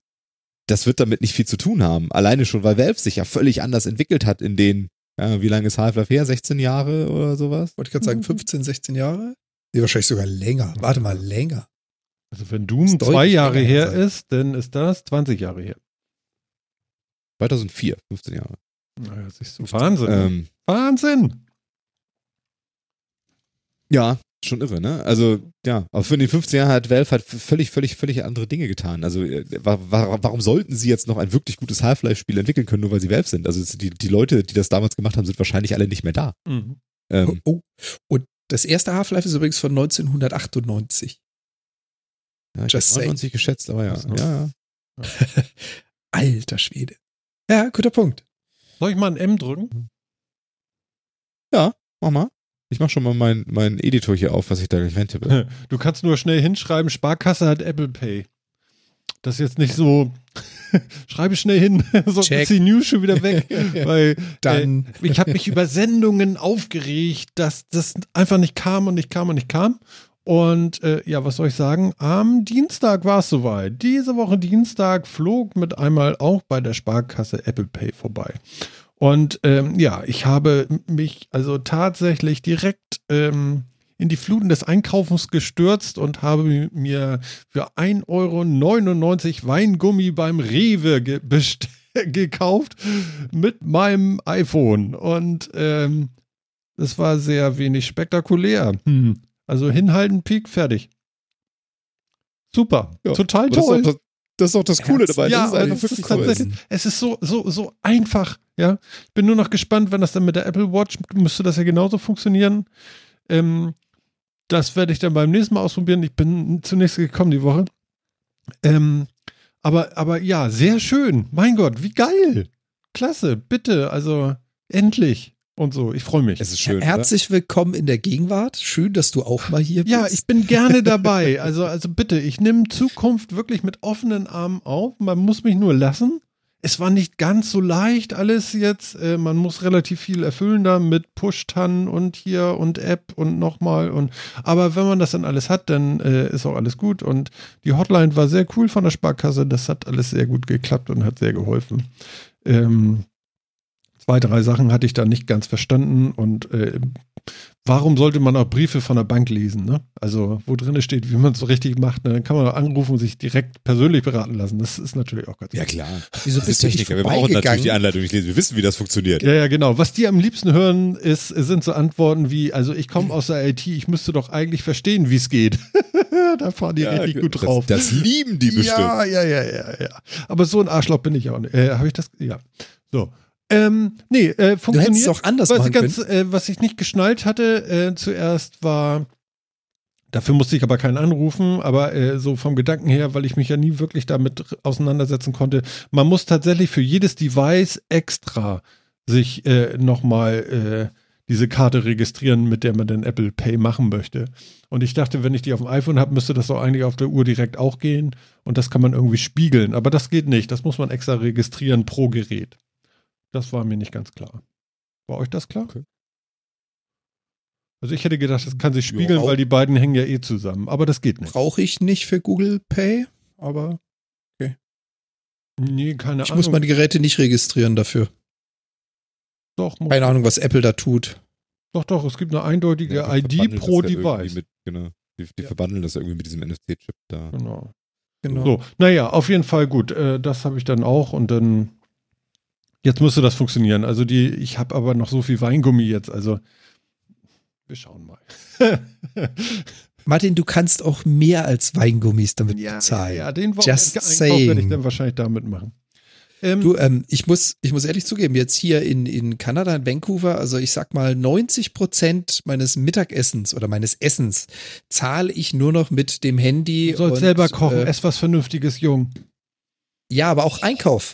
das wird damit nicht viel zu tun haben. Alleine schon, weil Valve sich ja völlig anders entwickelt hat in den, ja, wie lange ist Half-Life her? 16 Jahre oder sowas? Wollte ich gerade sagen, 15, 16 Jahre? Nee, wahrscheinlich sogar länger. Warte mal, länger. Also wenn Doom zwei Jahre her sein. ist, dann ist das 20 Jahre her. 2004, 15 Jahre. Naja, siehst du. Wahnsinn. Ähm, Wahnsinn. Ja, schon irre, ne? Also, ja, aber für die 15 Jahre hat Valve halt völlig, völlig, völlig andere Dinge getan. Also, äh, warum sollten sie jetzt noch ein wirklich gutes Half-Life-Spiel entwickeln können, nur weil sie Valve sind? Also, die, die Leute, die das damals gemacht haben, sind wahrscheinlich alle nicht mehr da. Mhm. Ähm, oh, oh, und das erste Half-Life ist übrigens von 1998. Ja, ich Just 99 geschätzt, aber ja. ja, ja. Alter Schwede. Ja, guter Punkt. Soll ich mal ein M drücken? Ja, mach mal. Ich mach schon mal meinen mein Editor hier auf, was ich da gleich reintippe. Du kannst nur schnell hinschreiben, Sparkasse hat Apple Pay. Das ist jetzt nicht so, schreibe schnell hin, sonst Check. ist die News schon wieder weg. weil Dann. Äh, ich habe mich über Sendungen aufgeregt, dass das einfach nicht kam und nicht kam und nicht kam. Und äh, ja, was soll ich sagen? Am Dienstag war es soweit. Diese Woche Dienstag flog mit einmal auch bei der Sparkasse Apple Pay vorbei. Und ähm, ja, ich habe mich also tatsächlich direkt ähm, in die Fluten des Einkaufens gestürzt und habe mir für 1,99 Euro Weingummi beim Rewe ge gekauft mit meinem iPhone. Und ähm, das war sehr wenig spektakulär. Hm. Also hinhalten, Peak, fertig. Super, ja, total toll. Das ist, auch das Coole dabei. Ja, das ist einfach wirklich ist cool. Es ist so, so, so einfach. Ja, ich bin nur noch gespannt, wenn das dann mit der Apple Watch müsste das ja genauso funktionieren. Ähm, das werde ich dann beim nächsten Mal ausprobieren. Ich bin zunächst gekommen die Woche. Ähm, aber, aber ja, sehr schön. Mein Gott, wie geil. Klasse, bitte. Also endlich und so. Ich freue mich. Es ist schön. Herzlich oder? willkommen in der Gegenwart. Schön, dass du auch mal hier bist. Ja, ich bin gerne dabei. Also, also bitte, ich nehme Zukunft wirklich mit offenen Armen auf. Man muss mich nur lassen. Es war nicht ganz so leicht alles jetzt. Äh, man muss relativ viel erfüllen da mit Push-Tan und hier und App und nochmal und aber wenn man das dann alles hat, dann äh, ist auch alles gut und die Hotline war sehr cool von der Sparkasse. Das hat alles sehr gut geklappt und hat sehr geholfen. Ähm, zwei, drei Sachen hatte ich da nicht ganz verstanden und äh, warum sollte man auch Briefe von der Bank lesen? Ne? Also, wo drin steht, wie man es so richtig macht, ne? dann kann man anrufen und sich direkt persönlich beraten lassen. Das ist natürlich auch ganz Ja, klar. Wieso bist du Techniker? Wir brauchen natürlich die Anleitung nicht lesen. Wir wissen, wie das funktioniert. Ja, ja, genau. Was die am liebsten hören, ist, sind so Antworten wie: Also, ich komme aus der IT, ich müsste doch eigentlich verstehen, wie es geht. da fahren die ja, richtig gut drauf. Das, das, lieben die bestimmt. Ja, ja, ja, ja, ja. Aber so ein Arschloch bin ich auch nicht. Äh, Habe ich das? Ja. So. Ähm, nee, äh, funktioniert. Du hättest es auch anders was machen ganz, äh, was ich nicht geschnallt hatte äh, zuerst war, dafür musste ich aber keinen anrufen, aber äh, so vom Gedanken her, weil ich mich ja nie wirklich damit auseinandersetzen konnte, man muss tatsächlich für jedes Device extra sich äh, nochmal äh, diese Karte registrieren, mit der man den Apple Pay machen möchte. Und ich dachte, wenn ich die auf dem iPhone habe, müsste das doch eigentlich auf der Uhr direkt auch gehen. Und das kann man irgendwie spiegeln. Aber das geht nicht. Das muss man extra registrieren pro Gerät. Das war mir nicht ganz klar. War euch das klar? Okay. Also ich hätte gedacht, das kann sich spiegeln, jo, weil die beiden hängen ja eh zusammen. Aber das geht nicht. Brauche ich nicht für Google Pay, aber okay. Nee, keine ich Ahnung. Ich muss meine Geräte nicht registrieren dafür. Doch. Keine Ahnung, was Apple da tut. Doch, doch, es gibt eine eindeutige ja, ID pro Device. Mit, genau. Die, die ja. verbandeln das irgendwie mit diesem NFC-Chip da. Genau. genau. So, naja, auf jeden Fall gut. Äh, das habe ich dann auch und dann jetzt müsste das funktionieren. Also die, ich habe aber noch so viel Weingummi jetzt. Also wir schauen mal. Martin, du kannst auch mehr als Weingummis damit ja, bezahlen. Ja, den Just werde ich dann wahrscheinlich damit machen. Ähm, du, ähm, ich, muss, ich muss ehrlich zugeben, jetzt hier in, in Kanada, in Vancouver, also ich sag mal, 90 Prozent meines Mittagessens oder meines Essens zahle ich nur noch mit dem Handy. Du sollst und, selber kochen, äh, ess was Vernünftiges, Jung. Ja, aber auch Einkauf.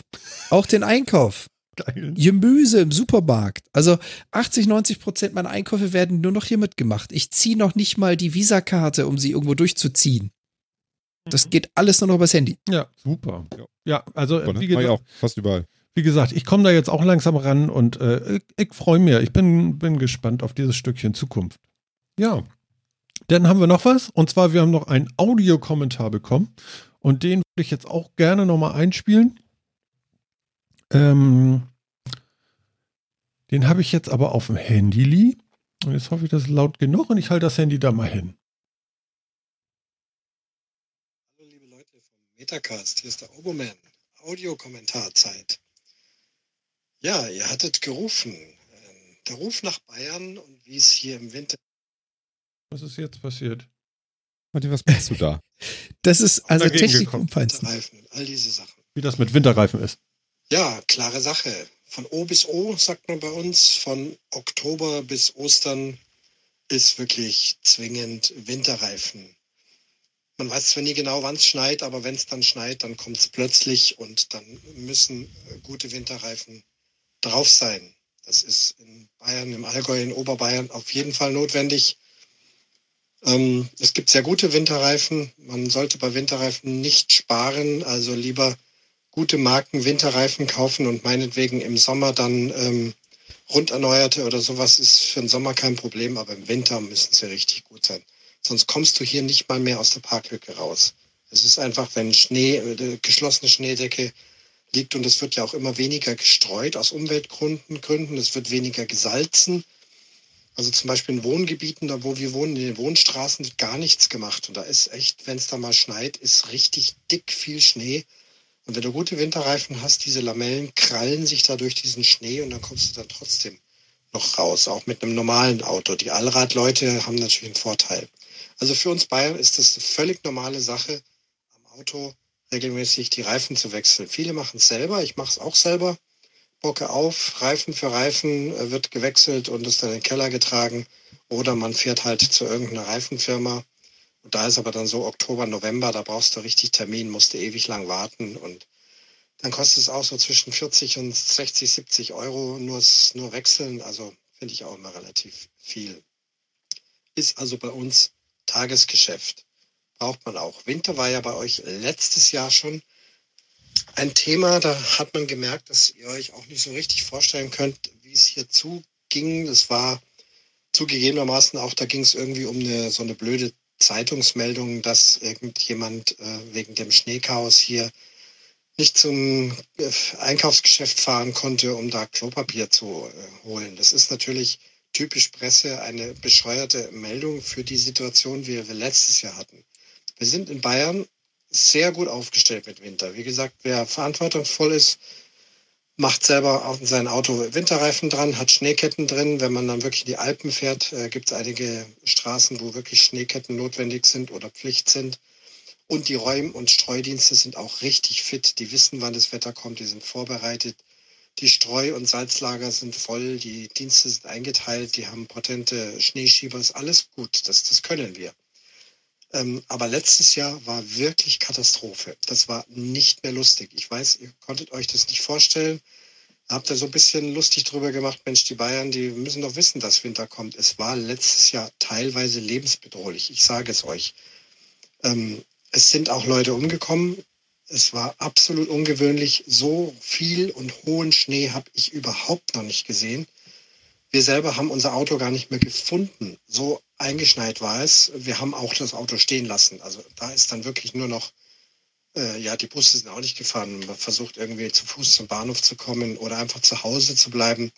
Auch den Einkauf. Geil. Gemüse im Supermarkt. Also 80, 90 Prozent meiner Einkäufe werden nur noch hier mitgemacht. Ich ziehe noch nicht mal die Visakarte, um sie irgendwo durchzuziehen. Das mhm. geht alles nur noch übers Handy. Ja, super. Ja, ja also Von, wie gesagt, auch fast überall. Wie gesagt, ich komme da jetzt auch langsam ran und äh, ich, ich freue mich. Ich bin, bin gespannt auf dieses Stückchen Zukunft. Ja. Dann haben wir noch was. Und zwar, wir haben noch einen Audiokommentar bekommen. Und den würde ich jetzt auch gerne nochmal einspielen. Ähm, den habe ich jetzt aber auf dem Handy. Und jetzt hoffe ich, das ist laut genug und ich halte das Handy da mal hin. Metacast, hier ist der Oboman. Audiokommentarzeit. Ja, ihr hattet gerufen. Ähm, der Ruf nach Bayern und wie es hier im Winter. Was ist jetzt passiert? Martin, was machst du da? Das ist also Technik Winterreifen, all diese Sachen. Wie das mit Winterreifen ist. Ja, klare Sache. Von O bis O, sagt man bei uns, von Oktober bis Ostern ist wirklich zwingend Winterreifen man weiß zwar nie genau, wann es schneit, aber wenn es dann schneit, dann kommt es plötzlich und dann müssen gute Winterreifen drauf sein. Das ist in Bayern, im Allgäu, in Oberbayern auf jeden Fall notwendig. Ähm, es gibt sehr gute Winterreifen. Man sollte bei Winterreifen nicht sparen, also lieber gute Marken Winterreifen kaufen und meinetwegen im Sommer dann ähm, rund erneuerte oder sowas ist für den Sommer kein Problem, aber im Winter müssen sie richtig gut sein. Sonst kommst du hier nicht mal mehr aus der Parklücke raus. Es ist einfach, wenn Schnee, äh, geschlossene Schneedecke liegt und es wird ja auch immer weniger gestreut aus Umweltgründen, Gründen, es wird weniger gesalzen. Also zum Beispiel in Wohngebieten, da wo wir wohnen, in den Wohnstraßen wird gar nichts gemacht. Und da ist echt, wenn es da mal schneit, ist richtig dick viel Schnee. Und wenn du gute Winterreifen hast, diese Lamellen krallen sich da durch diesen Schnee und dann kommst du dann trotzdem noch raus, auch mit einem normalen Auto. Die Allradleute haben natürlich einen Vorteil. Also für uns Bayern ist das eine völlig normale Sache, am Auto regelmäßig die Reifen zu wechseln. Viele machen es selber, ich mache es auch selber. Bocke auf, Reifen für Reifen äh, wird gewechselt und ist dann in den Keller getragen. Oder man fährt halt zu irgendeiner Reifenfirma. Da ist aber dann so Oktober, November, da brauchst du richtig Termin, musst du ewig lang warten. Und dann kostet es auch so zwischen 40 und 60, 70 Euro nur, nur wechseln. Also finde ich auch immer relativ viel. Ist also bei uns Tagesgeschäft braucht man auch. Winter war ja bei euch letztes Jahr schon ein Thema. Da hat man gemerkt, dass ihr euch auch nicht so richtig vorstellen könnt, wie es hier zuging. Das war zugegebenermaßen auch, da ging es irgendwie um eine, so eine blöde Zeitungsmeldung, dass irgendjemand äh, wegen dem Schneechaos hier nicht zum äh, Einkaufsgeschäft fahren konnte, um da Klopapier zu äh, holen. Das ist natürlich typisch Presse eine bescheuerte Meldung für die Situation, wie wir letztes Jahr hatten. Wir sind in Bayern sehr gut aufgestellt mit Winter. Wie gesagt, wer verantwortungsvoll ist, macht selber auf sein Auto Winterreifen dran, hat Schneeketten drin. Wenn man dann wirklich in die Alpen fährt, äh, gibt es einige Straßen, wo wirklich Schneeketten notwendig sind oder Pflicht sind. Und die Räum- und Streudienste sind auch richtig fit. Die wissen, wann das Wetter kommt, die sind vorbereitet. Die Streu- und Salzlager sind voll, die Dienste sind eingeteilt, die haben potente Schneeschieber, ist alles gut, das, das können wir. Ähm, aber letztes Jahr war wirklich Katastrophe. Das war nicht mehr lustig. Ich weiß, ihr konntet euch das nicht vorstellen. Habt ihr so ein bisschen lustig drüber gemacht, Mensch, die Bayern, die müssen doch wissen, dass Winter kommt. Es war letztes Jahr teilweise lebensbedrohlich. Ich sage es euch. Ähm, es sind auch Leute umgekommen. Es war absolut ungewöhnlich. So viel und hohen Schnee habe ich überhaupt noch nicht gesehen. Wir selber haben unser Auto gar nicht mehr gefunden. So eingeschneit war es. Wir haben auch das Auto stehen lassen. Also da ist dann wirklich nur noch, äh, ja, die Busse sind auch nicht gefahren. Man versucht irgendwie zu Fuß zum Bahnhof zu kommen oder einfach zu Hause zu bleiben,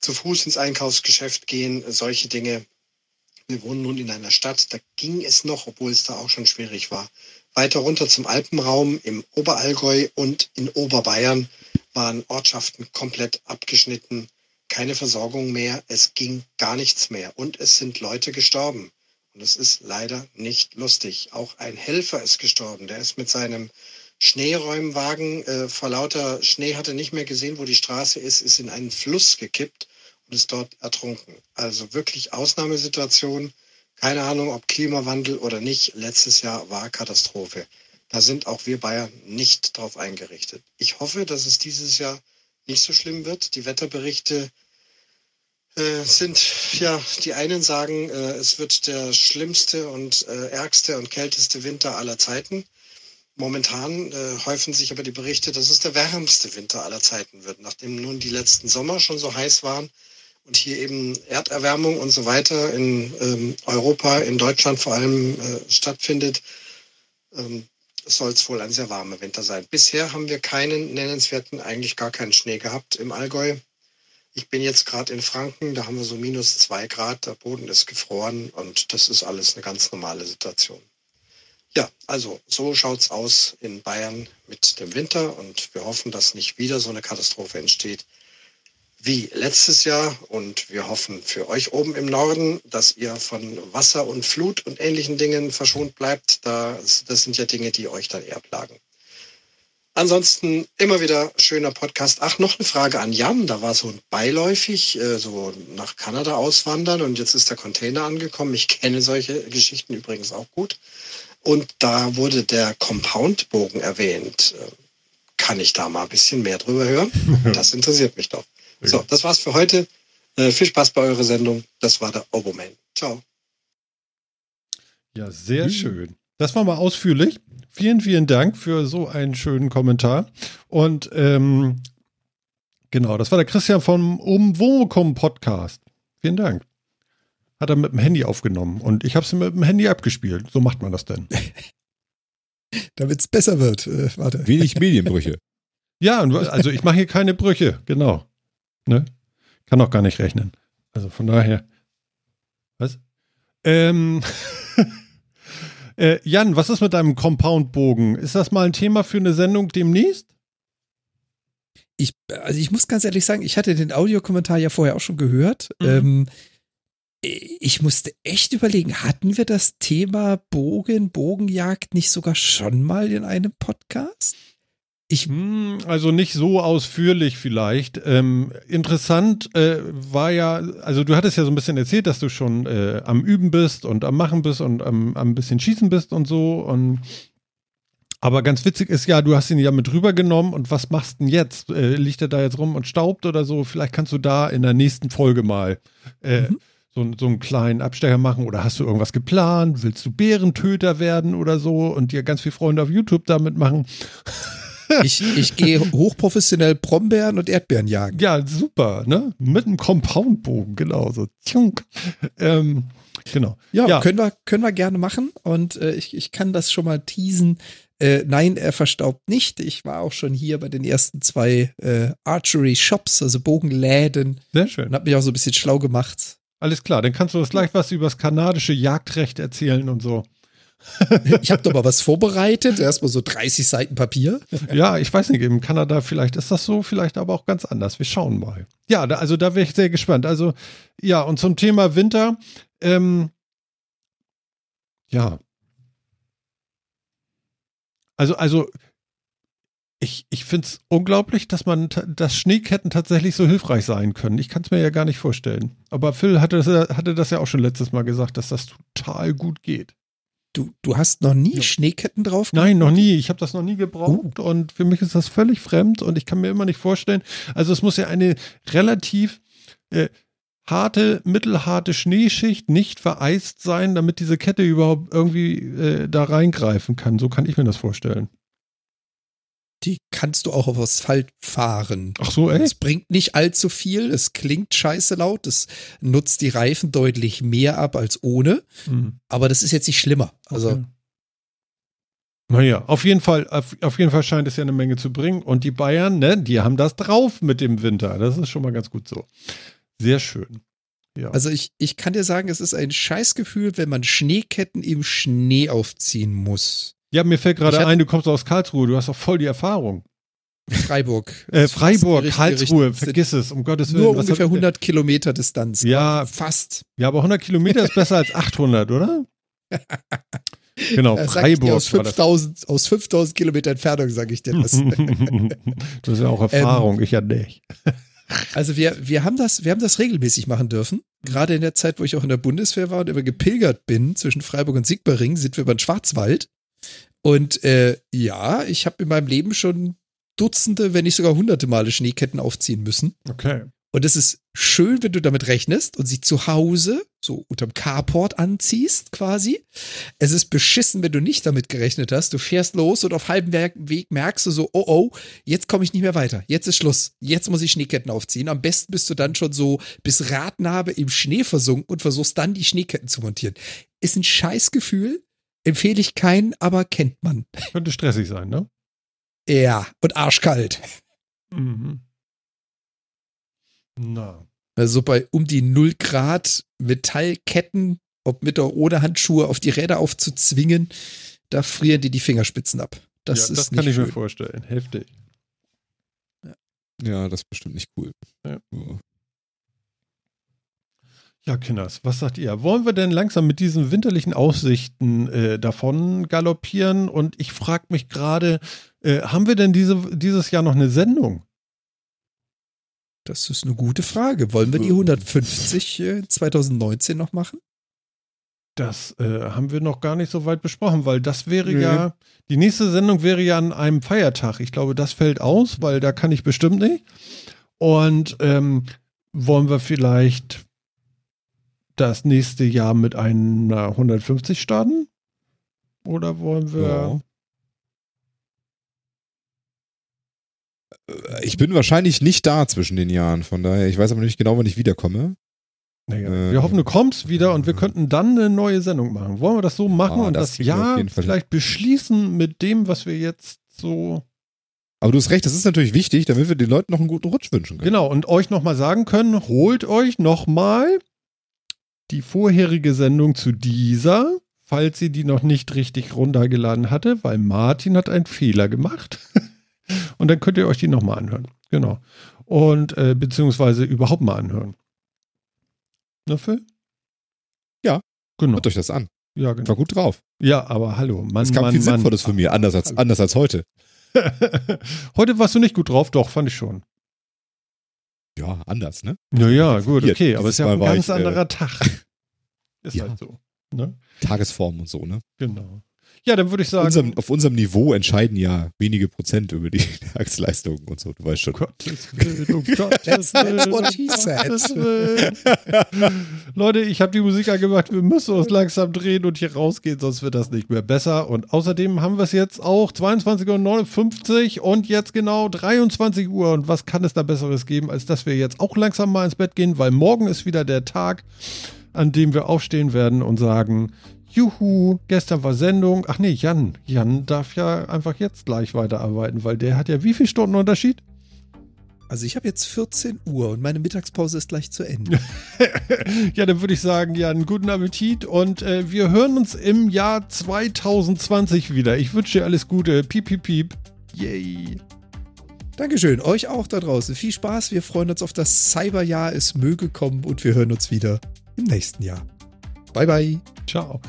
zu Fuß ins Einkaufsgeschäft gehen, solche Dinge. Wir wohnen nun in einer Stadt, da ging es noch, obwohl es da auch schon schwierig war. Weiter runter zum Alpenraum im Oberallgäu und in Oberbayern waren Ortschaften komplett abgeschnitten keine Versorgung mehr, es ging gar nichts mehr und es sind Leute gestorben. Und es ist leider nicht lustig. Auch ein Helfer ist gestorben, der ist mit seinem Schneeräumwagen äh, vor lauter Schnee hatte nicht mehr gesehen, wo die Straße ist, ist in einen Fluss gekippt und ist dort ertrunken. Also wirklich Ausnahmesituation. Keine Ahnung, ob Klimawandel oder nicht. Letztes Jahr war Katastrophe. Da sind auch wir Bayern nicht drauf eingerichtet. Ich hoffe, dass es dieses Jahr nicht so schlimm wird. Die Wetterberichte äh, sind, ja, die einen sagen, äh, es wird der schlimmste und äh, ärgste und kälteste Winter aller Zeiten. Momentan äh, häufen sich aber die Berichte, dass es der wärmste Winter aller Zeiten wird, nachdem nun die letzten Sommer schon so heiß waren und hier eben Erderwärmung und so weiter in ähm, Europa, in Deutschland vor allem äh, stattfindet. Ähm, soll es wohl ein sehr warmer Winter sein. Bisher haben wir keinen nennenswerten, eigentlich gar keinen Schnee gehabt im Allgäu. Ich bin jetzt gerade in Franken, da haben wir so minus zwei Grad, der Boden ist gefroren und das ist alles eine ganz normale Situation. Ja, also so schaut es aus in Bayern mit dem Winter und wir hoffen, dass nicht wieder so eine Katastrophe entsteht, wie letztes Jahr. Und wir hoffen für euch oben im Norden, dass ihr von Wasser und Flut und ähnlichen Dingen verschont bleibt. Das, das sind ja Dinge, die euch dann eher plagen. Ansonsten immer wieder schöner Podcast. Ach, noch eine Frage an Jan. Da war so ein beiläufig, äh, so nach Kanada auswandern und jetzt ist der Container angekommen. Ich kenne solche Geschichten übrigens auch gut. Und da wurde der Compoundbogen erwähnt. Äh, kann ich da mal ein bisschen mehr drüber hören? Das interessiert mich doch. So, das war's für heute. Äh, viel Spaß bei eurer Sendung. Das war der Oboman. Ciao. Ja, sehr mhm. schön. Das war mal ausführlich. Vielen, vielen Dank für so einen schönen Kommentar. Und ähm, genau, das war der Christian vom Umwokom Podcast. Vielen Dank. Hat er mit dem Handy aufgenommen und ich habe es mit dem Handy abgespielt. So macht man das denn. Damit es besser wird. Äh, warte. Wenig Medienbrüche. ja, also ich mache hier keine Brüche, genau. Ne? Kann auch gar nicht rechnen. Also von daher. Was? Ähm. äh, Jan, was ist mit deinem Compound-Bogen? Ist das mal ein Thema für eine Sendung demnächst? Ich, also ich muss ganz ehrlich sagen, ich hatte den Audiokommentar ja vorher auch schon gehört. Mhm. Ähm, ich musste echt überlegen, hatten wir das Thema Bogen, Bogenjagd nicht sogar schon mal in einem Podcast? Ich, hm, also nicht so ausführlich vielleicht. Ähm, interessant äh, war ja, also du hattest ja so ein bisschen erzählt, dass du schon äh, am Üben bist und am Machen bist und am, am bisschen Schießen bist und so. Und aber ganz witzig ist ja, du hast ihn ja mit rübergenommen und was machst du denn jetzt? Äh, liegt er da jetzt rum und staubt oder so? Vielleicht kannst du da in der nächsten Folge mal äh, mhm. so, so einen kleinen Abstecher machen oder hast du irgendwas geplant? Willst du Bärentöter werden oder so und dir ganz viele Freunde auf YouTube damit machen? Ich, ich gehe hochprofessionell Brombeeren und Erdbeeren jagen. Ja, super, ne? Mit einem Compoundbogen, genau so. Ähm, genau. Ja, ja, Können, wir, können wir gerne machen. Und äh, ich, ich kann das schon mal teasen. Äh, nein, er verstaubt nicht. Ich war auch schon hier bei den ersten zwei äh, Archery-Shops, also Bogenläden. Sehr schön. Und habe mich auch so ein bisschen schlau gemacht. Alles klar, dann kannst du uns gleich was über das kanadische Jagdrecht erzählen und so. Ich habe doch mal was vorbereitet, erstmal so 30 Seiten Papier. Ja, ich weiß nicht, in Kanada vielleicht ist das so, vielleicht aber auch ganz anders. Wir schauen mal. Ja, da, also da wäre ich sehr gespannt. Also ja, und zum Thema Winter, ähm, ja. Also, also ich, ich finde es unglaublich, dass man, dass Schneeketten tatsächlich so hilfreich sein können. Ich kann es mir ja gar nicht vorstellen. Aber Phil hatte das, hatte das ja auch schon letztes Mal gesagt, dass das total gut geht. Du, du hast noch nie ja. Schneeketten drauf? Nein, noch nie. Ich habe das noch nie gebraucht uh. und für mich ist das völlig fremd und ich kann mir immer nicht vorstellen. Also es muss ja eine relativ äh, harte, mittelharte Schneeschicht nicht vereist sein, damit diese Kette überhaupt irgendwie äh, da reingreifen kann. So kann ich mir das vorstellen. Die kannst du auch auf Asphalt fahren. Ach so, echt? Es bringt nicht allzu viel. Es klingt scheiße laut. Es nutzt die Reifen deutlich mehr ab als ohne. Mhm. Aber das ist jetzt nicht schlimmer. Also. Okay. Naja, auf jeden Fall, auf, auf, jeden Fall scheint es ja eine Menge zu bringen. Und die Bayern, ne, die haben das drauf mit dem Winter. Das ist schon mal ganz gut so. Sehr schön. Ja. Also ich, ich kann dir sagen, es ist ein Scheißgefühl, wenn man Schneeketten im Schnee aufziehen muss. Ja, mir fällt gerade ein, du kommst aus Karlsruhe, du hast auch voll die Erfahrung. Freiburg. Äh, Freiburg, Karlsruhe, vergiss es, um Gottes Willen. Nur Was ungefähr 100 Kilometer Distanz. Ja, fast. Ja, aber 100 Kilometer ist besser als 800, oder? Genau, Freiburg. Aus 5000, aus 5000 Kilometer Entfernung sage ich dir das. das ist ja auch Erfahrung, ähm, ich ja nicht. Also wir, wir haben das, wir haben das regelmäßig machen dürfen. Gerade in der Zeit, wo ich auch in der Bundeswehr war und immer gepilgert bin zwischen Freiburg und Siegbaring, sind wir über den Schwarzwald. Und äh, ja, ich habe in meinem Leben schon Dutzende, wenn nicht sogar hunderte Male Schneeketten aufziehen müssen. Okay. Und es ist schön, wenn du damit rechnest und sie zu Hause so unterm Carport anziehst, quasi. Es ist beschissen, wenn du nicht damit gerechnet hast. Du fährst los und auf halbem Weg merkst du so, oh oh, jetzt komme ich nicht mehr weiter. Jetzt ist Schluss. Jetzt muss ich Schneeketten aufziehen. Am besten bist du dann schon so bis Radnabe im Schnee versunken und versuchst dann die Schneeketten zu montieren. Ist ein Scheißgefühl. Empfehle ich keinen, aber kennt man. Könnte stressig sein, ne? Ja, und arschkalt. Mhm. Na. Also bei um die 0 Grad Metallketten, ob mit oder ohne Handschuhe, auf die Räder aufzuzwingen, da frieren die die Fingerspitzen ab. Das, ja, das kann ich schön. mir vorstellen. Heftig. Ja. ja, das ist bestimmt nicht cool. Ja. Ja, Kinders, was sagt ihr? Wollen wir denn langsam mit diesen winterlichen Aussichten äh, davon galoppieren? Und ich frage mich gerade, äh, haben wir denn diese, dieses Jahr noch eine Sendung? Das ist eine gute Frage. Wollen wir die 150 äh, 2019 noch machen? Das äh, haben wir noch gar nicht so weit besprochen, weil das wäre nee. ja, die nächste Sendung wäre ja an einem Feiertag. Ich glaube, das fällt aus, weil da kann ich bestimmt nicht. Und ähm, wollen wir vielleicht das nächste Jahr mit einer 150 starten? Oder wollen wir. Ja. Äh, ich bin wahrscheinlich nicht da zwischen den Jahren, von daher, ich weiß aber nicht genau, wann ich wiederkomme. Naja, äh, wir hoffen, du kommst wieder und wir könnten dann eine neue Sendung machen. Wollen wir das so machen ah, und das, das Jahr vielleicht beschließen mit dem, was wir jetzt so. Aber du hast recht, das ist natürlich wichtig, damit wir den Leuten noch einen guten Rutsch wünschen können. Genau, und euch nochmal sagen können, holt euch nochmal die vorherige Sendung zu dieser, falls sie die noch nicht richtig runtergeladen hatte, weil Martin hat einen Fehler gemacht. Und dann könnt ihr euch die nochmal anhören. Genau. Und äh, beziehungsweise überhaupt mal anhören. Ne, Phil? Ja. Genau. Hört euch das an. Ja, genau. War gut drauf. Ja, aber hallo. Mann, es kam Mann, viel Mann. Sinnvolles von mir, anders als, anders als heute. heute warst du nicht gut drauf, doch, fand ich schon. Ja, anders, ne? Naja, gut, okay, aber es ist ja ein ganz ich, äh, anderer Tag. Ist ja. halt so. Ne? Tagesform und so, ne? Genau. Ja, dann würde ich sagen. Unserem, auf unserem Niveau entscheiden ja wenige Prozent über die Tagesleistungen und so, du weißt schon. Gottes Willen, um Gottes Willen, he said. Leute, ich habe die Musik angemacht, wir müssen uns langsam drehen und hier rausgehen, sonst wird das nicht mehr besser. Und außerdem haben wir es jetzt auch 22.59 Uhr und jetzt genau 23 Uhr. Und was kann es da Besseres geben, als dass wir jetzt auch langsam mal ins Bett gehen, weil morgen ist wieder der Tag, an dem wir aufstehen werden und sagen, Juhu, gestern war Sendung. Ach nee, Jan. Jan darf ja einfach jetzt gleich weiterarbeiten, weil der hat ja wie viele Stunden Unterschied? Also ich habe jetzt 14 Uhr und meine Mittagspause ist gleich zu Ende. ja, dann würde ich sagen, Jan, guten Appetit und äh, wir hören uns im Jahr 2020 wieder. Ich wünsche dir alles Gute. Piep, piep, piep. Yay. Dankeschön. Euch auch da draußen. Viel Spaß. Wir freuen uns auf das Cyberjahr. Es möge kommen und wir hören uns wieder im nächsten Jahr. Bye, bye. Ciao.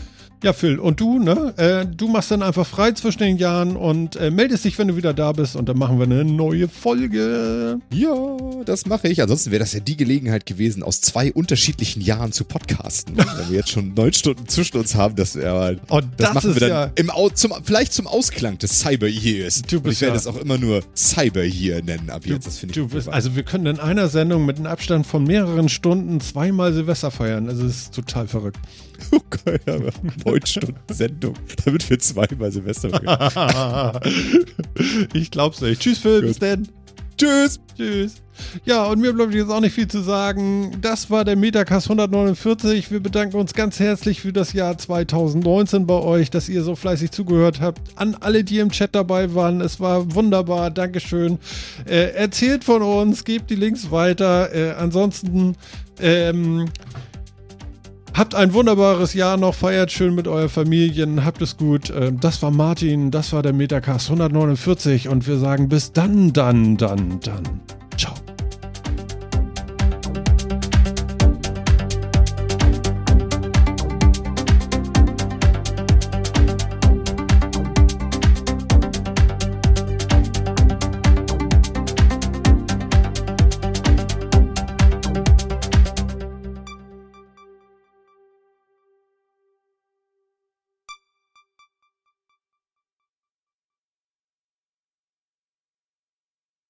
Ja, Phil, und du, ne? Äh, du machst dann einfach frei zwischen den Jahren und äh, meldest dich, wenn du wieder da bist und dann machen wir eine neue Folge. Ja, das mache ich. Ansonsten wäre das ja die Gelegenheit gewesen, aus zwei unterschiedlichen Jahren zu podcasten. wenn wir jetzt schon neun Stunden zwischen uns haben, das wäre oh, das, das machen wir dann ja im, zum, vielleicht zum Ausklang des Cyber Years. Du bist ich werde ja. das auch immer nur Cyber Year nennen ab jetzt. das finde ich. Du bist, also wir können in einer Sendung mit einem Abstand von mehreren Stunden zweimal Silvester feiern. Also es ist total verrückt. Oh Gott, aber neun Stunden Sendung, damit wir zweimal Silvester Ich glaub's nicht. Tschüss, Phil. Bis denn. Tschüss. Tschüss. Ja, und mir bleibt jetzt auch nicht viel zu sagen. Das war der Metacast 149. Wir bedanken uns ganz herzlich für das Jahr 2019 bei euch, dass ihr so fleißig zugehört habt. An alle, die im Chat dabei waren. Es war wunderbar. Dankeschön. Äh, erzählt von uns, gebt die Links weiter. Äh, ansonsten, ähm, Habt ein wunderbares Jahr noch, feiert schön mit euren Familien, habt es gut. Ähm, das war Martin, das war der Metacast 149 und wir sagen bis dann, dann, dann, dann.